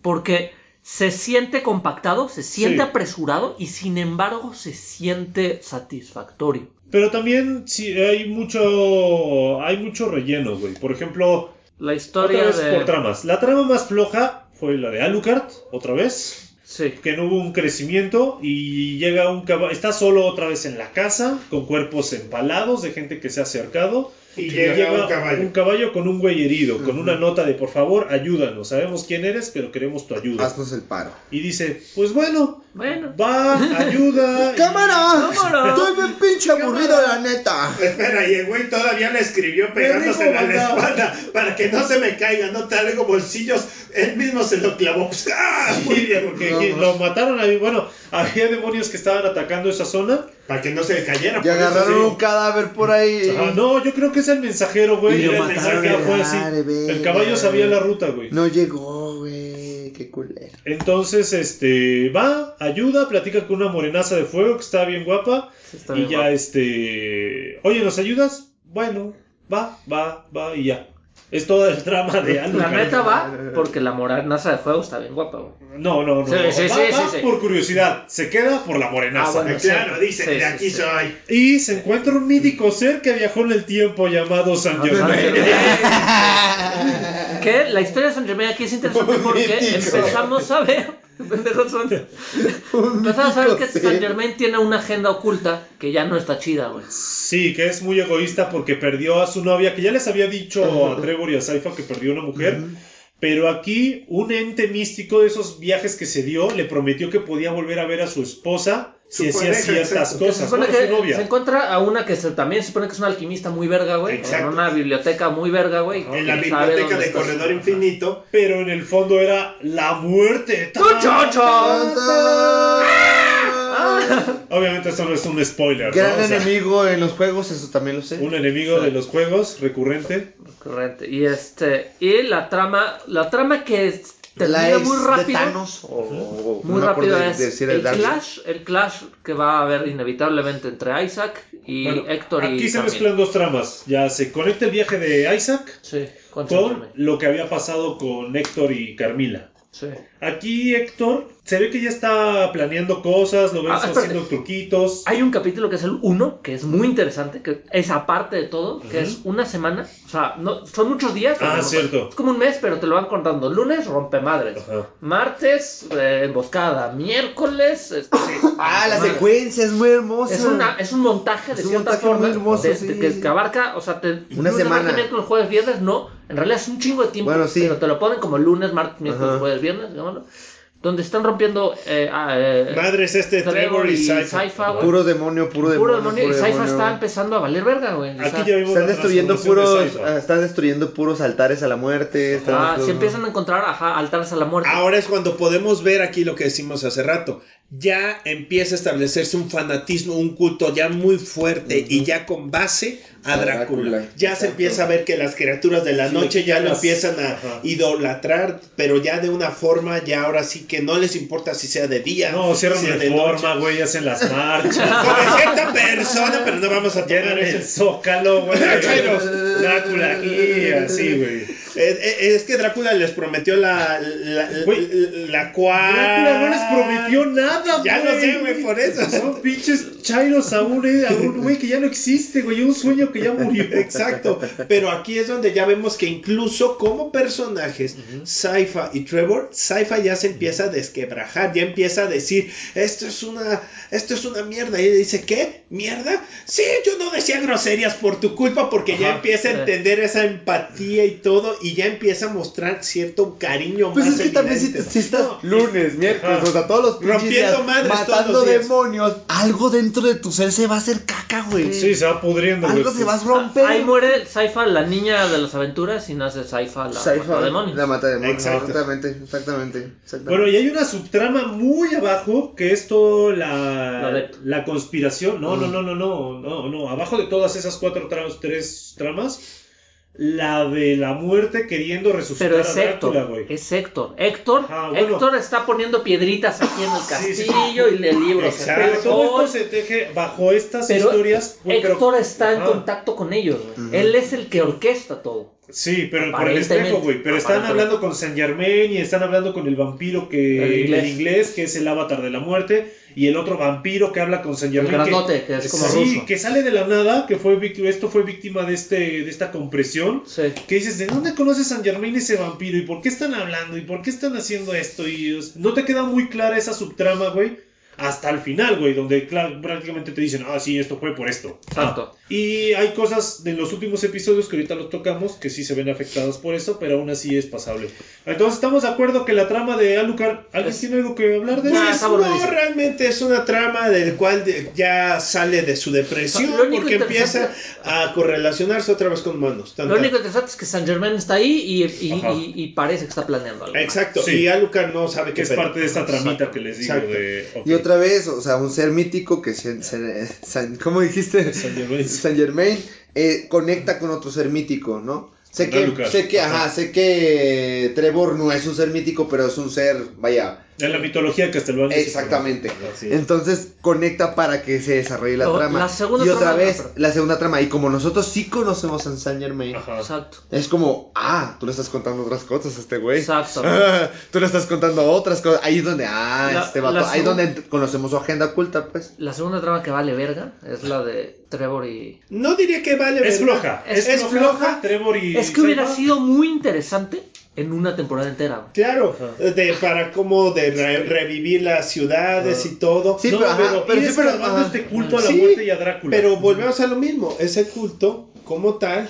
Porque se siente compactado, se siente Sí. apresurado y sin embargo se siente satisfactorio. Pero también sí, hay mucho hay mucho relleno, güey. Por ejemplo, La historia otra vez de... por tramas. La trama más floja fue la de Alucard, otra vez. Sí. que no hubo un crecimiento y llega un caballo, está solo otra vez en la casa, con cuerpos empalados de gente que se ha acercado. Y llega un caballo. un caballo con un güey herido, con una nota de por favor, ayúdanos, sabemos quién eres, pero queremos tu ayuda. Haznos el paro. Y dice, pues bueno, Bueno. va, ayuda. y- <laughs> ¡Cámara! Cámara. Estoy bien pinche aburrido, la neta. Espera, y el güey todavía le escribió pegándose a la espalda para que no se me caiga, no traigo bolsillos. Él mismo se lo clavó. <laughs> Pues, ¡ah! Muy Sí, bien, porque No, que no. lo mataron ahí. Bueno, había demonios que estaban atacando esa zona. Para que no se le cayera. Y por eso agarraron sí. un cadáver por ahí. Ajá, no, yo creo que es el mensajero, güey. El mataron mensaje, a fue así. El caballo sabía la ruta, güey. No llegó, güey. Qué culero. Entonces, este, va, ayuda, platica con una morenaza de fuego que está bien guapa. Está y bien ya, guapa. este, oye, ¿nos ayudas? Bueno, va, va, va, y ya. Es toda el trama de La Alucard. neta va porque la morenaza de fuego está bien guapa, güey. No, no, no. Sí, sí, va, sí, va sí, sí. por curiosidad. Se queda por la morenaza. Ah, bueno. Claro, dice, de aquí soy. Y se encuentra un mítico ser que viajó en el tiempo llamado San Ah, Germain. <laughs> Que la historia de San Germain aquí es interesante porque empezamos a ver. <laughs> pendejos son. <laughs> A ver que San. Germain tiene una agenda oculta que ya no está chida, güey. Sí, que es muy egoísta porque perdió a su novia, que ya les había dicho a Trevor y a Saifa que perdió una mujer. Pero aquí un ente místico de esos viajes que se dio le prometió que podía volver a ver a su esposa si hacía pareja, ciertas. Se cosas. supone Bueno, que su novia. se encuentra a una que se- también se supone que es una alquimista muy verga, güey. En una biblioteca muy verga, güey. En la ¿Quién sabe biblioteca de Corredor Infinito. Pero en el fondo era la muerte. ¡Muchachos! <laughs> Obviamente esto no es un spoiler. ¿no? Gran O sea, enemigo en los juegos, eso también lo sé. un enemigo de los juegos recurrente. Correcto. Y este. Y la trama. La trama que es- la termina ex muy de rápido. Thanos o, o- Muy no rápido de- es de decir el clash, el clash que va a haber inevitablemente entre Isaac y Bueno, Héctor y aquí se mezclan dos tramas. Ya se conecta el viaje de Isaac Sí, con lo que había pasado con Héctor y Carmila. Sí. Aquí Héctor se ve que ya está planeando cosas, lo ves Ah, haciendo truquitos. Hay un capítulo que es el 1, que es muy interesante, que es aparte de todo, que es una semana, o sea, no, son muchos días. Ah, pero no- cierto. Es como un mes, pero te lo van contando. Lunes, rompemadres. Ajá. Martes, eh, emboscada. Miércoles, este, <coughs> Ah, la madre. secuencia es muy hermosa. Es, una, es un montaje de Es un cierta montaje forma muy hermoso, de- sí. de que, que abarca, o sea, te, Una lunes, semana. martes, miércoles, jueves, viernes, no. En realidad es un chingo de tiempo, Bueno, sí. pero te lo ponen como lunes, martes, miércoles, Ajá. jueves, viernes, Donde están rompiendo eh, ah, eh, Madres, este Trevor y Saifa. Puro demonio, puro demonio. Puro demonio. Y Saifa está empezando a valer verga, güey. O sea, Aquí ya vimos Están destruyendo de puros, ah, están destruyendo puros altares a la muerte. ah, se empiezan a encontrar ajá, altares a la muerte. Ahora es cuando podemos ver aquí lo que decimos hace rato. Ya empieza a establecerse un fanatismo, un culto ya muy fuerte y ya con base a Drácula. Drácula. Ya se empieza a ver que las criaturas de la Sí, noche ya lo empiezan a Ajá. idolatrar, pero ya de una forma, ya ahora sí que no les importa si sea de día. No, cierran si de noche. güey, hacen las marchas. <laughs> Sobre cierta persona, pero no vamos a tomar Llenan el eso. zócalo, güey. <laughs> Drácula aquí, así, güey. Es, es- es que Drácula les prometió la, la, la, cual. Drácula no les prometió nada, Ya güey. lo sé, güey, por eso. Son pinches chairos a un, eh, a un güey que ya no existe, güey. Un sueño que ya murió. <laughs> Exacto, pero aquí es donde ya vemos que incluso como personajes, Saifa y Trevor, Saifa ya se empieza a desquebrajar, ya empieza a decir, esto es una, esto es una mierda, y ella dice, ¿qué? ¿Mierda? Sí, yo no decía groserías por tu culpa, porque ya empieza a entender esa empatía y todo, y ya empieza a mostrar cierto cariño Pues más es que también si, estás No, lunes, miércoles, Ajá. o sea, todos los Rompiendo días madres todos matando los demonios, algo dentro de tu ser se va a hacer caca, güey. Sí, se va pudriendo, güey. Algo se va a romper. Ahí muere Saifa, la niña de las aventuras, y nace Saifa, la Saifa, demonios. La mata demonios. Exacto. Exactamente, exactamente. exactamente. Bueno, y hay una subtrama muy abajo que es todo la, La de- la conspiración. No, no, no, no, no, no, no. Abajo de todas esas cuatro tramas, tres tramas, la de la muerte queriendo resucitar Pero a es Drácula, Héctor, güey. es Héctor. Héctor, Ajá, bueno. Héctor está poniendo piedritas aquí en el Sí, sí, sí. castillo y el libro pegó. todo esto se teje bajo estas Pero historias. pero- Héctor está en Ajá. contacto con ellos. güey. Él es el que orquesta todo. Sí, pero por el espejo, güey. Pero están hablando con Saint Germain y están hablando con el vampiro que El inglés. el inglés, que es el avatar de la muerte, y el otro vampiro que habla con El Germain. grandote, que es como sí, ruso. que sale de la nada, que fue víctima, esto fue víctima de este, de esta compresión. Sí. Que dices, ¿de dónde conoce Saint Germain ese vampiro? ¿Y por qué están hablando? ¿Y por qué están haciendo esto? Y no te queda muy clara esa subtrama, güey. Hasta el final, güey, donde prácticamente te dicen, ah, sí, esto fue por esto. Exacto. Ah. Y hay cosas de los últimos episodios que ahorita los tocamos que sí se ven afectados por eso, pero aún así es pasable. Entonces, estamos de acuerdo que la trama de Alucard, ¿alguien Es- tiene algo que hablar de eso? No, realmente es una trama del cual de- ya sale de su depresión Lo único porque empieza a correlacionarse otra vez con humanos. Tan, Lo único interesante es que Saint Germain está ahí y, y- y- y parece que está planeando algo. Exacto, Sí. y Alucard no sabe Que qué es pedo. parte de esta tramita que les digo Exacto. de... ok. Otra vez, o sea, un ser mítico que se, se- San- ¿cómo dijiste? Saint Germain. Eh, conecta con otro ser mítico, ¿no? Sé que, sé que, Ajá. sé que Trevor no es un ser mítico, pero es un ser, vaya, En la mitología sí, Exactamente. Es. Entonces conecta para que se desarrolle la trama. la segunda y otra trama, vez, la segunda trama. Y como nosotros sí conocemos a Saint Germain, Ajá. Exacto. es como, ah, tú le estás contando otras cosas a este güey. Exacto. Ah, <laughs> tú le estás contando otras cosas. Ahí es donde, ah, La- este vato. Ahí es donde conocemos su agenda oculta, pues. La segunda trama que vale verga es la de Trevor y... No diría que vale. Es ¿verdad? floja. Es- Es, es floja. floja. Trevor y... Es que hubiera sido muy interesante en una temporada entera. güey. Claro, Ajá. de, para como de re- revivir las ciudades y todo. Sí, no, pero, ajá, pero sí, pero, ajá. este culto a la Sí, muerte y a Drácula. Pero volvemos a lo mismo, ese culto como tal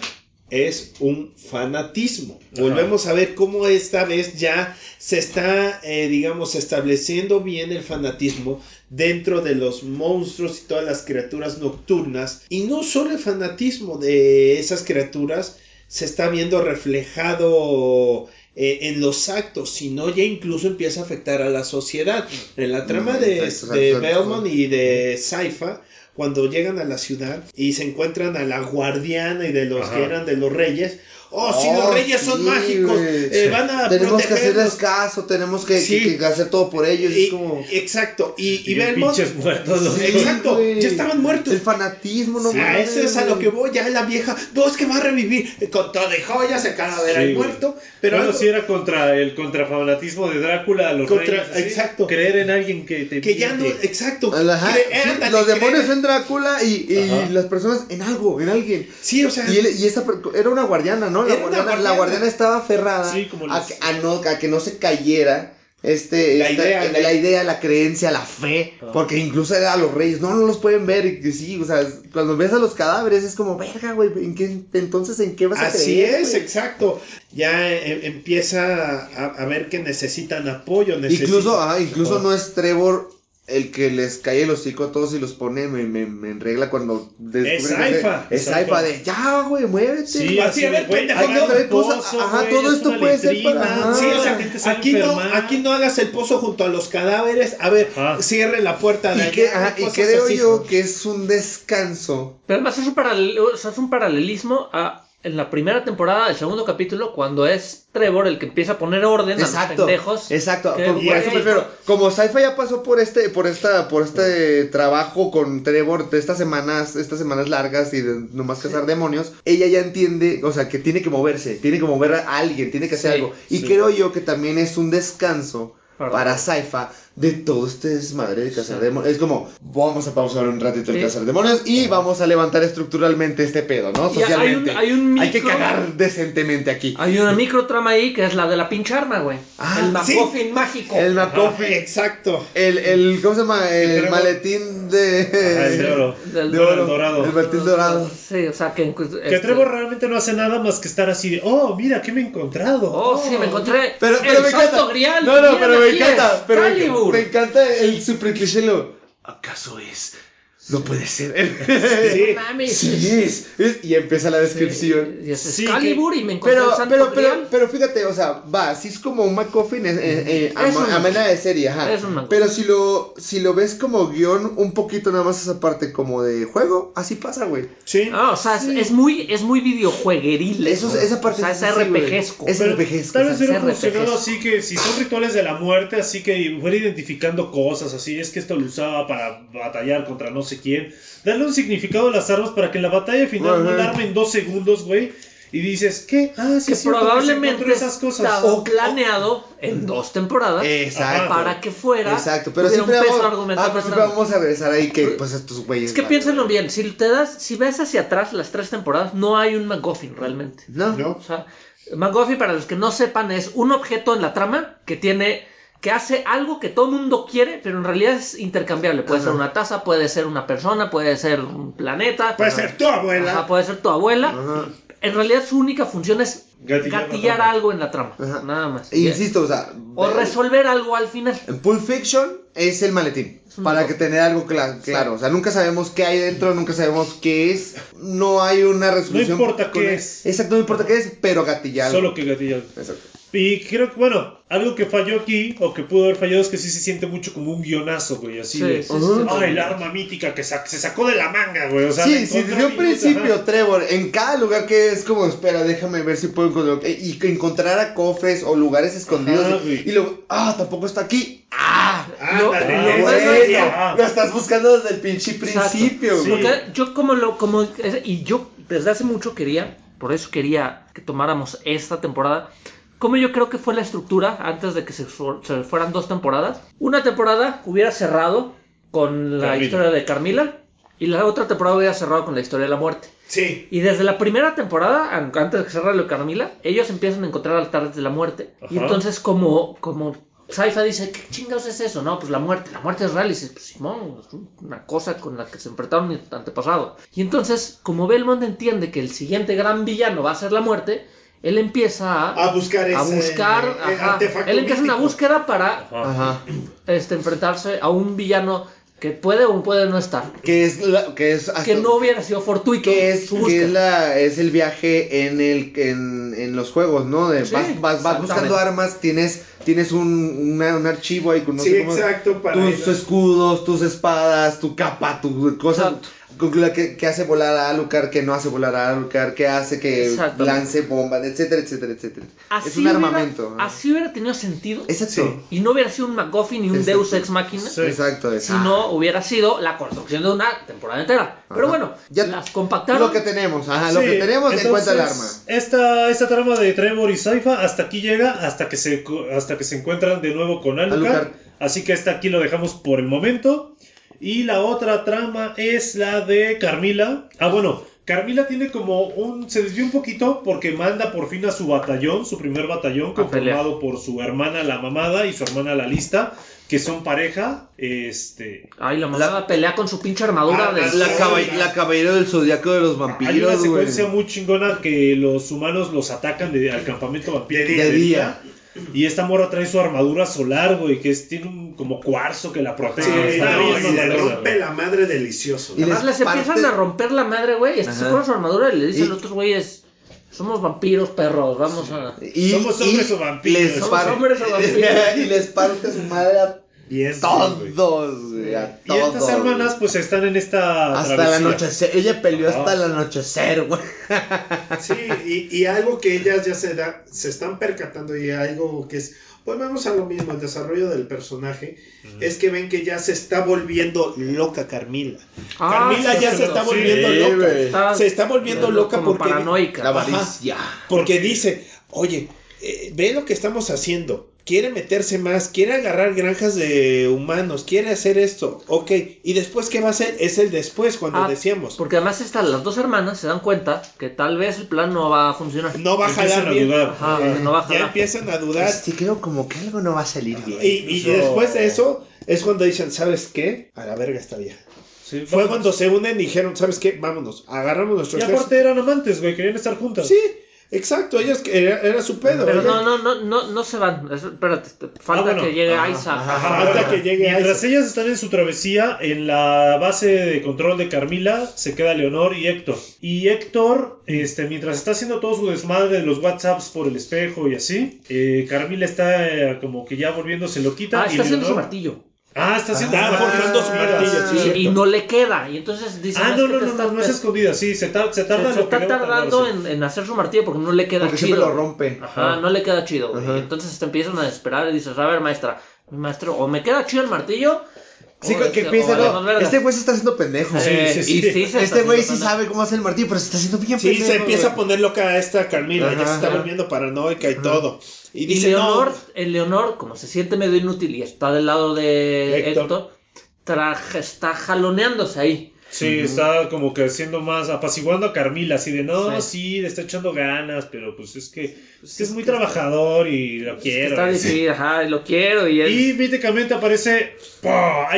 es un fanatismo. Ajá. Volvemos a ver cómo esta vez ya se está, eh, digamos, estableciendo bien el fanatismo dentro de los monstruos y todas las criaturas nocturnas. Y no solo el fanatismo de esas criaturas se está viendo reflejado eh, en los actos, sino ya incluso empieza a afectar a la sociedad. En la trama Mm, de, de. Belmont y de Saifa, cuando llegan a la ciudad y se encuentran a la guardiana y de los Ajá. que eran de los reyes. Oh, si Oh, los reyes son mágicos, eh, van a Tenemos que hacerles caso, tenemos que, Sí. que- que hacer todo por ellos. Y- es como. Exacto, y, y Y pinches muertos. los exacto, ya estaban muertos. El fanatismo, no a mames, eso es a lo que voy, ya la vieja, no es que va a revivir eh, con todo de joyas, el cadáver ahí muerto, pero bueno, algo- si era contra el contrafanatismo de Drácula los Contra- reyes, exacto. Creer en alguien que te que ya no, miente. exacto, Ajá, sí, los demonios creen- en Drácula y, y las personas en algo, en alguien. sí, o sea, Y, él- y esa era una guardiana, ¿no? La guardiana, la guardiana. estaba aferrada Sí, como a, los- a no, a que no se cayera este, La esta- idea, la, la- idea, la creencia, la fe, Ah. porque incluso era a los reyes, no, no los pueden ver, y que sí, o sea, cuando ves a los cadáveres es como, verga, güey, ¿en qué, entonces en qué vas a Así creer? es, güey?" exacto. Ya eh, empieza a, a ver que necesitan apoyo. Necesitan... Incluso, ajá, incluso Ah. no es Trevor el que les cae el hocico a todos y los pone me, me, me en regla cuando descubren que- Saifa. Es Es Saifa de ya, güey, muévete. Sí, Así, a ver, güey, pendejo, ajá, güey, todo es esto puede ser letrina, para- ajá. Sí, o sea, gente se aquí no, aquí no hagas el pozo junto a los cadáveres. A ver, Ajá. cierre la puerta de Y, allá, que, ajá, y creo así. yo que es un descanso. Pero además es un, o sea, es un paralelismo a en la primera temporada, el segundo capítulo, cuando es Trevor el que empieza a poner orden a los Exacto, pendejos. exacto. que, Por, eso prefiero, como Saifa ya pasó por este, por esta, por este trabajo con Trevor de estas semanas, estas semanas largas y de nomás cazar demonios, ella ya entiende, o sea, que tiene que moverse, tiene que mover a alguien, tiene que hacer Sí, algo. Y creo yo que también es un descanso Para- para Saifa de todo este desmadre de cazar Sí. demonios. Es como, vamos a pausar un ratito el Sí. cazar demonios y vamos a levantar estructuralmente este pedo, ¿no? Y hay Socialmente. un- hay un Hay que micro- cagar decentemente aquí. Hay una micro trama ahí que es la de la pinche arma, güey. Ah, el sí. MacGuffin mágico. El McCoffin. Exacto. El, el, ¿cómo se llama? El maletín de... El de oro. <laughs> Del- de Bueno, oro. el dorado. El maletín dorado. Sí, o sea que... Que este- Trevor realmente no hace nada más que estar así de, oh, mira, ¿qué me he encontrado? Oh, sí, me encontré Pero, el me Santo encanta. Grial. no, no, pero me encanta. Pero me, encanta el super cliché. Lo, ¿Acaso es? No puede ser. Sí. <laughs> No mames. Sí es. Es- Y empieza la descripción. Y es Sí, Excalibur y me encontré Pero, Santo pero, pero, pero fíjate, o sea, va, si es como un McCoffin eh, eh, eh, a, manera de serie, ajá. Es un McGuffin. Pero si lo, si lo ves como guion, un poquito nada más esa parte como de juego, así pasa, güey. Sí. No, o sea, es- Sí. es, muy, es muy videojuegueril. Eso, esa parte O sea, es. RPGesco. Es RPGesco, Tal vez hubiera funcionado así que si son rituales de la muerte, así que fuera identificando cosas, así es que esto lo usaba para batallar contra no sé quién. Darle un significado a las armas para que en la batalla final no armen dos segundos, güey. Y dices, ¿qué? Ah, sí, que cierto, que probablemente encontró esas cosas. estaba O- planeado en dos temporadas Exacto. para que fuera Exacto, pero siempre, un peso vamos, argumental ah, pero más siempre vamos a regresar ahí que pues estos güeyes. Es que piénsenlo bien, si te das, si ves hacia atrás las tres temporadas, no hay un MacGuffin realmente. No, No. O sea, MacGuffin, para los que no sepan, es un objeto en la trama que tiene, que hace algo que todo el mundo quiere, pero en realidad es intercambiable. Puede Ajá. ser una taza, puede ser una persona, puede ser un planeta. Puede ser tu abuela. Ajá, puede ser tu abuela. Ajá. En realidad su única función es Gatillar algo en la trama. Ajá. Nada más. E insisto, o sea, O resolver algo al final. en Pulp Fiction es el maletín. Para que tener algo cla- claro. O sea, nunca sabemos qué hay dentro, nunca sabemos qué es. No hay una resolución. importa con qué el- es. Exacto, no importa qué es, pero gatillar. Solo que gatillar. Exacto. Y creo que, bueno, algo que falló aquí, o que pudo haber fallado, es que sí se siente mucho como un guionazo, güey. Así Sí, de, sí, sí, ah, sí. el arma mítica que sa- se sacó de la manga, güey. O sea, la Sí, sí, desde un principio, ajá. Trevor, en cada lugar que es como, espera, déjame ver si puedo encontrar. eh, Y que encontrara cofres o lugares escondidos. Ajá, y- luego, ah, tampoco está aquí. ¡Ah! Ah, lo eso bueno Ah. Lo estás buscando desde el pinche principio, Sí. güey. Porque yo como lo, como, y yo desde hace mucho quería, por eso quería que tomáramos esta temporada, como yo creo que fue la estructura antes de que se, fu- se fueran dos temporadas. Una temporada hubiera cerrado con la historia de Carmila y la otra temporada hubiera cerrado con la historia de la muerte. Sí. Y desde la primera temporada, an- antes de que cerrara lo de Carmila, ellos empiezan a encontrar altares de la muerte. Y entonces como, como Saifa dice, ¿qué chingados es eso? No, pues la muerte, la muerte es real. Y dice, pues Simón, es una cosa con la que se enfrentaron en el antepasado. Y entonces, como Belmont entiende que el siguiente gran villano va a ser la muerte, él empieza a, A buscar a buscar, eh, ajá. artefacto él empieza una búsqueda para Ajá. Este, enfrentarse a un villano que puede o puede no estar. Que es, la, que es hasta- Que no hubiera sido fortuito que es, su que es, la, es el viaje en el en, en los juegos, ¿no? De Sí, vas, vas, vas buscando armas, tienes tienes un, una- un archivo ahí con no Sí, sé cómo- exacto, para tus ir- escudos, tus espadas, tu capa, tu cosa Exacto. La que, que hace volar a Alucard, que no hace volar a Alucard, que hace que lance bombas, etcétera, etcétera, etcétera. Así es un hubiera- armamento. ¿no? Así hubiera tenido sentido. Exacto. Sí. Y no hubiera sido un MacGuffin ni un Exacto. Deus Ex Machina. Sí. Exacto, Si exacto. no hubiera sido la construcción de una temporada entera. Pero Ajá. bueno, Ya- las compactaron. Lo que tenemos, ajá, lo Sí, que tenemos entonces, encuentra el arma. Esta, esta trama de Trevor y Saifa hasta aquí llega, hasta que se, hasta que se encuentran de nuevo con Alucard. Alucard. Así que esta aquí lo dejamos por el momento. Y la otra trama es la de Carmila. Ah, bueno, Carmila tiene como un. Se desvió un poquito porque manda por fin a su batallón, su primer batallón, conformado por su hermana la mamada y su hermana la lista, que son pareja. Este. Ay, la mamada pelea con su pinche armadura Ah, de la La, caball- la caballero del zodiaco de los Hay una vampiros, güey. secuencia muy chingona que los humanos los atacan de- al campamento vampiro De día. De día. Y esta morra trae su armadura solar, güey, que es, tiene un como cuarzo que la protege. Sí, Está no, bien y le rompe la madre delicioso. Y Además les les empiezan a romper la madre, güey. Este se pone su armadura y le dicen Y- los otros güeyes, somos vampiros, perros, vamos a... Y, Somos hombres y o vampiros. Les Somos par- hombres o vampiros. <laughs> y les parte su madre a Bien, todos, güey. A Y estas todos, hermanas, pues están en esta. Hasta el travesía. anochecer. Ella peleó Ajá. hasta el anochecer, güey. Sí, y, y algo que ellas ya se da, se están percatando y algo que es, pues vamos a lo mismo, el desarrollo del personaje, es que ven que ya se está volviendo loca Carmila. Ah, Carmila sí, ya sí, se está sí, volviendo sí, loca. Está- se está volviendo como loca porque paranoica. La Ajá. avaricia. porque dice, oye, eh, ve lo que estamos haciendo. Quiere meterse más, quiere agarrar granjas de humanos, quiere hacer esto, ok, y después qué va a hacer, es el después cuando Ah, decíamos, Porque además están las dos hermanas se dan cuenta que tal vez el plan no va a funcionar. no va a jalar a bien, dudar. Ajá, no va a ya jalar. empiezan a dudar, Sí, creo como que algo no va a salir bien. y, y Incluso- después de eso es cuando dicen, ¿sabes qué? A la verga esta vieja. Sí, Fue vamos. cuando se unen y dijeron, ¿sabes qué? Vámonos, agarramos nuestro Y aparte eran amantes, güey, querían estar juntas. Sí, exacto, ellos que- era, era su pedo. Pero ella- no, no, no, no, no se van. Es- espérate, te- falta Ah, bueno. que llegue Ajá, Isaac. ajá. Ajá, Falta que llegue Mientras Isaac. ellas están en su travesía, en la base de control de Carmila se queda Leonor y Héctor. Y Héctor, este, mientras está haciendo todo su desmadre de los WhatsApps por el espejo y así, eh, Carmila está eh, como que ya volviéndose loquita. Ah, y está haciendo su martillo. Ah, está haciendo Está forjando su martillo. sí, Y, no le queda. Y entonces dice Ah, "Es no, no, no, no, no es escondida, sí, se, tar- se tarda se está tardando en, en hacer su martillo porque no le queda Porque chido. siempre lo rompe. Ajá, no le queda chido, güey. Ajá. Y Entonces te empiezan a desesperar y dices, a ver, maestra, mi maestro, o me queda chido el martillo. Sí, que este, piensa, o vale no, más verga". este güey se está haciendo pendejo. Sí, Eh, sí, sí. sí Este güey sí sabe cómo hacer el martillo, pero se está haciendo bien Sí, pendejo. se empieza a poner loca a esta Carmila, ya se está ajá. volviendo paranoica y todo. Y Y dice, Leonor, no, el Leonor, como se siente medio inútil y está del lado de Héctor. Héctor, traje- está jaloneándose ahí. Sí, está como que haciendo más, apaciguando a Carmila, así de no, Sí. sí, le está echando ganas, pero pues es que, es, que es muy trabajador y lo Es que quiero. está difícil, ajá, lo quiero y él... Y míticamente aparece.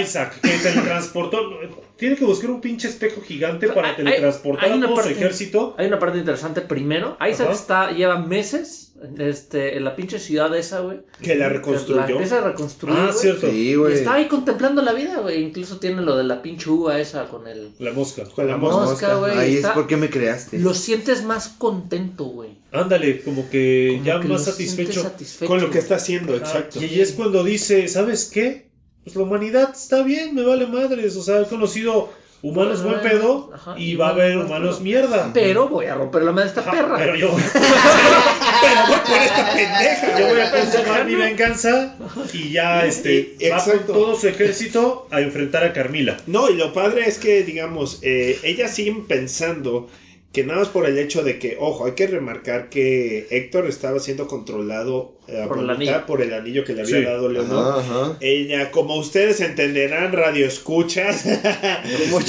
Isaac, que teletransportó. Tiene que buscar un pinche espejo gigante para Hay- teletransportar hay a su parte- ejército. Hay una parte interesante. Primero, Isaac Ajá. está, lleva meses este, en la pinche ciudad esa, güey. que la reconstruyó. empieza a reconstruir, Ah, cierto. Sí, güey. está ahí contemplando la vida, güey. Incluso tiene lo de la pinche uva esa con el... La mosca. Con la La mosca. güey, Ahí está- es porque me creaste. Lo sientes más contento, güey. Ándale, como que Como ya que más satisfecho. Con lo que está haciendo, Ah, exacto. y ahí es cuando dice, ¿sabes qué? Pues la humanidad está bien, me vale madres. O sea, he conocido humanos buen pedo ajá, y y va a haber humanos mierda. Pero voy a romper la madre de esta Ajá, perra. Pero yo, Pero <laughs> voy por esta pendeja. yo voy a consumar mi venganza y ya este Y- va con todo su ejército a enfrentar a Carmila. No, y lo padre es que, digamos, eh, ellas siguen pensando que nada más por el hecho de que, ojo, hay que remarcar que Héctor estaba siendo controlado eh, Por el por el anillo que le había Sí. dado Leonor. Ajá, ajá. Ella, como ustedes entenderán, radio escuchas. <laughs> ¿Cómo <laughs>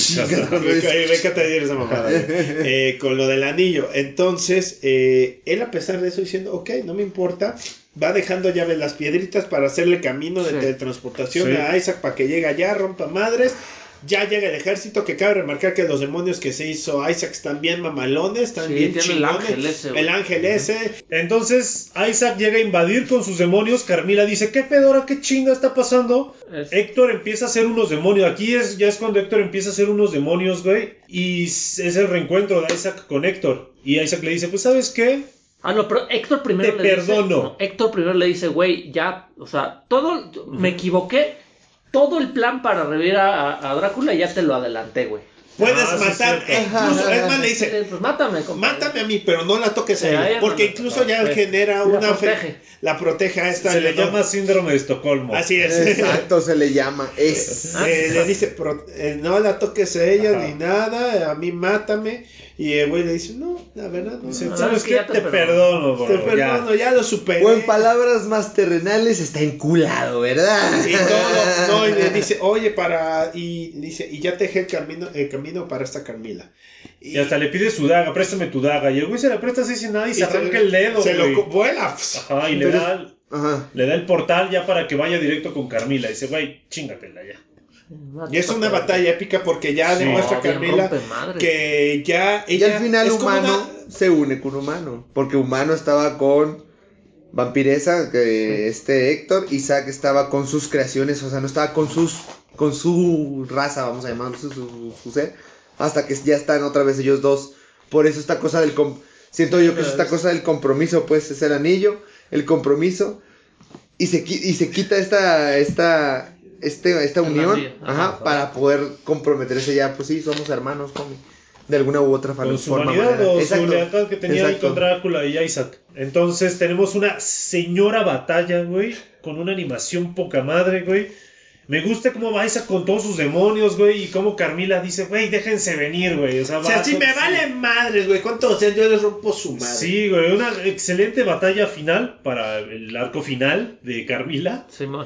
te esa mamada, güey. <laughs> Eh, con lo del anillo. Entonces, eh, él a pesar de eso diciendo, ok, no me importa, va dejando llaves las piedritas para hacerle camino de Sí. teletransportación Sí. a Isaac para que llegue allá, rompa madres. Ya llega el ejército, que cabe remarcar que los demonios que se hizo Isaac están bien mamalones, están Sí, bien tiene el ángel ese. El ángel ese. Entonces Isaac llega a invadir con sus demonios. Carmila dice, ¿qué pedora? ¿Qué chinga está pasando? Es- Héctor empieza a hacer unos demonios. Aquí es, ya es cuando Héctor empieza a hacer unos demonios, güey. Y es el reencuentro de Isaac con Héctor. Y Isaac le dice, pues ¿sabes qué? Ah, no, pero Héctor primero Te le perdono. dice. no, Héctor primero le dice, güey, ya, o sea, todo, me equivoqué. Todo el plan para revivir a, a Drácula ya te lo adelanté, güey. Puedes Ah, sí, matar, cierto. e incluso, es más, le dice, Eh, Pues mátame, compadre. Mátame a mí, pero no la toques a ella. Porque la incluso ya sí. genera La una fe- protege. La protege a esta. Se le llama síndrome de Estocolmo. Así es. Exacto, se le llama. Es. Eh, le dice, "Pro- eh, no la toques a ella Ajá. ni nada, a mí mátame. Y el güey le dice, no, la verdad no. Dice, no, Ah, ¿sabes qué? te Te perdono. te bro, ya". perdono, ya lo superé. O en palabras más terrenales, está enculado, ¿verdad? Y todo, <laughs> no, y le dice, oye, para, y dice, y ya te dejé el camino, el camino para esta Carmila. Y hasta le pide su daga, préstame tu daga. Y el güey se la presta así sin nada y, se arranca el dedo, Se güey. lo vuela. Ajá, y le da, Ajá. le da el portal ya para que vaya directo con Carmila. Dice, güey, chingatela ya. Y es una batalla épica porque ya Sí. demuestra No, Carmila que ya Y ella al final es como humano una- se une con humano. Porque humano estaba con vampiresa, que este Héctor, Isaac estaba con sus creaciones, o sea, no estaba con sus con su raza, vamos a llamarlo su, su- su ser, hasta que ya están otra vez ellos dos. Por eso esta cosa del com- siento yo que es esta cosa del compromiso, pues es el anillo, el compromiso y se y se quita esta esta este, esta unión, ajá, ajá. para poder comprometerse ya, pues sí, somos hermanos, homie, de alguna u otra Con su forma. humanidad o su Exacto, lealtad que tenía ahí con Drácula y Isaac. Entonces tenemos una señora batalla, güey, con una animación poca madre, güey. Me gusta cómo va esa con todos sus demonios, güey, y cómo Carmila dice, güey, déjense venir, güey. O sea, O sea, va- si me vale madres, güey. ¿Cuántos sean? Yo les rompo su madre. Sí, güey, una excelente batalla final para el arco final de Carmila. Simón.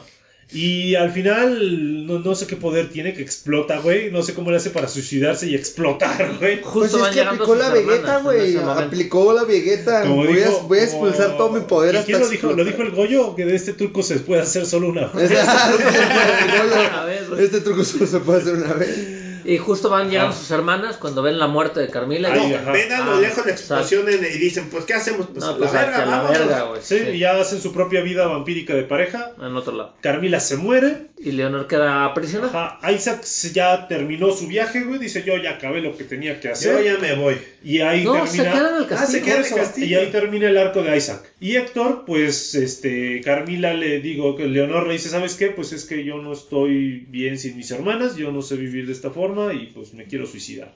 Y al final, no, no sé qué poder tiene, que explota, güey. No sé cómo le hace para suicidarse y explotar, <laughs> güey. Pues Justo es van que aplicó la Vegeta, güey. Aplicó la Vegeta. Como Voy, dijo- a, voy a expulsar como- todo mi poder hasta ¿Quién lo dijo? ¿Lo explotar. dijo el Goyo? Que de este turco se puede hacer solo una. <laughs> <laughs> Güey. este truco solo se puede hacer una vez. Y justo van llegando Ajá. sus hermanas cuando ven la muerte de Carmila. y dicen, ajá. Ven a lo Ah, lejos la explosión en- y dicen, pues, ¿qué hacemos? Pues, no, pues la verga, la vámonos. verga, güey. Sí, sí, y ya hacen su propia vida vampírica de pareja. En otro lado. Carmila se muere. Y Leonor queda prisionera. Ajá. Isaac se- ya terminó su viaje, güey. Dice, yo ya acabé lo que tenía que hacer. Yo ya me voy. Y ahí No, termina. se queda en el Ah, castillo. se queda en el castillo. Y ahí termina el arco de Isaac. Y Héctor, pues, este, Carmila le digo que Leonor le dice, ¿sabes qué? Pues es que yo no estoy bien sin mis hermanas, yo no sé vivir de esta forma y pues me quiero suicidar.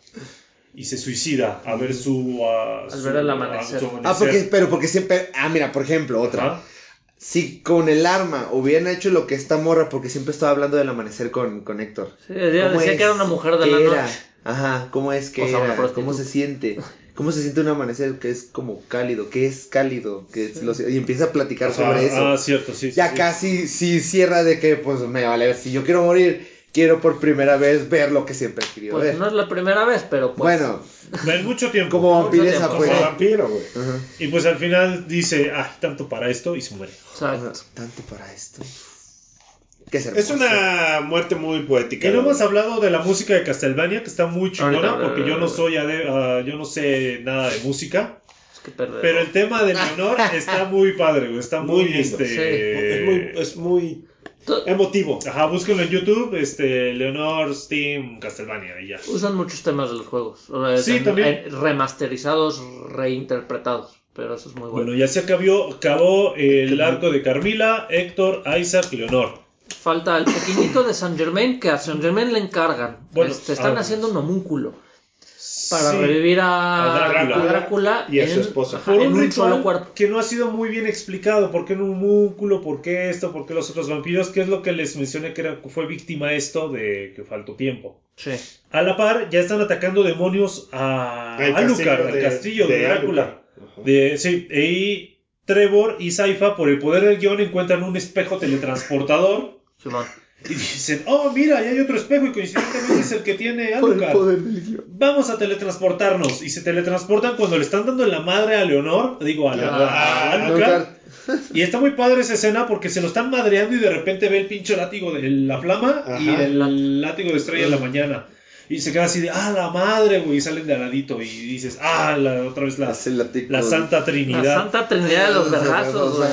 Y se suicida a ver su... ah, Al su- ver el amanecer. su Ah, porque, pero porque siempre. Ah, mira, por ejemplo, otra. Ajá. Si con el arma hubieran hecho lo que esta morra, porque siempre estaba hablando del amanecer con, con Héctor. Sí, ella ¿Cómo decía es? que era una mujer de ¿Qué la era? noche. Ajá, ¿cómo es que O sea, era? ¿Cómo se siente? ¿Cómo se siente un amanecer que es como cálido? ¿Qué es cálido? Que es lo- y empieza a platicar Ajá, sobre eso. Ah, cierto, sí. ya sí. casi sí cierra de que, pues, me vale, si yo quiero morir, quiero por primera vez ver lo que siempre he querido Pues ver. no es la primera vez, pero pues. bueno, En mucho tiempo. como pues. Como vampiro, güey. Y pues al final dice, ah, tanto para esto y se muere. Exacto. Tanto para esto. Qué Es hermoso. una muerte muy poética. Y no hemos hablado de la música de Castlevania, que está muy chingona, Ahorita, porque yo no soy ade- ah, yo no sé nada de música. Es que perder. Pero el tema de Leonor está muy padre, güey. Está <laughs> muy, Muy lindo, este. Es muy, es muy emotivo. Ajá, búsquenlo en YouTube, este, Leonor, Steam, Castlevania y ya. Usan muchos temas de los juegos. Sí, también. remasterizados, reinterpretados. Pero eso es muy bueno. Bueno, ya se acabó, acabó el arco de Carmila, Héctor, Isaac, Leonor. Falta el pequeñito de Saint Germain, que a Saint Germain le encargan. Bueno, Este, están ah, haciendo un homúnculo para Sí. revivir a, A Drácula. a Drácula Y a en, su esposa. ajá, Por en un un ritual solo cuerpo. que no ha sido muy bien explicado. ¿Por qué en un homúnculo? ¿Por qué esto? ¿Por qué los otros vampiros? ¿Qué es lo que les mencioné que era- fue víctima esto de que faltó tiempo? Sí. A la par, ya están atacando demonios a Al Alucard, al castillo de, de Drácula. De, sí, y Trevor y Saifa, por el poder del guion, encuentran un espejo teletransportador. Y dicen, oh, mira, ya hay otro espejo y coincidentemente es el que tiene <laughs> Por el Alucard. poder del guion. Vamos a teletransportarnos. Y se teletransportan cuando le están dando en la madre a Leonor, digo, a, la- a Ah, Alucard. Y está muy padre esa escena porque se lo están madreando y de repente ve el pinche látigo de la flama y el látigo de estrella en la mañana. Y se queda así de, ah, la madre, güey, y salen de aladito y dices, ah, la, otra vez la, la Santa La Trinidad. Santa Trinidad de los vergazos, güey.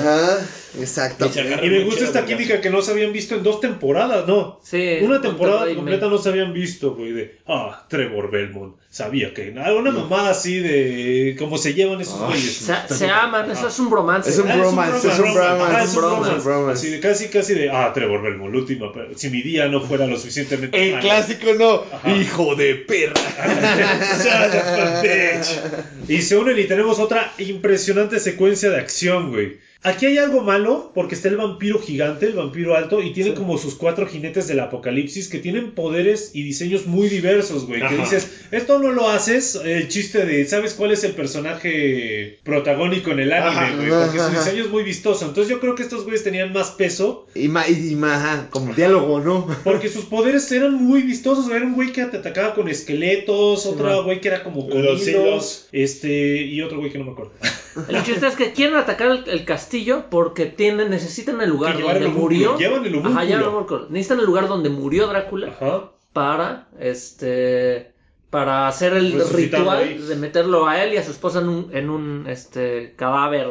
Exacto. Y me gusta esta química que no se habían visto en dos temporadas, ¿no? Sí, Una temporada completa no se habían visto, güey, de, ah, Trevor Belmont, sabía que, alguna mamada así de cómo se llevan esos Ah, güeyes. Se, se aman, eso es un bromance. Es un Ah, bromance, es un bromance. Es es un bromance. bromance. Así de casi, casi de, ah, Trevor Belmont, la última, pero si mi día no fuera lo suficientemente El malo". clásico no. Ajá. Hijo de perra. <laughs> Y se unen y tenemos otra impresionante secuencia de acción, güey. Aquí hay algo malo porque está el vampiro gigante, el vampiro alto, y tiene como sus cuatro jinetes del apocalipsis que tienen poderes y diseños muy diversos, güey. Que dices, esto no lo haces, el chiste de, ¿sabes cuál es el personaje protagónico en el anime, güey? Porque su diseño es muy vistoso. Entonces yo creo que estos güeyes tenían más peso Y, ma, y, ajá, como diálogo, ¿no? <laughs> porque sus poderes eran muy vistosos. Era un güey que te atacaba con esqueletos, otro man. güey que era como con Los hilos, hilos. este, y otro güey que no me acuerdo. El chiste es que quieren atacar el, el castillo porque tienen, necesitan el lugar donde el murió. llevan el homúnculo. Ajá, llevan el homúnculo. Necesitan el lugar donde murió Drácula Ajá. para este para hacer el ritual ahí. de meterlo a él y a su esposa en un, en un este cadáver.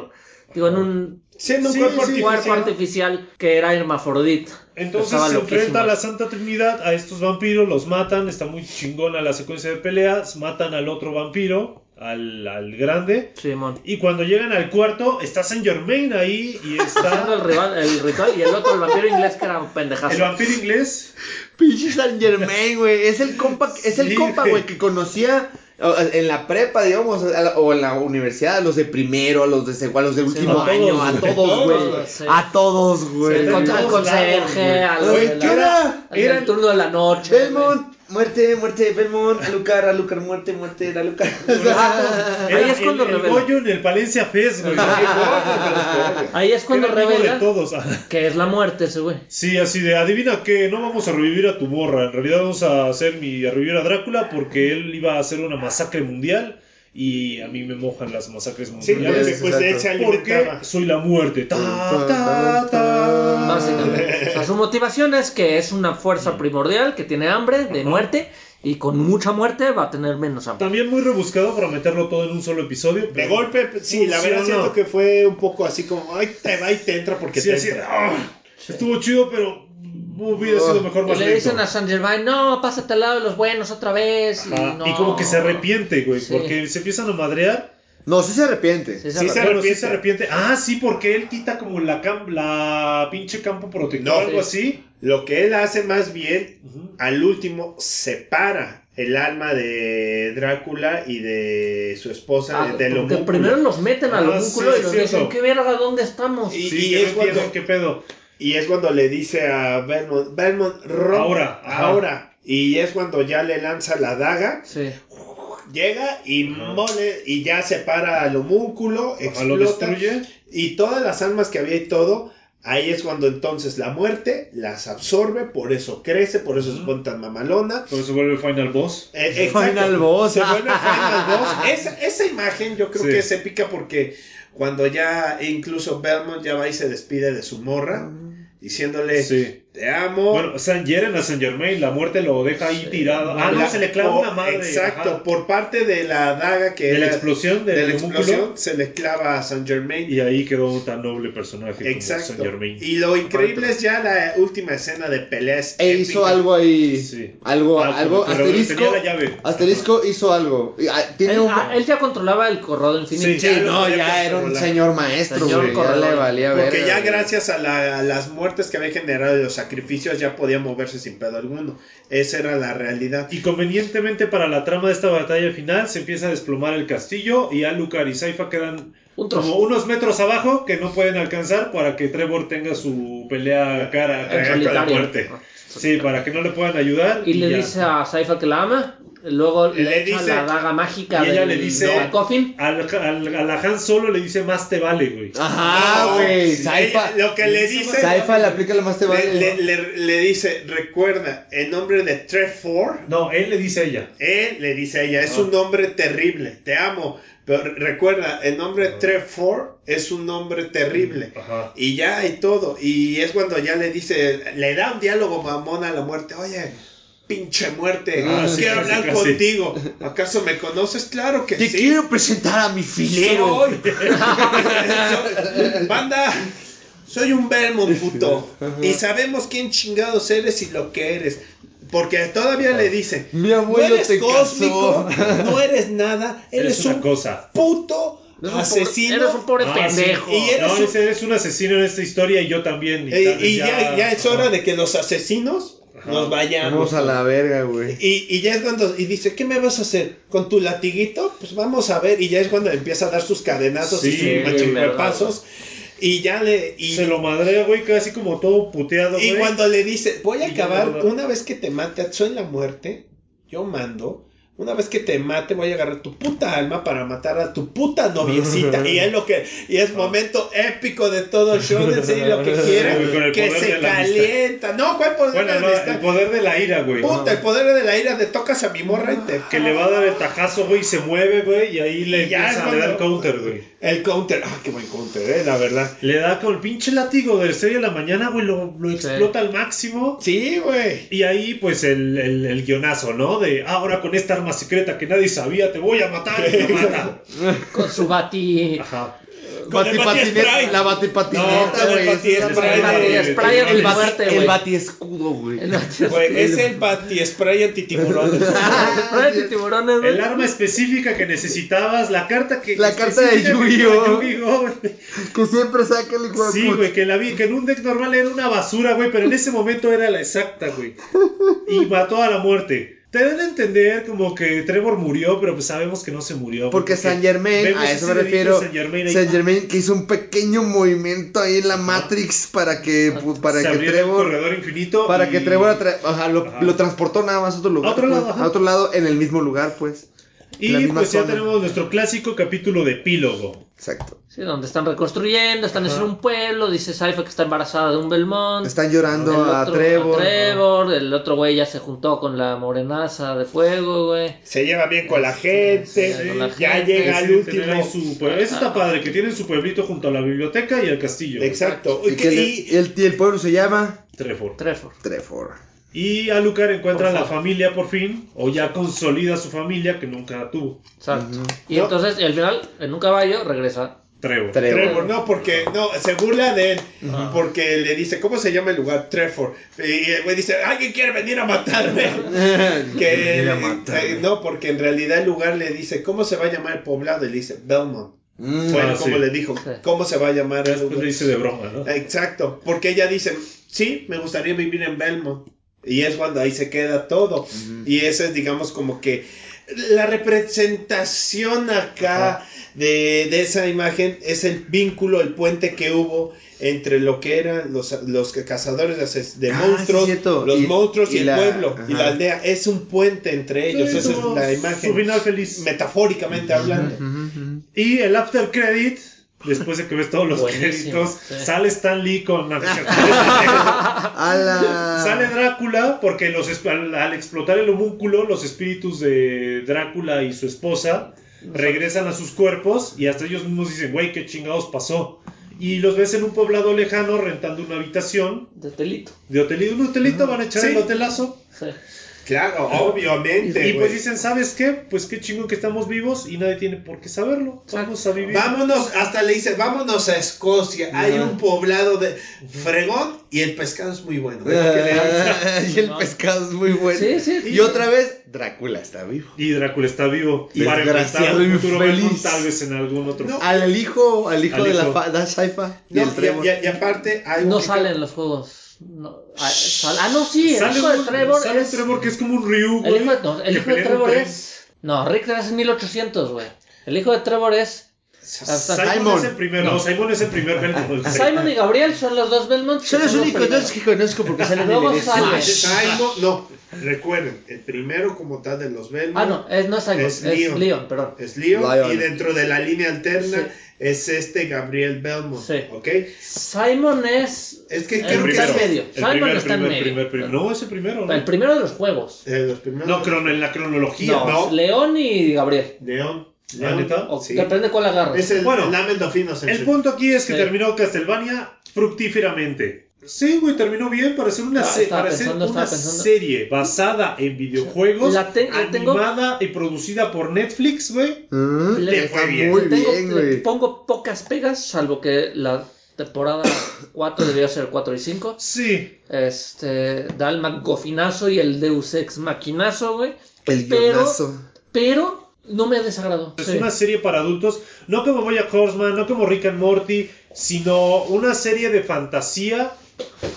Digo, en un Siendo un Sí, cuerpo sí, artificial. que era hermafrodita. Entonces Estaba se loquísimo. enfrenta a la Santa Trinidad, a estos vampiros, los matan, está muy chingona la secuencia de peleas, matan al otro vampiro, al, al grande. Simón. Y cuando llegan al cuarto, está Saint Germain ahí y <laughs> Haciendo el, está rival, el ritual y el otro, el vampiro inglés, que era un pendejazo. el vampiro inglés. Pinche Saint Germain, güey. Es el compa, es el Sí, compa, güey. que conocía en la prepa, digamos, la- o en la universidad, a los de primero, a los de segundo, a los de último año, todos, a todos, güey. Sí. A todos, güey. el, al conserje, al, al- ¿Qué era? al Era- del turno de la noche. Belmont, muerte, muerte, Belmont, Alucar, Alucar, muerte, muerte, Alucar. Ah, <laughs> Ahí es cuando el, el revela. En el Palencia Fest, güey. <laughs> Ahí es cuando Era revela de todos. Ajá. que es la muerte ese güey. Sí, así de, adivina qué, no vamos a revivir a tu morra, en realidad vamos a hacer mi, a revivir a Drácula porque él iba a hacer una masacre mundial y a mí me mojan las masacres Sí, mundiales. porque pues de porque soy la muerte. Ta, ta, ta. Básicamente. <laughs> O sea, su motivación es que es una fuerza primordial que tiene hambre de muerte y con mucha muerte va a tener menos hambre. También muy rebuscado para meterlo todo en un solo episodio. De golpe, pues, sí, la verdad siento que fue un poco así como, ay, te va y te entra porque Sí, te así entra. "Ah, estuvo chido, pero hubiera sido mejor Y más le lento". dicen a San Germain, no, pásate al lado de los buenos otra vez. Y, no. Y como que se arrepiente, güey, Sí. porque se empiezan a madrear. No, sí se arrepiente. Sí, se Sí, se arrepiente. Bueno, sí arrepiente. se arrepiente. Ah, sí, porque él quita como la cam- la pinche campo protector No, o algo sí. así. Lo que él hace más bien, Ujú. al último, separa el alma de Drácula y de su esposa Ah, de- del porque primero los meten al Ah, homúnculo sí, y los cierto. dicen, ¿qué verga? ¿Dónde estamos? Y- Sí, y que es no cuando- qué pedo. Y es cuando le dice a Belmont, Belmont, rompe. Ahora, ajá. ahora. Y es cuando ya le lanza la daga, Sí. llega y mole, y ya separa al homúnculo, Ajá, lo explota. destruye. Y todas las almas que había y todo, ahí es cuando entonces la muerte las absorbe, por eso crece, por eso se pone tan mamalona. Por eso vuelve el final boss. Eh, Final boss. Se vuelve Final Boss. Esa, esa imagen yo creo Sí. que es épica porque cuando ya incluso Belmont ya va y se despide de su morra, diciéndole, Sí. Te amo. Bueno, San Hieren a San Germain, la muerte lo deja ahí tirado. Ah, no, La- se le clava por- una madre. Exacto, ajá. por parte de la daga que De la era- explosión de del la homúnculo. explosión se le clava a Saint Germain. Y ahí quedó un tan noble personaje como Exacto. San Germain. Y lo increíble es ya la última escena de peleas. E hizo algo ahí. Sí. Algo, Ah, algo. pero Asterisco. tenía la llave. Asterisco hizo algo. Ah, Tiene Él, un. ah, él ya controlaba el corrado infinito. Sí, Sí, ya lo no, ya era un señor maestro, Señor güey. Ya le valía ver. Porque ya gracias a, la- a las muertes que había generado y los sacrificios ya podía moverse sin pedo alguno. Esa era la realidad. Y convenientemente para la trama de esta batalla final se empieza a desplomar el castillo y Alucard y Saifa quedan Un como unos metros abajo que no pueden alcanzar para que Trevor tenga su pelea cara a cara con la muerte. Sí, para que no le puedan ayudar. Y le ya. dice a Saifa que la ama. Luego le, Le echa dice- la daga mágica y ella del, le dice del coffin. al, al, a la Han Solo le dice más te vale, güey. Ajá, No, güey. ella- Lo que le dice. Saifa le aplica lo más te le, vale. le- le- le dice, recuerda, en nombre de Trevor, No, él le dice a ella. él le dice a ella, es Ah. un nombre terrible, te amo. Pero recuerda, el nombre de Trevor es un nombre terrible. Ajá. Y ya y todo. Y es cuando ya le dice, le da un diálogo mamón a la muerte. Oye, pinche muerte, Ah, sí, quiero casi, hablar casi. contigo. ¿Acaso me conoces? Claro que Te sí. quiero presentar a mi filero. Soy- <laughs> Soy- Banda, soy un Belmont, puto. Y sabemos quién chingados eres y lo que eres. Porque todavía le dice, Mi no abuelo eres te cósmico, casó. no eres nada, eres, Eres una un cosa. puto Eres un asesino. pobre, eres un pobre Ah, pendejo. sí. Y eres no, un- eres un asesino en esta historia y yo también. Y, Eh, y ya, ya es hora de que los asesinos. Nos vayamos. Vamos a la verga, güey. Y, y ya es cuando, y dice, ¿qué me vas a hacer? ¿Con tu latiguito? Pues vamos a ver. Y ya es cuando empieza a dar sus cadenazos Sí, y sus bien machihuepazos. Y ya le. Y, Se lo madrea, güey, casi como todo puteado, y cuando le dice, voy a acabar, una vez que te mate, soy la muerte, yo mando. Una vez que te mate, voy a agarrar tu puta alma para matar a tu puta noviecita. <laughs> y es lo que, y es momento épico de todo Shonen, sí, lo que quiera, el que se de amistad. calienta. No, ¿cuál poder Bueno, de la no, amistad? el poder de la ira, güey. Puta, el poder de la ira de tocas a mi morra y te. Que le va a dar el tajazo, güey, y se mueve, güey, y ahí le Y empieza, es le da el cuando- counter, güey. El counter. Ah, qué buen counter, eh, la verdad. Le da con el pinche látigo del 6 de la mañana, güey, lo, lo explota al máximo. Sí, güey. Y ahí, pues, el, el, el guionazo, ¿no? De, "Ah, ahora con esta arma secreta que nadie sabía, te voy a matar y te mata. <laughs> Con su bati. Ajá. El la batipatineta, el güey. la batispray El bati- antimuerte, güey. El batiescudo, güey. El es el batispray antitiburones. <laughs> Spray antitiburones. El arma específica que necesitabas, la carta que. La carta de Yu-Gi-Oh. Que siempre saca el de Sí, güey, que, la vi, que en un deck normal era una basura, güey, pero en ese momento era la exacta, güey. Y mató a la muerte. Te dan a entender como que Trevor murió, pero pues sabemos que no se murió. güey, Porque Saint Germain, a eso me refiero. Saint Germain ahí. Saint Germain que hizo un pequeño movimiento ahí en la Matrix para que, pu- para se que abrió el Trevor. corredor infinito. Para y- que Trevor atra- o sea, lo, Ajá. lo transportó nada más a otro lugar. A otro pues, lado, ajá. a otro lado, en el mismo lugar, pues. Y la misma pues ya tenemos nuestro clásico capítulo de epílogo. Exacto. Sí, donde están reconstruyendo, están en un pueblo, dice Saifa que está embarazada de un Belmont. Están llorando El a otro- Trevor. Trevor, el otro güey ya se juntó con la morenaza de fuego, güey. Se lleva bien con la gente. Sí, con la ya llega al último. su pue- Eso está padre, que tienen su pueblito junto a la biblioteca y el castillo. Exacto. Y, que le- Y- y el, y el pueblo se llama Trevor. Trevor. Trevor. Y Alucard encuentra Por la familia por fin, o ya consolida su familia que nunca tuvo. Exacto. Y No. entonces, y al final, en un caballo, regresa. Trevor. Trevor. Trevor, no, porque no, se burla de él, porque le dice, ¿cómo se llama el lugar? Trevor. Y el güey dice, ¿alguien quiere venir a matarme? <laughs> que Venir a matarme. eh, no, porque en realidad el lugar le dice, ¿cómo se va a llamar el poblado? Y le dice, Belmont. Mm. Fue Ah, como sí. le dijo, Sí. ¿cómo se va a llamar el Después lugar? le dice de broma, ¿no? Exacto, porque ella dice, sí, me gustaría vivir en Belmont. Y es cuando ahí se queda todo. Y esa es, digamos, como que la representación acá de, de esa imagen es el vínculo, el puente que hubo entre lo que eran los, los cazadores de, Ah, monstruos, sí, los Y- monstruos y, y el la- pueblo y la aldea. Es un puente entre ellos. Sí, esa es la Su imagen. final feliz. Metafóricamente hablando. Y el after credit, después de que ves todos los Buenísimo, créditos, sí. sale Stan Lee con. <laughs> Sale Drácula porque los al, al explotar el homúnculo, los espíritus de Drácula y su esposa regresan a sus cuerpos y hasta ellos mismos dicen, güey, qué chingados pasó. Y los ves en un poblado lejano rentando una habitación De telito. de hotelito. Un hotelito van a echar Sí. el hotelazo. Sí. Claro, obviamente. Y pues dicen, ¿sabes qué? Pues qué chingón que estamos vivos y nadie tiene por qué saberlo. Vamos a vivir. Vámonos, hasta le dice, vámonos a Escocia. Hay un poblado de fregón y el pescado es muy bueno. Ah, <laughs> y el No. pescado es muy bueno. Sí, sí. Y otra vez, Drácula está vivo. Y Drácula está vivo. Y para un y futuro feliz. Tal vez en algún otro. No. Al hijo, al hijo Al de la hijo. da Saifa y No, el y, Trevor. y- y aparte hay No un salen los juegos. No, ah, sal- ah, no, sí, el hijo de Trevor sale es... Trevor que es como un Ryu, El güey. hijo de, no, el hijo de Trevor es... No, Rick es 1800, güey. El hijo de Trevor es... hasta- Simon, Simon. es el primero. No, Simon es el primer <laughs> Belmont. Simon y Gabriel son los dos Belmonts. Son los únicos dos que conozco porque salen en el sale- Smash. Simon, no, recuerden, el primero como tal de los Belmont Ah, no, es, no es Simon, Es es, Leon. Leon. perdón. es Leon, Lion. y dentro de la línea alterna Sí. es este Gabriel Belmont, Sí. ¿ok? Simon es... Es que El creo que está es en medio. El Simon primer, está en primer, medio. primer, primer. No, es el primero, ¿no? El primero de los juegos. los primeros. No, crono- en la cronología. No, no. León y Gabriel. León. ¿Ah, León. neta? O Sí. Depende cuál agarres. Es el Bueno, Lament of Innocence. El punto aquí es que Sí. terminó Castlevania fructíferamente. Sí, güey, terminó bien para hacer una, Ah, se- para hacer pensando, una serie basada en videojuegos, La te- la tengo- animada y producida por Netflix, güey. Mm, Le- fue bien. muy Tengo- bien, le güey. pongo pocas pegas, salvo que la temporada <coughs> 4 debió ser 4 y 5. Sí. Este, da el McGuffinazo y el Deus Ex Maquinazo, güey. El Pero- guionazo. Pero no me desagradó. Es Sí. una serie para adultos, no como Boya Horseman, no como Rick and Morty, sino una serie de fantasía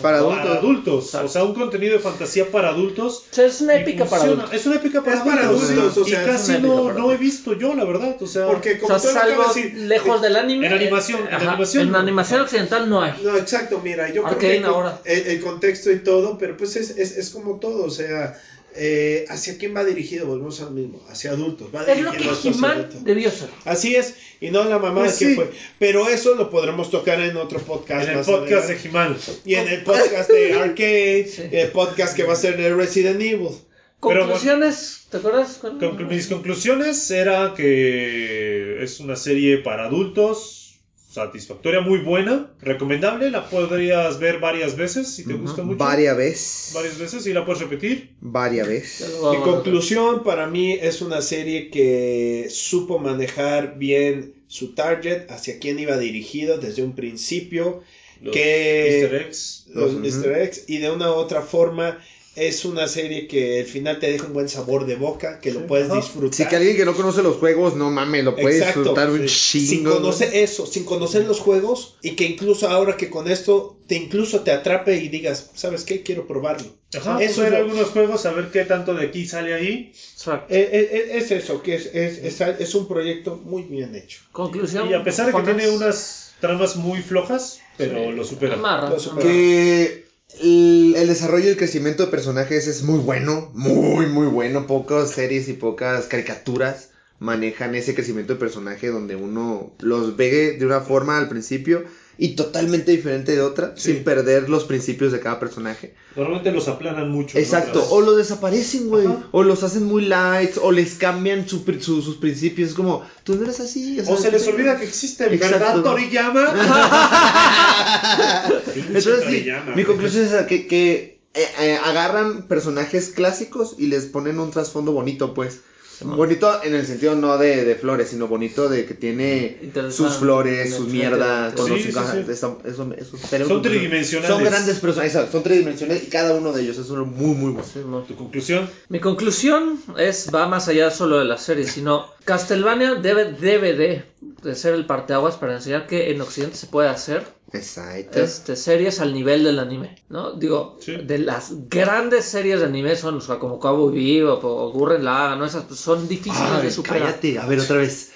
Para para adultos. adultos. Exacto. O sea, un contenido de fantasía para adultos. O sea, es una épica para adultos. Es una épica para Es para adultos. adultos, o y sea, es casi no, no he visto yo, la verdad. O sea, Porque O como sea, tú lo acabas salvo de decir, lejos del anime. en animación, en animación En no. animación occidental no hay. No, exacto, mira, yo Arcane creo que ahora. el- el contexto y todo, pero pues es, es, es como todo, o sea, eh, ¿hacia quién va dirigido? Volvemos al mismo, hacia adultos. Va Es lo dirigido que adultos. debió ser. Así es, y no la mamá Pues sí. fue. Pero eso lo podremos tocar en otro podcast. en el más podcast de. He-Man. Y en el podcast de <laughs> Arcade, Sí. el podcast que va a ser de Resident Evil. Pero Conclusiones, ¿te acuerdas? Mis conclusiones era que es una serie para adultos. Satisfactoria, muy buena, recomendable, la podrías ver varias veces si te gusta mucho. Varias veces. Varias veces y la puedes repetir. Varias veces. Mi conclusión para mí es una serie que supo manejar bien su target, hacia quién iba dirigido desde un principio, Los que Easter eggs. los. Mr. X y de una u otra forma es una serie que al final te deja un buen sabor de boca, que Sí, lo puedes ajá. disfrutar. Si que alguien que no conoce los juegos, no mames, lo puede Exacto, disfrutar un sí. chingo. Sin conocer eso, sin conocer los juegos y que incluso ahora que con esto te incluso te atrape y digas, ¿sabes qué? Quiero probarlo. Ajá, Eso ver es lo- algunos juegos, a ver qué tanto de aquí sale ahí. Exacto. Eh, eh, eh, es eso, que es, es, es, es un proyecto muy bien hecho. Conclusión. Y a pesar de que tiene unas tramas muy flojas, pero lo supera. amarra, Lo supera. Que el, desarrollo y el crecimiento de personajes es muy bueno, muy, muy bueno. Pocas series y pocas caricaturas manejan ese crecimiento de personaje donde uno los ve de una forma al principio y totalmente diferente de otra, Sí. sin perder los principios de cada personaje. Normalmente los aplanan mucho. Exacto, o los desaparecen, güey, o los hacen muy lights, o les cambian su sus principios. Es como, tú no eres así. O se les olvida que existe, Exacto. ¿verdad, Toriyama? <laughs> Entonces, sí, mi conclusión es que, que eh, eh, agarran personajes clásicos y les ponen un trasfondo bonito, pues. Bonito en el sentido no de, de flores, sino bonito de que tiene sus flores, sus mierdas, Sí, sí, sí. Son tridimensionales. Son grandes personajes, exacto, son tridimensionales y cada uno de ellos es uno muy, muy bueno. ¿Tu conclusión? Mi conclusión es, va más allá solo de la serie, sino Castlevania debe, debe de, de ser el parteaguas para enseñar que en Occidente se puede hacer Exacto. este, series al nivel del anime, ¿no? Digo, Sí. de las grandes series de anime son, o sea, como Cabo Vivo o Gurren Lagann, ¿no? Esas pues, son difíciles Ay, de superar. cállate, a ver otra vez.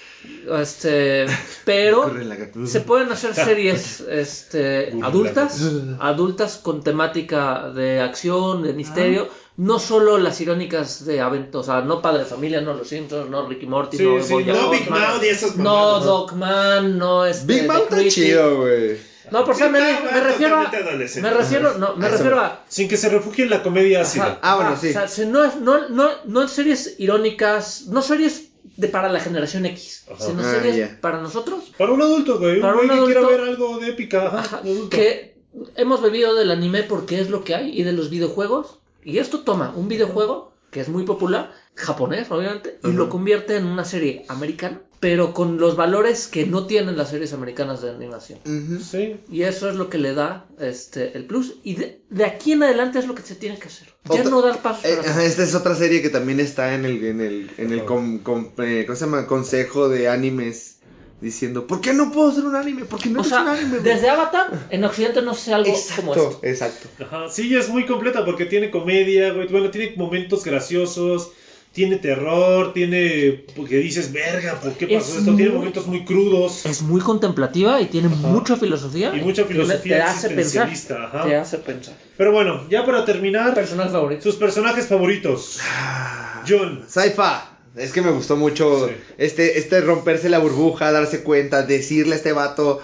Este, pero <laughs> gata. se pueden hacer series este, adultas, <laughs> adultas con temática de acción, de misterio, no solo las irónicas de aventos, o sea, no Padre de Familia, no Los Simpsons, no Ricky Morty, Sí, no sí, Bojack No Big Mouth y esas no. Dogman, no este, Big The Mouth está chido, güey. No, por favor, me, refiero a, me refiero, no, me refiero a Sin que se refugie en la comedia ácida. Ajá, Ah, bueno, sí. O sea, se- no, es- no, no, no series irónicas, no series de para la generación X, Ajá. sino Ah, series ya. para nosotros Para un adulto, güey. Un Para güey un que quiera ver algo de épica. Ajá, Ajá, un adulto. que hemos bebido del anime porque es lo que hay y de los videojuegos. Y esto toma un videojuego que es muy popular, japonés obviamente, y lo convierte en una serie americana, pero con los valores que no tienen las series americanas de animación. Sí. Y eso es lo que le da este el plus. Y de, de aquí en adelante es lo que se tiene que hacer. Ya Otra- no dar pasos Eh, para esta es otra serie que también está en el, en el, en el com- com- eh, ¿cómo se llama? consejo de animes diciendo, ¿por qué no puedo hacer un anime? ¿Por qué no O es sea, un anime? güey?" desde Avatar, en Occidente no sé algo como Exacto, esto. exacto. Ajá, sí, es muy completa porque tiene comedia, güey. Bueno, tiene momentos graciosos, tiene terror, tiene. Porque dices, verga, ¿por qué pasó Es esto? Tiene muy- momentos muy crudos Es muy contemplativa y tiene mucha filosofía. y mucha filosofía te hace pensar. Ajá. Te hace pensar. Pero bueno, ya para terminar, Personaje favorito. sus personajes favoritos. John. Saifa, es que me gustó mucho Sí. este, este romperse la burbuja, darse cuenta, decirle a este vato,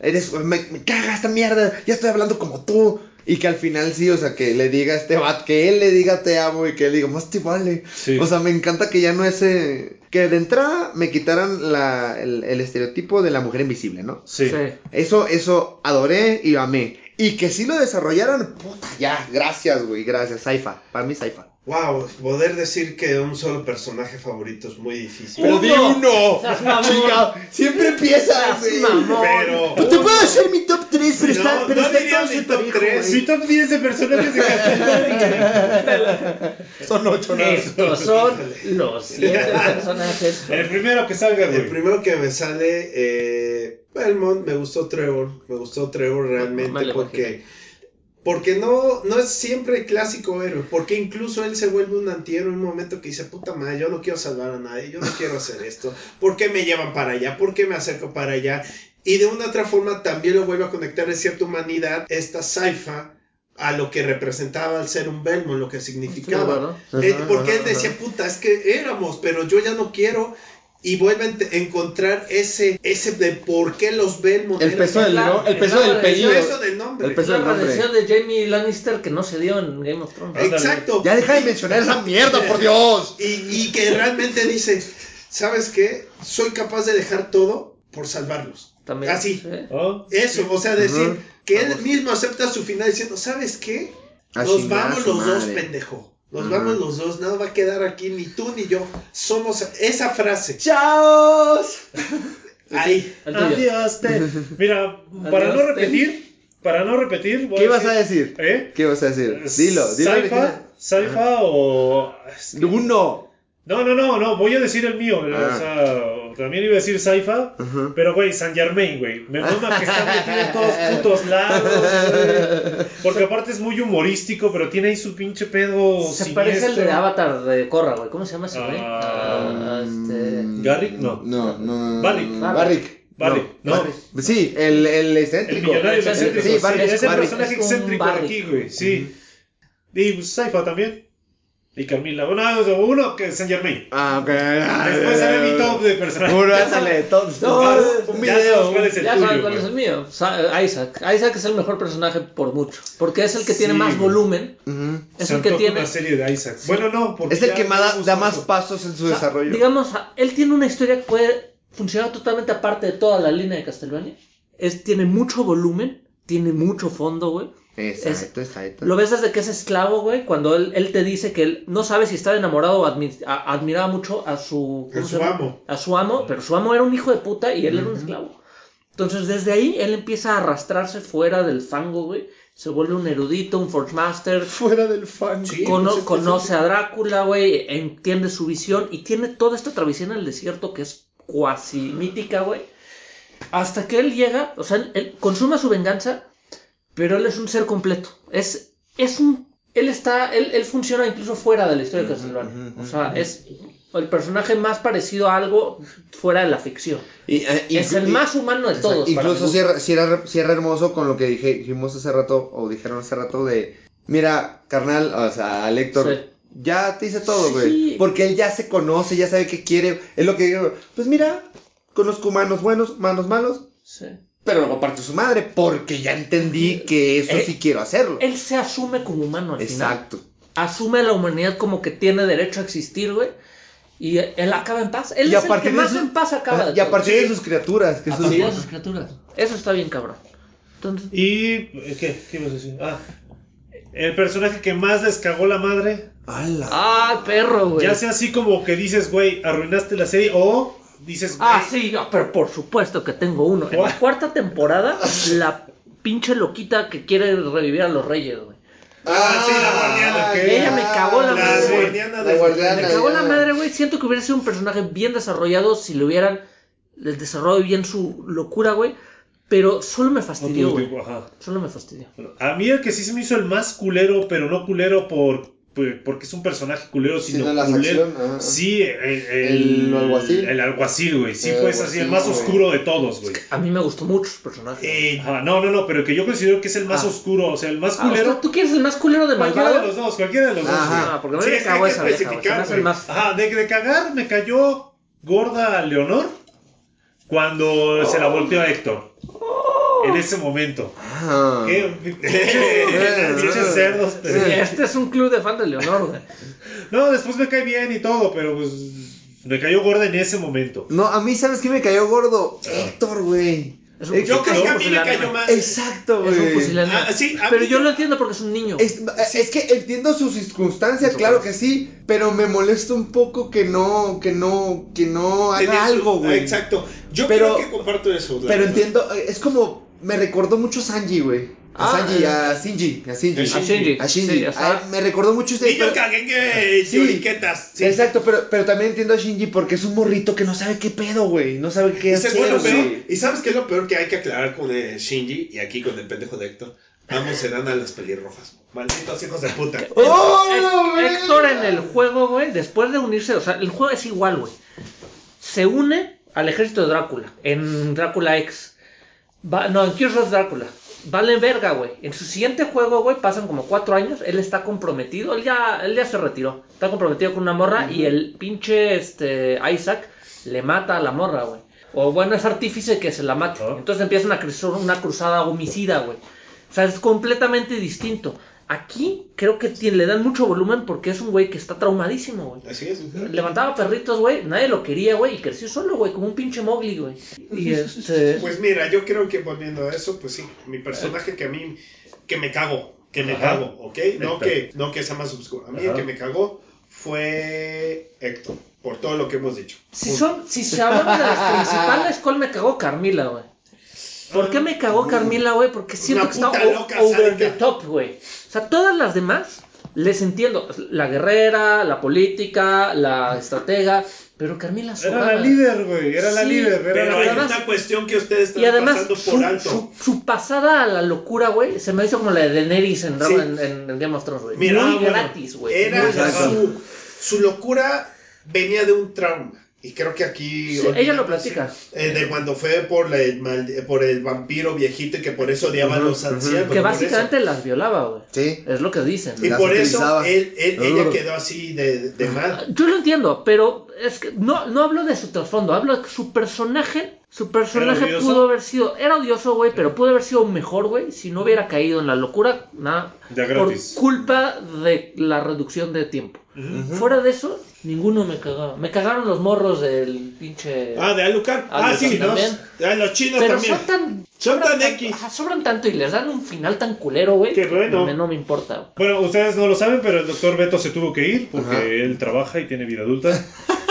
eres, me, me caga esta mierda, ya estoy hablando como tú. Y que al final sí, o sea, que le diga a este vato, que él le diga te amo y que él diga, más te vale. Sí. O sea, me encanta que ya no es, eh, que de entrada me quitaran la, el, el estereotipo de la mujer invisible, ¿no? Sí. Sí. Eso, eso adoré y amé. Y que sí lo desarrollaran, puta, ya, gracias, güey, gracias, Saifa, para mí Saifa. Wow, poder decir que un solo personaje favorito es muy difícil. Pero di Uno. Chingado, Siempre empieza, Seas güey. mamón. Pero Pues te puedo hacer mi top 3, pero No, está, pero no está diría todo mi top parejo, tres. güey. Mi top 10 de personajes de Castlevania. Son ocho, ¿no? Estos son los siete <laughs> personajes. El primero que salga, el primero que me sale, eh, Belmont, me gustó Trevor, me gustó Trevor Me realmente porque, porque no, no es siempre el clásico héroe, porque incluso él se vuelve un antihéroe en un momento que dice, puta madre, yo no quiero salvar a nadie, yo no <laughs> quiero hacer esto, ¿por qué me llevan para allá? ¿Por qué me acerco para allá? Y de una otra forma también lo vuelve a conectar de cierta humanidad esta Saifa a lo que representaba al ser un Belmont, lo que significaba. Sí, Eh, porque él decía, puta, es que éramos, pero yo ya no quiero. Y vuelve a encontrar ese, ese de por qué los Belmont. El eran- peso del, la- no- el peso del el apellido. peso del nombre. El peso del la nombre. redención de Jamie Lannister que no se dio en Game of Thrones. Exacto. Ya deja de mencionar esa mierda, por Dios. Y, y que realmente dice, ¿sabes qué? Soy capaz de dejar todo por salvarlos. También. Ah, sí. ¿Oh? Eso, o sea, decir que él mismo acepta su final diciendo, ¿sabes qué? Nos vamos los dos, pendejo. Nos vamos los dos, nada va a quedar aquí, ni tú ni yo. Somos esa frase. ¡Chao! <laughs> Ahí. Adiós, te- <laughs> Mira, para Adiós, no repetir, para no repetir, voy ¿Qué vas a decir? ¿Eh? ¿Qué vas a decir? Dilo, dilo. ¿Saifa? original. ¿Saifa o...? es que- Uno. No, no, no, no, voy a decir el mío. Ah. O sea, también iba a decir Saifa, Ajá. pero güey, San Germain, güey. Me mama que está metido en todos <laughs> putos lados, güey. Porque aparte es muy humorístico, pero tiene ahí su pinche pedo. Se parece al de siniestro. Avatar de Korra, güey. ¿Cómo se llama ese güey? Ah, Ah, este... ¿Garrick? No. No, no, no. no, Barrick. no, no. Barrick. Barrick, no. Barrick. Sí, el, el El excéntrico. millonario Sí, excéntrico. sí, Sí, Barrick, es el Barrick. personaje excéntrico de Barrick. aquí, güey. Sí. Y pues, Saifa también. Y Carmila. Bueno, uno que es Saint Germain. Ah, ok. Después sale mi top de personajes. Uno, todos. Ah, un sabes video. cuál es el Ya saben cuál es el mío. Sa- Isaac. Isaac es el mejor personaje por mucho. Porque es el que tiene más volumen. Es el que tiene. una serie de Isaac. Bueno, no, porque Es el que más da, más pasos en su desarrollo. Digamos, él tiene una historia que puede funcionar totalmente aparte de toda la línea de Castlevania. Es, tiene mucho volumen, tiene mucho fondo, güey. Exacto, exacto. Lo ves desde que es esclavo, güey, cuando él, él te dice que él no sabe si estaba enamorado o admi- a- admiraba mucho a su... A ¿cómo su amo. A su amo, pero su amo era un hijo de puta y él era un esclavo. Entonces desde ahí él empieza a arrastrarse fuera del fango, güey. Se vuelve un erudito, un Forge Master. Fuera del fan. Sí, Cono- pues conoce a Drácula, güey, entiende su visión y tiene toda esta travesía en el desierto que es cuasi mítica, güey. Hasta que él llega, o sea, él, él consuma su venganza, pero él es un ser completo. Es, es un. Él está. Él, él funciona incluso fuera de la historia de Castlevania. O sea, es el personaje más parecido a algo fuera de la ficción. Y, eh, es el más humano de todos. Incluso cierra, cierra, cierra hermoso con lo que dije, dijimos hace rato, o dijeron hace rato de, mira, carnal, o sea, Héctor, Sí. ya te hice todo, Sí. güey. Porque él ya se conoce, ya sabe qué quiere. Es lo que digo, pues mira, conozco humanos buenos, humanos malos, Sí. Pero luego parte su madre, porque ya entendí que eso Eh, sí quiero hacerlo. Él se asume como humano al final. Exacto. asume a la humanidad como que tiene derecho a existir, güey. Y él acaba en paz. Él Y a es el que más su- en paz acaba de Y a partir Sí. de sus criaturas, que A partir de sus criaturas. Eso está bien cabrón. Entonces, ¿Y eh, qué? ¿Qué ibas a decir? Ah, el personaje que más les cagó la madre. ¡Hala! ¡ay, perro, güey! Ya sea así como que dices, güey, arruinaste la serie. O dices, güey, Ah, sí, ah, pero por supuesto que tengo uno. En la <laughs> cuarta temporada, <laughs> la pinche loquita que quiere revivir a los reyes, güey. Ah, sí, la guardiana, Ah, que- ya, Ella me cagó la madre. sí. guardiana La de- guardiana. Me cagó ya. la madre, güey. Siento que hubiera sido un personaje bien desarrollado si le hubieran les desarrollado bien su locura, güey. Pero solo me fastidió, güey. Solo me fastidió. A mí el que sí se me hizo el más culero, pero no culero por porque es un personaje culero, sino Sino culero. facción, ajá. Sí, el, El alguacil. El alguacil, güey. Sí, El pues así, el más oscuro de todos, güey. A mí me gustó mucho su personaje. Eh, ajá, no, no, no, pero el que yo considero que es el más Ah. oscuro, o sea, el más Ah, o culero. sea, ¿Tú quieres el más culero de cualquiera malvado? de los dos, cualquiera de los dos. Ajá. güey. Ah, porque Sí, me es que cagó que esa vieja, me el más... Ajá, de, de cagar me cayó gorda Leonor cuando se la volteó a Héctor. En ese momento. Ah. Qué <laughs> pinches cerdos. Sí, pero- este es un club de fan de Leonor, güey. No, después me cae bien y todo, pero pues me cayó gorda en ese momento. No, a mí, ¿sabes qué me cayó gordo? Héctor, güey. Es Yo creo que a mí me cayó más. Exacto, Es un güey. Ah, sí, a Pero mí- yo lo entiendo porque es un niño. Es, es que entiendo sus circunstancias, Su claro caso. que sí, pero me molesta un poco que no, que no, que no haga Tenía algo, güey. Ah, Exacto. Yo Pero- creo que comparto eso. Pero verdad. entiendo, es como, me recordó mucho a Sanji, güey. A Ah, Sanji, eh. a Shinji, a Shinji. A Shinji. A Shinji. Sí, o sea, me recordó mucho ese. Niño caguengue Sí. Sí. Exacto, pero, pero también entiendo a Shinji porque es un morrito que no sabe qué pedo, güey. No sabe qué hacer. ¿Y sabes qué es lo peor que hay que aclarar con eh, Shinji y aquí con el pendejo de Héctor? Ambos se dan a las pelirrojas. Malditos hijos de puta. <laughs> ¡Oh! Héctor en el juego, güey, después de unirse, o sea, el juego es igual, güey. Se une al ejército de Drácula, en Drácula X. Va- no, en Curse of Drácula. Vale verga, güey. En su siguiente juego, güey, pasan como cuatro años. Él está comprometido. Él ya, él ya se retiró. Está comprometido con una morra y el pinche este, Isaac le mata a la morra, güey. O bueno, es artífice que se la mate. Ah. Entonces empieza una, una cruzada homicida, güey. O sea, es completamente distinto. Aquí creo que tiene- le dan mucho volumen porque es un güey que está traumadísimo, güey. Así es. Levantaba perritos, güey, nadie lo quería, güey, y creció solo, güey, como un pinche Mowgli, güey. Y <laughs> este... Pues mira, yo creo que volviendo a eso, pues sí, mi personaje que a mí, que me cago, que me Ajá. cago, ¿ok? No que, no que sea más oscuro. A mí el que me cagó fue Héctor, por todo lo que hemos dicho. Si son, si se hablamos de las principales, ¿cuál me cagó Carmila, güey? ¿Por qué me cagó Carmila, güey? Porque siento que está loca over the top, güey. O sea, todas las demás les entiendo. La guerrera, la política, la estratega, pero Carmila Era sobraba. la líder, güey. Era la líder. Era Pero la hay además- una cuestión que ustedes están Y además, pasando su, por alto. su- su pasada a la locura, güey, se me hizo como la de Daenerys en, Sí. en, en- en Game of Thrones, güey. Muy ah, bueno, gratis, güey. Era su, su locura venía de un trauma. Y creo que aquí. Sí, ella lo platica. eh, de cuando fue por, la- el mal- por el vampiro viejito y que por eso odiaba a Ujú, los ujú. ancianos. Que básicamente las violaba, güey. Sí. Es lo que dicen. Y las por eso él, él- ella quedó así de, de mal. Yo lo entiendo, pero es que no, no hablo de su trasfondo, hablo de que su personaje, su personaje pudo haber sido, era odioso, güey, pero pudo haber sido mejor, güey, si no hubiera caído en la locura, nada, por gratis. culpa de la reducción de tiempo. Fuera de eso, ninguno me cagaba. Me cagaron los morros del pinche... Ah, de Alucard. Ah, Ah, los sí, chinos los, también. ah, los chinos pero también. son tan... Son tan tanto- X. ajá, sobran tanto y les dan un final tan culero, güey. Qué bueno. que No me importa. Bueno, ustedes no lo saben, pero el doctor Beto se tuvo que ir porque Ajá. él trabaja y tiene vida adulta. <laughs>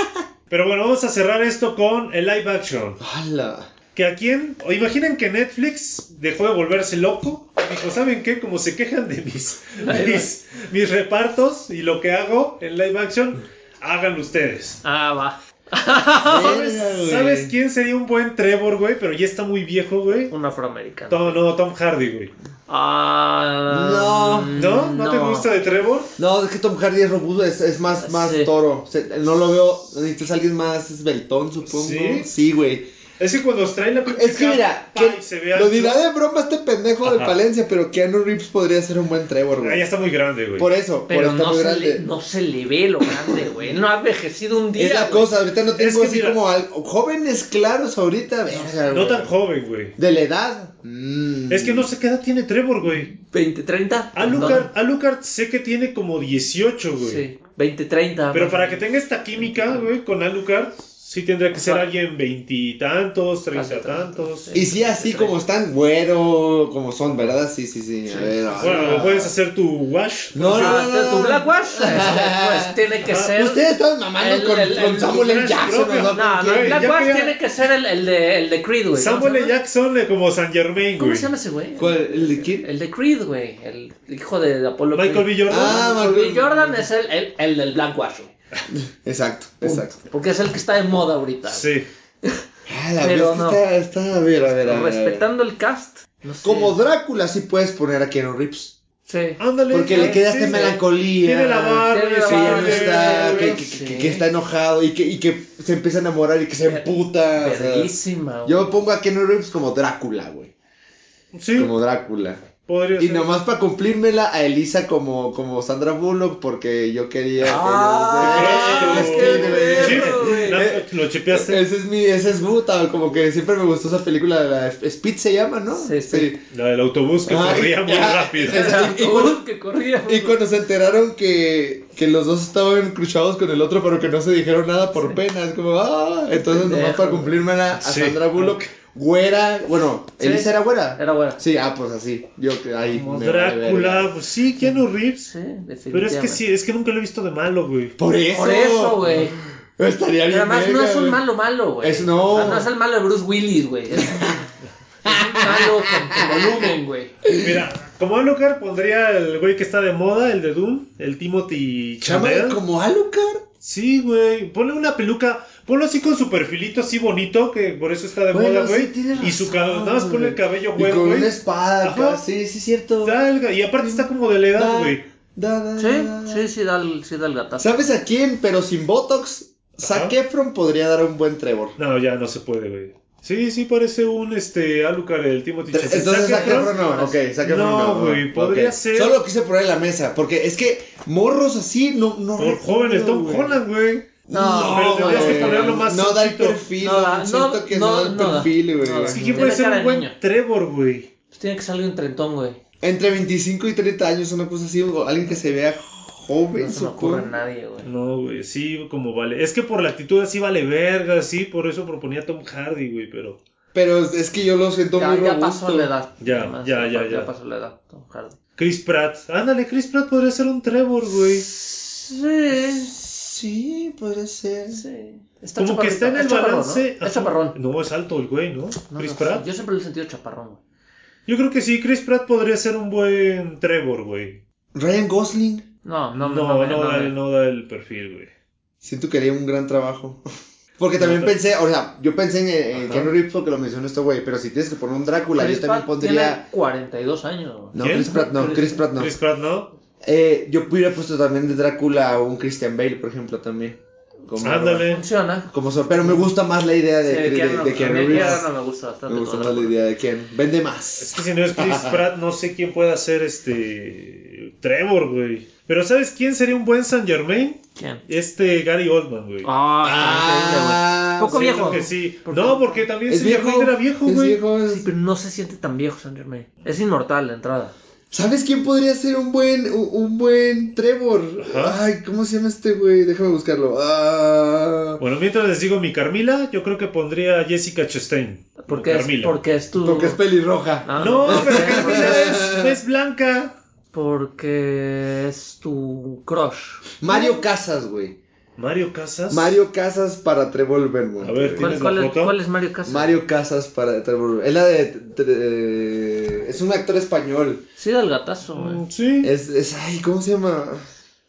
pero bueno, vamos a cerrar esto con el live action. ¡Hala! Que a quién, o imaginen que Netflix dejó de volverse loco. y Dijo, ¿saben qué? Como se quejan de mis, mis, mis repartos y lo que hago en live action, háganlo ustedes. Ah, va. ¿Sabes. ¿Sabes quién sería un buen Trevor, güey? Pero ya está muy viejo, güey. Un afroamericano. Tom, no, Tom Hardy, güey. Ah, No. ¿No? ¿No te gusta de Trevor? No, es que Tom Hardy es robusto, es, es más, más Sí. toro. No lo veo, necesitas alguien más esbeltón, supongo. ¿Sí? Sí, güey. Es que cuando os trae la pinche Es que mira, que- se lo dirá de broma este pendejo de. Palencia, pero Keanu Reeves podría ser un buen Trevor, Ah, güey. ya está muy grande, güey. Por eso, Pero por no muy se, grande. le, no se le ve lo grande, güey. No ha envejecido un día. es la güey. cosa, ahorita no tengo que así mira- como al- jóvenes claros ahorita, verga, No güey. tan joven, güey. De la edad. Mm. Es que no sé qué edad tiene Trevor, güey. 20, 30. Alucard, Alucard sé que tiene como 18, güey. Sí, 20, 30. Pero para que tenga esta química, güey, con Alucard, sí tendría que ser alguien veintitantos, treinta tantos. Y sí, así como están güero, como son, ¿verdad? Sí, sí, sí. A ver, Bueno, ah. puedes hacer tu wash. No, no, Ah, no, no, tu no. Blackwash, este, <laughs> pues tiene que Ah, ser. Ustedes están mamando El- con, el- con el- Samuel L. Jackson, ¿no? No, ¿Con no, que ya- tiene que ser el, el, de, el de Creed, güey. ¿Cómo Samuel L. Jackson eh, como San Germain, ¿Cómo güey. se llama ese güey? ¿Cuál? ¿El de quién? El de Creed, güey. El hijo de Apolo Michael Creed. B. Jordan. Ah, Michael B. Jordan es el, el, el del Blackwash, güey. <laughs> Exacto, exacto. Porque es el que está de moda ahorita. Sí. Ah, la Pero no. está, está, a ver, a ver, a ver, a ver. Respetando el cast. No sé. Como Drácula sí puedes poner a Keanu Reeves. Sí. Ándale. Porque le queda sí. esta melancolía. Tiene la barba Que ya no está, que, que- Sí. que- que está enojado y que, y que se empieza a enamorar y que se emputa. o sea, yo pongo a Keanu Reeves como Drácula, güey. Sí, Como Drácula. Podría Y ser. nomás para cumplírmela a Elisa como, como Sandra Bullock porque yo quería que Ah, ellos- qué Sí, perro, sí, güey. La- Eh, ¿Lo chipeaste? Ese es mi, ese es Buta, como que siempre me gustó esa película de la Speed se llama, ¿no? Sí, sí. La del autobús que Ah, <laughs> <laughs> corría muy rápido. Autobús que corría. Y cuando se enteraron que, que los dos estaban cruzados con el otro, pero que no se dijeron nada por pena, es como, ah, entonces nomás para cumplírmela a Sí. Sandra Bullock, güera, bueno, Sí. Elisa era güera. Era buena. Sí, ah, pues así, yo que ahí Como me Drácula, pues sí, Keanu Reeves. Sí, definitivamente. Pero es que sí, es que nunca lo he visto de malo, güey. Por eso. Por eso, güey. Estaría bien. Pero además no es un malo malo, güey. Es- no. O sea, no es el malo de Bruce Willis, güey. Es, es un malo con, con volumen, güey. Mira, como Alucard pondría el güey que está de moda, el de Doom, el Timothy Chalamet. como Alucard. Sí, güey. Ponle una peluca, ponlo así con su perfilito así bonito, que por eso está de Bueno, moda, güey. y su cabello, nada más ponle el güey. cabello Y güero, con güey. una espada acá, Ajá. sí, sí, cierto. Salga, Y aparte está como de la edad, Da, güey. da, da, Sí, da, da. sí, sí da el, sí da el gatazo. ¿Sabes a quién? Pero sin Botox, Zac. Efron podría dar un buen Trevor. No, ya no se puede, güey. Sí, sí parece un este Alucard, el Timothy Chalamet. Entonces Zac Efron, no, ok, Zac Efron No, no. güey, podría ser- Solo quise poner en la mesa, porque es que morros así no, no Por jóvenes, Tom güey. Holland, güey. No, pero tendrías que ponerlo más No da el perfil, No no, da- siento no, que no, no, da el no perfil, güey. No. Es que ¿quién puede ser un buen niño. Trevor, güey? Pues tiene que salir un trentón, güey. Entre 25 y 30 años, una cosa así, o alguien que se vea joven, No se me ocurre supongo. nadie, güey. No, güey, sí, como vale. Es que por la actitud así vale verga, sí, por eso proponía Tom Hardy, güey, pero. Pero es que yo lo siento Ya, muy ya robusto. pasó la edad. Ya, Además, ya, ya, ya. pasó la edad, Tom Hardy. Chris Pratt. Ándale, Chris Pratt podría ser un Trevor, güey. Sí, Sí, puede ser. sí. Está Como que está en el es chaparrón, balance. Es chaparrón. No, es alto el güey, ¿no? No, Chris no, Pratt. Yo siempre lo he sentido chaparrón, güey. Yo creo que sí, Chris Pratt podría ser un buen Trevor, güey. Ryan Gosling. No, no, No, no, no, me- no da, me- no da el perfil, güey. Siento que haría un gran trabajo. <laughs> Porque también No, pensé, o sea, yo pensé en, en Reeves porque lo mencionó este güey, pero si tienes que poner un Drácula, Chris yo también Pratt pondría... Tiene 42 años. No, ¿Quién? Chris Pratt no, Chris- Chris Pratt no. Chris Pratt, ¿no? Eh, yo hubiera puesto también de Drácula a un Christian Bale, por ejemplo, también. Como, Ándale. Funciona. Como so- pero me gusta más la idea de, Sí, de, Keanu- de mí Reeves. Keanu me gusta bastante. Me gusta más la idea de Keanu. Vende Es más. que si no es Chris <laughs> Pratt, no sé quién pueda ser este. Trevor, güey. Pero ¿sabes quién sería un buen San Germain? ¿Quién? Este Gary Oldman, güey. Ah, increíble, güey. Poco viejo. que sí. Porque- No, porque también Es San viejo. Germain era viejo, es güey. viejo, es- Sí, pero no se siente tan viejo Saint Germain. Es inmortal de entrada. ¿Sabes quién podría ser un buen, un, un buen Trevor? Ajá. Ay, ¿cómo se llama este güey? Déjame buscarlo. Ah, Bueno, mientras les digo mi Carmila, yo creo que pondría a Jessica Chastain. Porque es, Carmila. porque es tu. porque es pelirroja. Ah, No, ¿por pero? Carmila es, es blanca. Porque es tu crush. Mario Casas, güey. Mario Casas. Mario Casas para Trevor Belmont. A ver, güey. ¿Tienes ¿Cuál, cuál la es, cuál es Mario Casas? Mario Casas para Trevor Belmont. Es la de... de- es un actor español. Sí, del gatazo, güey. Mm, Sí. Es, es, ay, ¿cómo se llama?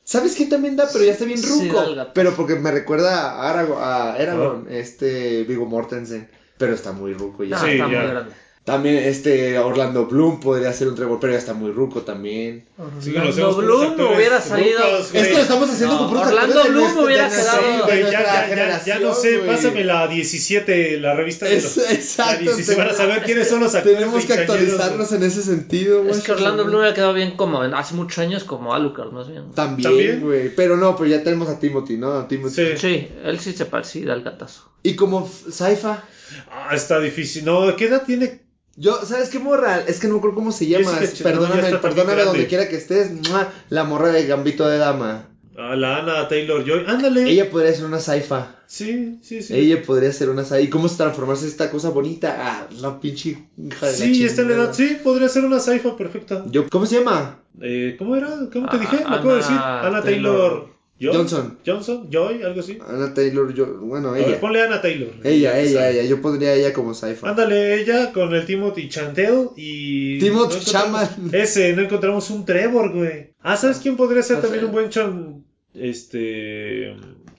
¿Sabes quién también da? Pero ya está bien Sí, ruco. da gato. pero porque me recuerda a, Arago, a Eragon, este Vigo Mortensen. Pero está muy ruco ya. No, Sí, está ya. muy grande. También este Orlando Bloom podría ser un Trevor, pero ya está muy ruco también. Sí, Orlando Bloom actores hubiera salido. rucos. Es que lo estamos haciendo No, con Orlando Bloom hubiera quedado- Sí, ya, ya, ya, no sé, pásame la 17, la revista de Es- los... exacto, la 17, para saber quiénes son los actores Tenemos que actualizarnos en ese sentido, güey. Es que Orlando Bloom hubiera quedado bien como en, hace muchos años como Alucard, más bien. También, güey. Pero no, pero ya tenemos a Timothy, ¿no? A Timothy. Sí. Sí, él sí se parecía al gatazo. Y como Saifa. Ah, está difícil. No, ¿qué edad tiene? Yo, ¿sabes qué morra? Es que no me acuerdo cómo se llama. Es- perdóname, perdóname donde quiera que estés. ¡mua! La morra de Gambito de Dama. Ah, la Ana Taylor Joy. Ándale. Ella podría ser una Saifa. Sí, sí, sí. Ella podría ser una Saifa. ¿Y cómo se transformarse esta cosa bonita? Ah, la pinche hija de la Sí, está en la edad. Sí, podría ser una saifa perfecta. Yo, ¿Cómo se llama? Eh, ¿Cómo era? ¿Cómo te Ah, dije? ¿Me puedo Ana decir? Ana Taylor. Taylor. Johnson. Johnson, Joy, algo así. Ana Taylor, yo, bueno, A ver, ella. ponle Ana Taylor. Ella, ella, ella. Yo pondría a ella como Saifa. Ándale, ella con el Timothy Chantel y. Timothy encontramos- Chalamet. Ese, no encontramos un Trevor, güey. Ah, ¿sabes quién podría ser Ah, también sí. un buen chon. Este.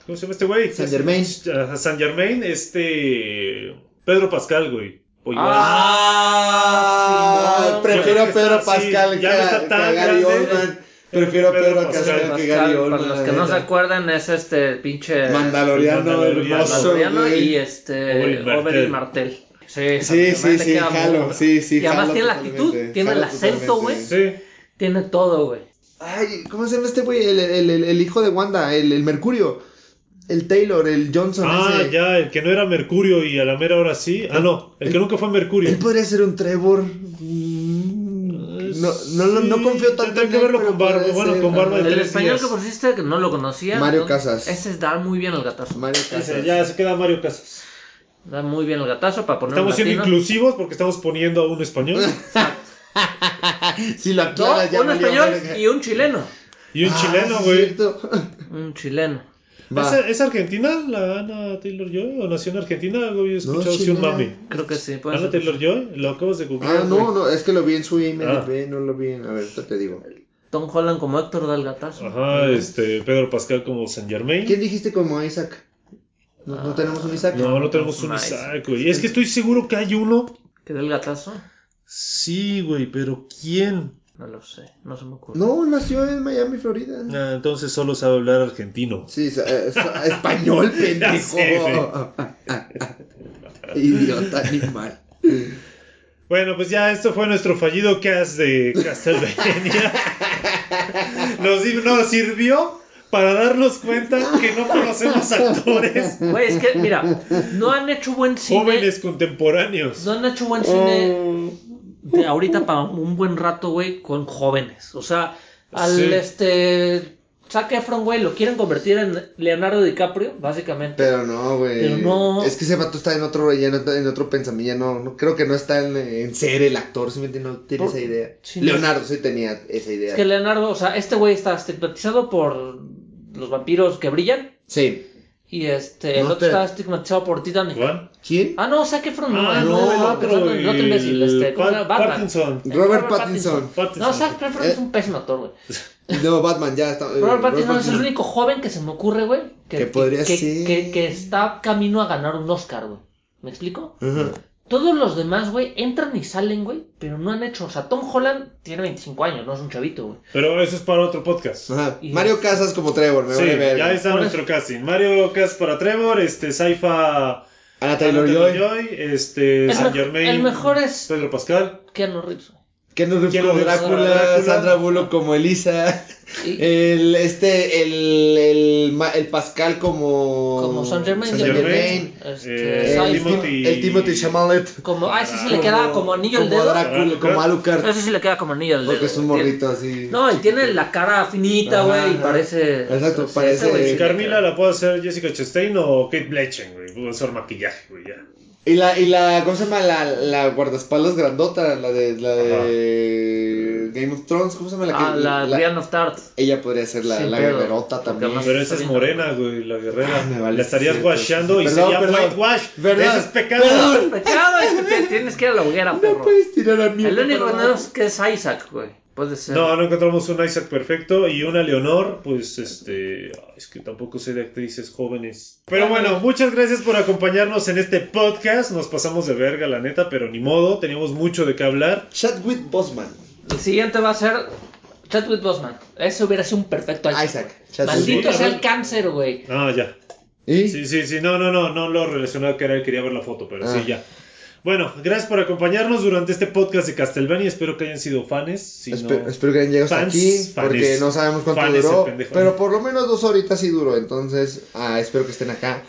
¿Cómo se llama este güey? Saint Germain. Saint Germain, este. Pedro Pascal, güey. O igual. Ah, Simón, prefiero a. Pedro Pascal ya que, no a- está que tan a Gary grande. Oldman. Prefiero a Pedro Pedro Pascal. Pascal que Gary para los que no se acuerdan, es este pinche Mandaloriano, hermoso, Mandaloriano y este Oberyn Martell. Sí, Sí, sí, sí, jalo, muy- sí, sí, Y además jalo tiene la actitud, tiene el acento, güey. Sí. Tiene todo, güey. Ay, ¿cómo se llama este güey? El, el, el, el hijo de Wanda, el, el Mercurio. El Taylor, el Johnson. Ah, ese. ya, el que no era Mercurio y a la mera hora sí. Ah, no, el que nunca fue Mercurio. Él podría ser un Trevor. Mm, No, no, no, no confío tanto tendría en que verlo con barba, bueno, ser, con barba de. El tres español días. que pusiste que no lo conocía. Mario ¿no? Casas. Ese da muy bien el gatazo. Mario Ese, Casas. ya se queda Mario Casas. Da muy bien el gatazo para poner Estamos un siendo inclusivos porque estamos poniendo a un español <laughs> si lo No, aclaras, ya un español y un chileno. y un Ah, chileno, güey. Un chileno. Va. ¿Es, es argentina la Ana Taylor Joy? ¿O nació en Argentina? Algo había escuchado así un chilena. mame. Creo que sí. puede Ana ser. Taylor Joy, lo acabas de googlear. Ah, no, no, es que lo vi en su IMDb, Ah. no lo vi en... A ver, te digo. Tom Holland como Héctor da el gatazo. Ajá, este, Pedro Pascal como Saint Germain. ¿Quién dijiste como Isaac? ¿No, no tenemos un Isaac? No, no tenemos un Nice. Isaac, güey. Es que estoy seguro que hay uno. Que da el gatazo. Sí, güey, pero ¿quién? No lo sé. No se me ocurre. No, nació en Miami, Florida. Ah, entonces solo sabe hablar argentino. Sí, es- <laughs> es- español, pendejo. sé, <laughs> Idiota animal. Bueno, pues ya esto fue nuestro fallido cast de Castlevania. <laughs> nos, sirvió para darnos cuenta que no conocemos actores Güey, es que, mira, no han hecho buen cine. jóvenes contemporáneos. No han hecho buen cine de ahorita para un buen rato, güey, con jóvenes. O sea, al Sí. este. Zac Efron, güey, lo quieren convertir en Leonardo DiCaprio, básicamente. Pero no, güey. Pero no. Es que ese vato está en otro, ya no en otro pensamiento. ya No, no, creo que no está en, en ser el actor. Simplemente no tiene Por- esa idea. sí, no. Leonardo sí tenía esa idea. Es que Leonardo, o sea, este güey está estigmatizado por los vampiros que brillan. Sí. Y este, No, el otro espera. está estigmatizado por Titanic. ¿Cuál? ¿Quién? Ah, no, Zac Efron no, Ah, no, no, el no, en el otro imbécil, este, ¿cómo Batman. Pattinson. El Robert Pattinson. Pattinson. No, Zac Efron Eh. es un pésimo actor, güey. <laughs> No, Batman, ya está. eh, Robert Pattinson es el Pattinson. único joven que se me ocurre, güey, que, Que podría que, ser. que- que está camino a ganar un Oscar, güey. ¿Me explico? Ajá. Todos los demás, güey, entran y salen, güey, pero no han hecho. O sea, Tom Holland tiene 25 años, no es un chavito, güey. Pero eso es para otro podcast. Ajá. Y- Mario Casas como Trevor, me Sí, vale ver. ya está nuestro casting. Mario Casas para Trevor, este, Saifa Ana Taylor Joy. este, El, Saint me- Germain, el mejor es Pedro Pascal. Keanu Reeves. Keanu Reeves como Drácula, Drácula. Sandra Bullock como Elisa. El, este, el, el, el Pascal como... Como Saint Germain. Saint Saint Germain. Germain. Este, Eh. El, Timothy- el Timothy Chalamet. Como, ah, ese sí le queda como anillo al como dedo. Drácula, Alucard. como Alucard. Ese sí le queda como anillo al dedo. Porque es un morrito así. No, y tiene la cara finita, güey, y parece... Exacto, parece- ese Carmila la puede hacer Jessica Chastain o Kate Blanchett, güey. Puede hacer maquillaje, güey, ya. Y la, y la, ¿cómo se llama? La, la guardaespaldas grandota, la de, la de Game of Thrones, ¿cómo se llama? La que, Ah, la, Brienne of Tart. Ella podría ser la, la guerrerota también. Pero esa es morena, güey, la guerrera. Ah, me vale, la estarías washeando y Perdón, sería perdón. whitewash. Verdad. Eso es pecado. Perdón. <laughs> Pecado, es que te tienes que ir a la hoguera, perro. No puedes tirar a mí. El único que no es que es Isaac, güey. Puede ser. No, no encontramos un Isaac perfecto y una Leonor, pues este, es que tampoco sé de actrices jóvenes. Pero bueno, muchas gracias por acompañarnos en este podcast. Nos pasamos de verga, la neta, pero ni modo, teníamos mucho de qué hablar. Chadwick Bosman. El siguiente va a ser Chadwick Boseman. Ese hubiera sido un perfecto Isaac. Isaac. güey. Chadwick Maldito sea el cáncer, güey. Ah, ya. ¿Y? Sí, sí, sí, no, no, no, no lo relacionaba que era, quería ver la foto, pero Ah. sí, ya. Bueno, gracias por acompañarnos durante este podcast de Castlevania. Espero que hayan sido fans. Si Espe- no- Espero que hayan llegado hasta Fans, aquí, porque no sabemos cuánto duró, pero por lo menos dos horitas sí duró, entonces ah, espero que estén acá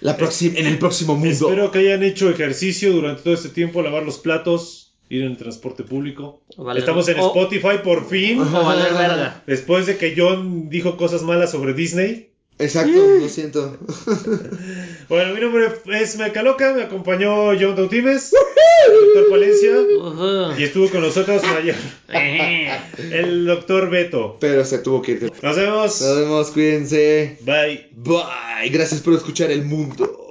la próxima, en el próximo mundo. Espero que hayan hecho ejercicio durante todo este tiempo, lavar los platos, ir en el transporte público. Valer- Estamos en o- Spotify por fin. O valer verga. Después de que John dijo cosas malas sobre Disney. Exacto, lo siento. <laughs> Bueno, mi nombre es Mecaloca, me acompañó John Tautimes, el doctor Palencia, y estuvo con nosotros <laughs> Eh. el doctor Beto. Pero se tuvo que ir. Nos vemos. Nos vemos, cuídense. Bye. Bye. Gracias por escuchar el mundo.